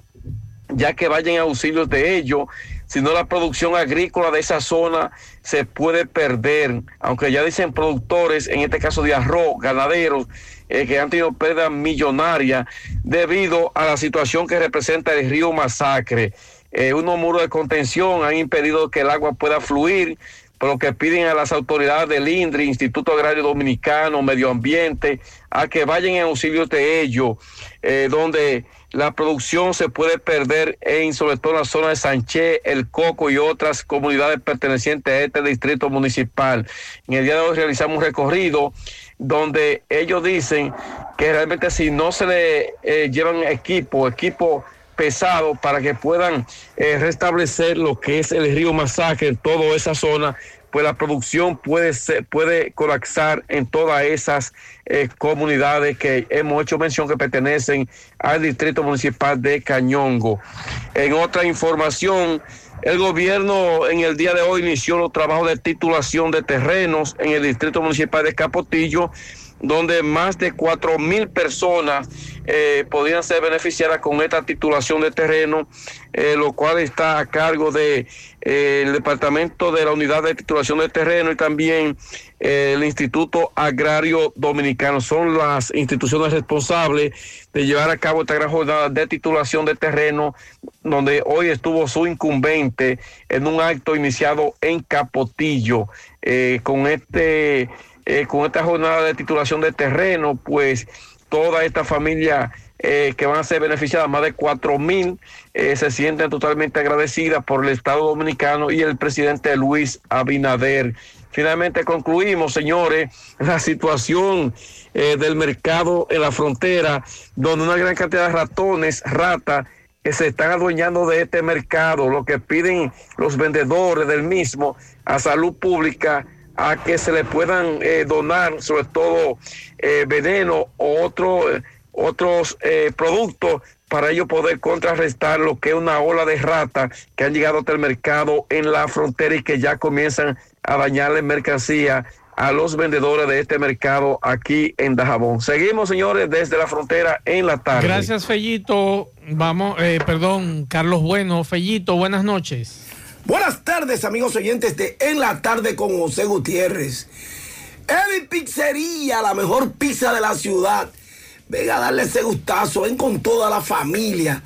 S68: ya que vayan auxilios de ello, si no la producción agrícola de esa zona se puede perder, aunque ya dicen productores, en este caso de arroz, ganaderos, eh, que han tenido pérdida millonaria debido a la situación que representa el río Masacre. Eh, unos muros de contención han impedido que el agua pueda fluir, por lo que piden a las autoridades del INDRI, Instituto Agrario Dominicano, Medio Ambiente, a que vayan en auxilio de ello, eh, donde la producción se puede perder en sobre todo en la zona de Sánchez, El Coco y otras comunidades pertenecientes a este distrito municipal. En el día de hoy realizamos un recorrido donde ellos dicen que realmente si no se le eh, llevan equipo, equipo pesado para que puedan eh, restablecer lo que es el río Masacre en toda esa zona, pues la producción puede, ser, puede colapsar en todas esas eh, comunidades que hemos hecho mención que pertenecen al distrito municipal de Cañongo. En otra información, el gobierno en el día de hoy inició los trabajos de titulación de terrenos en el distrito municipal de Capotillo donde más de cuatro mil personas eh, podrían ser beneficiadas con esta titulación de terreno, eh, lo cual está a cargo de eh, el departamento de la unidad de titulación de terreno y también el Instituto Agrario Dominicano. Son las instituciones responsables de llevar a cabo esta gran jornada de titulación de terreno, donde hoy estuvo su incumbente en un acto iniciado en Capotillo con este eh, con esta jornada de titulación de terreno, pues toda esta familia eh, que van a ser beneficiadas, más de cuatro mil, eh, se sienten totalmente agradecidas por el Estado Dominicano y el presidente Luis Abinader. Finalmente concluimos, señores, la situación del mercado en la frontera, donde una gran cantidad de ratones, ratas, que se están adueñando de este mercado, lo que piden los vendedores del mismo a salud pública a que se le puedan eh, donar sobre todo eh, veneno o otro, otros eh, productos para ello poder contrarrestar lo que es una ola de ratas que han llegado hasta el mercado en la frontera y que ya comienzan a dañarle mercancía a los vendedores de este mercado aquí en Dajabón. Seguimos, señores, desde la frontera en la tarde.
S11: Gracias, Fellito. Vamos, eh, perdón, Carlos Bueno. Fellito, buenas noches.
S69: Buenas tardes, amigos oyentes de En la Tarde con José Gutiérrez. Eddie Pizzería, la mejor pizza de la ciudad. Venga a darle ese gustazo, ven con toda la familia.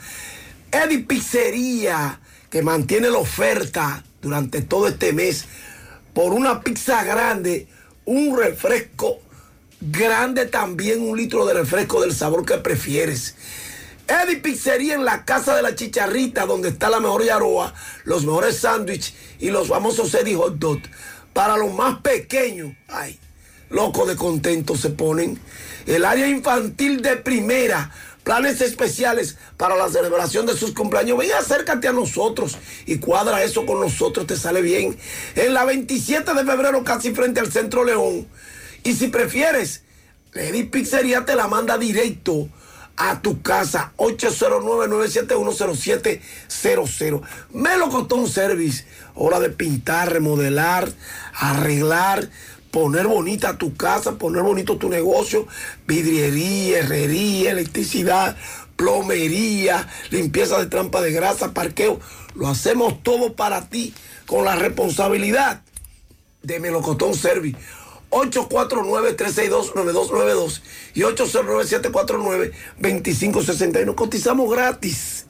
S69: Eddie Pizzería, que mantiene la oferta durante todo este mes. Por una pizza grande, un refresco grande también, un litro de refresco del sabor que prefieres. Eddie Pizzería en la casa de la chicharrita, donde está la mejor yaroa, los mejores sándwiches y los famosos Eddie Hot Dog. Para los más pequeños, ay, locos de contento se ponen. El área infantil de primera, planes especiales para la celebración de sus cumpleaños. Ven, acércate a nosotros y cuadra eso con nosotros, te sale bien. En la 27 de febrero, casi frente al Centro León. Y si prefieres, Eddie Pizzería te la manda directo a tu casa 809-971-0700. Melocotón Service. Hora de pintar, remodelar, arreglar, poner bonita tu casa, poner bonito tu negocio. Vidriería, herrería, electricidad, plomería, limpieza de trampa de grasa, parqueo. Lo hacemos todo para ti con la responsabilidad de Melocotón Service. 849-362-9292 y 809-749-2561. Cotizamos gratis.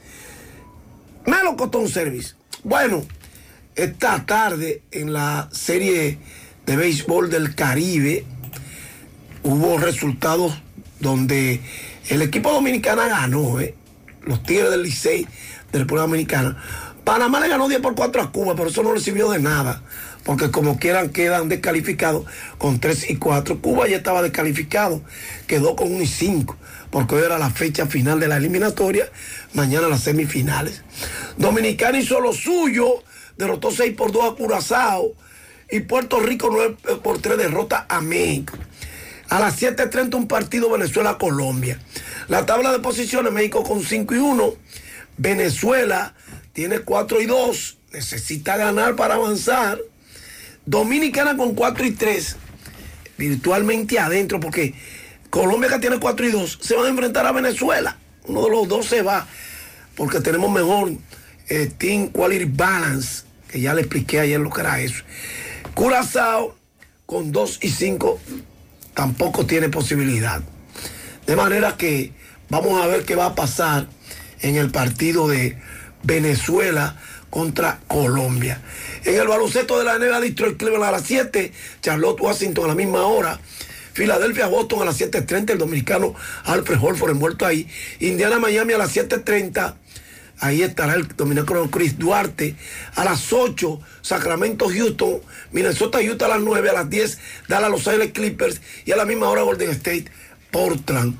S69: Melo Cotton Service. Bueno, esta tarde en la serie de béisbol del Caribe hubo resultados donde el equipo dominicano ganó, ¿eh? los Tigres del Licey de la República Dominicana. Panamá le ganó 10 por 4 a Cuba, pero eso no le sirvió de nada porque como quieran quedan descalificados con 3 y 4. Cuba ya estaba descalificado, quedó con 1 y 5, porque hoy era la fecha final de la eliminatoria, mañana las semifinales. Dominicana hizo lo suyo, derrotó 6 por 2 a Curazao y Puerto Rico 9 por 3 derrota a México. A las 7.30 un partido Venezuela-Colombia. La tabla de posiciones, México con 5 y 1, Venezuela tiene 4 y 2, necesita ganar para avanzar. Dominicana con 4 y 3, virtualmente adentro, porque Colombia que tiene 4 y 2, se van a enfrentar a Venezuela. Uno de los dos se va, porque tenemos mejor eh, Team Quality Balance, que ya le expliqué ayer lo que era eso. Curazao con 2 y 5 tampoco tiene posibilidad. De manera que vamos a ver qué va a pasar en el partido de Venezuela contra Colombia. En el baloncesto de la NBA, Detroit Cleveland a las 7, Charlotte Washington a la misma hora, Filadelfia Boston a las 7.30, el dominicano Alfred Holford envuelto ahí, Indiana Miami a las 7.30, ahí estará el dominicano Chris Duarte, a las 8, Sacramento Houston, Minnesota Utah a las 9, a las 10, Dallas Los Angeles Clippers y a la misma hora Golden State Portland.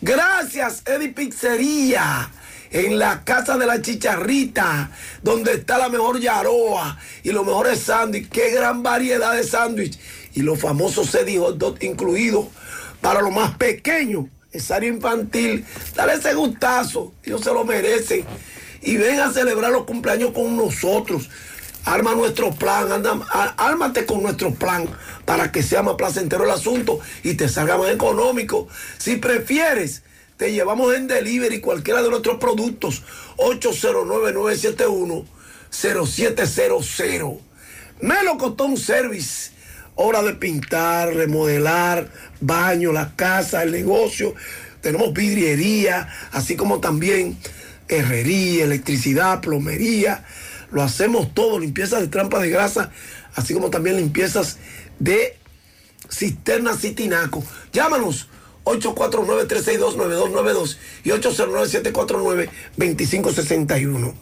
S69: Gracias, Eddie Pizzería en la casa de la chicharrita, donde está la mejor yaroa y los mejores sándwiches. Qué gran variedad de sándwiches. Y los famosos Cedi Hot incluidos para los más pequeños. Esa área infantil. Dale ese gustazo. Ellos se lo merecen. Y ven a celebrar los cumpleaños con nosotros. Arma nuestro plan, anda, ármate con nuestro plan para que sea más placentero el asunto y te salga más económico. Si prefieres, te llevamos en delivery cualquiera de nuestros productos. 809-971-0700. Melo Cotón Service. Hora de pintar, remodelar, baño, la casa, el negocio. Tenemos vidriería, así como también herrería, electricidad, plomería. Lo hacemos todo, limpieza de trampas de grasa, así como también limpiezas de cisternas y tinaco. Llámanos 849-362-9292 y 809-749-2561.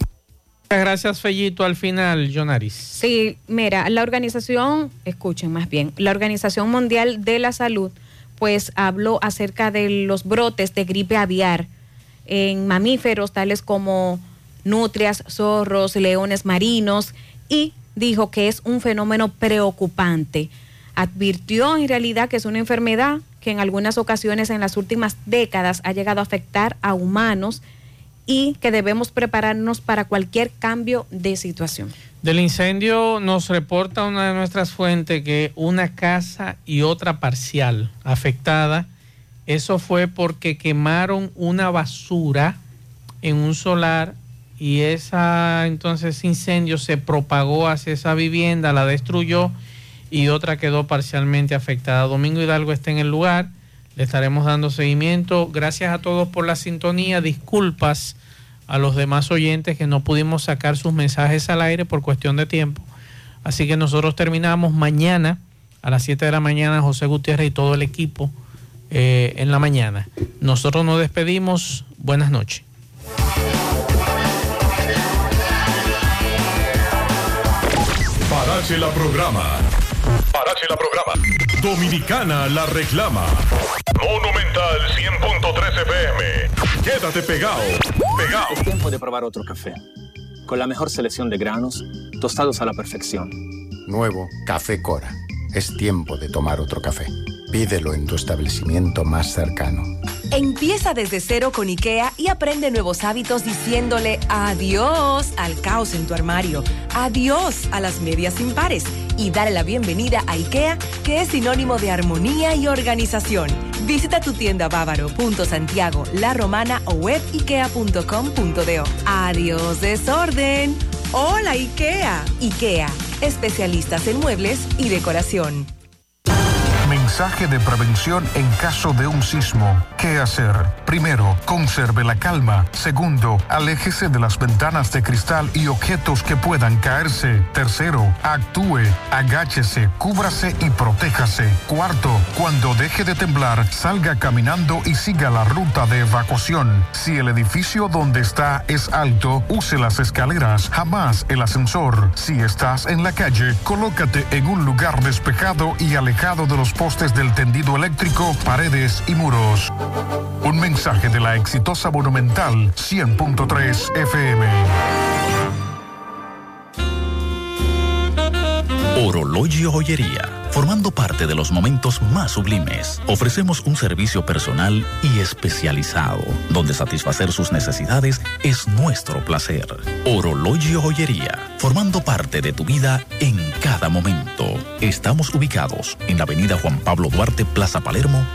S11: Muchas gracias, Fellito. Al final, Jonaris.
S15: Sí, mira, la organización, escuchen más bien, la Organización Mundial de la Salud, pues habló acerca de los brotes de gripe aviar en mamíferos tales como nutrias, zorros, leones marinos y dijo que es un fenómeno preocupante. Advirtió en realidad que es una enfermedad que en algunas ocasiones en las últimas décadas ha llegado a afectar a humanos y que debemos prepararnos para cualquier cambio de situación.
S11: Del incendio nos reporta una de nuestras fuentes que una casa y otra parcial afectada. Eso fue porque quemaron una basura en un solar y esa entonces incendio se propagó hacia esa vivienda, la destruyó y otra quedó parcialmente afectada. Domingo Hidalgo está en el lugar, le estaremos dando seguimiento. Gracias a todos por la sintonía, disculpas a los demás oyentes que no pudimos sacar sus mensajes al aire por cuestión de tiempo. Así que nosotros terminamos mañana a las 7 de la mañana, José Gutiérrez y todo el equipo eh, en la mañana. Nosotros nos despedimos. Buenas noches.
S10: Parache la programa. Parache la programa. Dominicana la reclama. Monumental 100.13 FM. Quédate pegado. Pegado.
S55: Es tiempo de probar otro café. Con la mejor selección de granos, tostados a la perfección.
S28: Nuevo Café Cora. Es tiempo de tomar otro café. Pídelo en tu establecimiento más cercano.
S70: Empieza desde cero con IKEA y aprende nuevos hábitos diciéndole adiós al caos en tu armario, adiós a las medias impares y dale la bienvenida a IKEA, que es sinónimo de armonía y organización. Visita tu tienda bávaro.santiago, la romana o web ikea.com.do. Adiós desorden. Hola IKEA. IKEA, especialistas en muebles y decoración.
S9: Mensaje de prevención en caso de un sismo. ¿Qué hacer? Primero, conserve la calma. Segundo, aléjese de las ventanas de cristal y objetos que puedan caerse. Tercero, actúe, agáchese, cúbrase y protéjase. Cuarto, cuando deje de temblar, salga caminando y siga la ruta de evacuación. Si el edificio donde está es alto, use las escaleras, jamás el ascensor. Si estás en la calle, colócate en un lugar despejado y alejado de los postes del tendido eléctrico, paredes y muros. Un mensaje de la exitosa Monumental 100.3 FM.
S71: Orologio Joyería. Formando parte de los momentos más sublimes, ofrecemos un servicio personal y especializado, donde satisfacer sus necesidades es nuestro placer. Orologio Joyería, formando parte de tu vida en cada momento. Estamos ubicados en la avenida Juan Pablo Duarte, Plaza Palermo,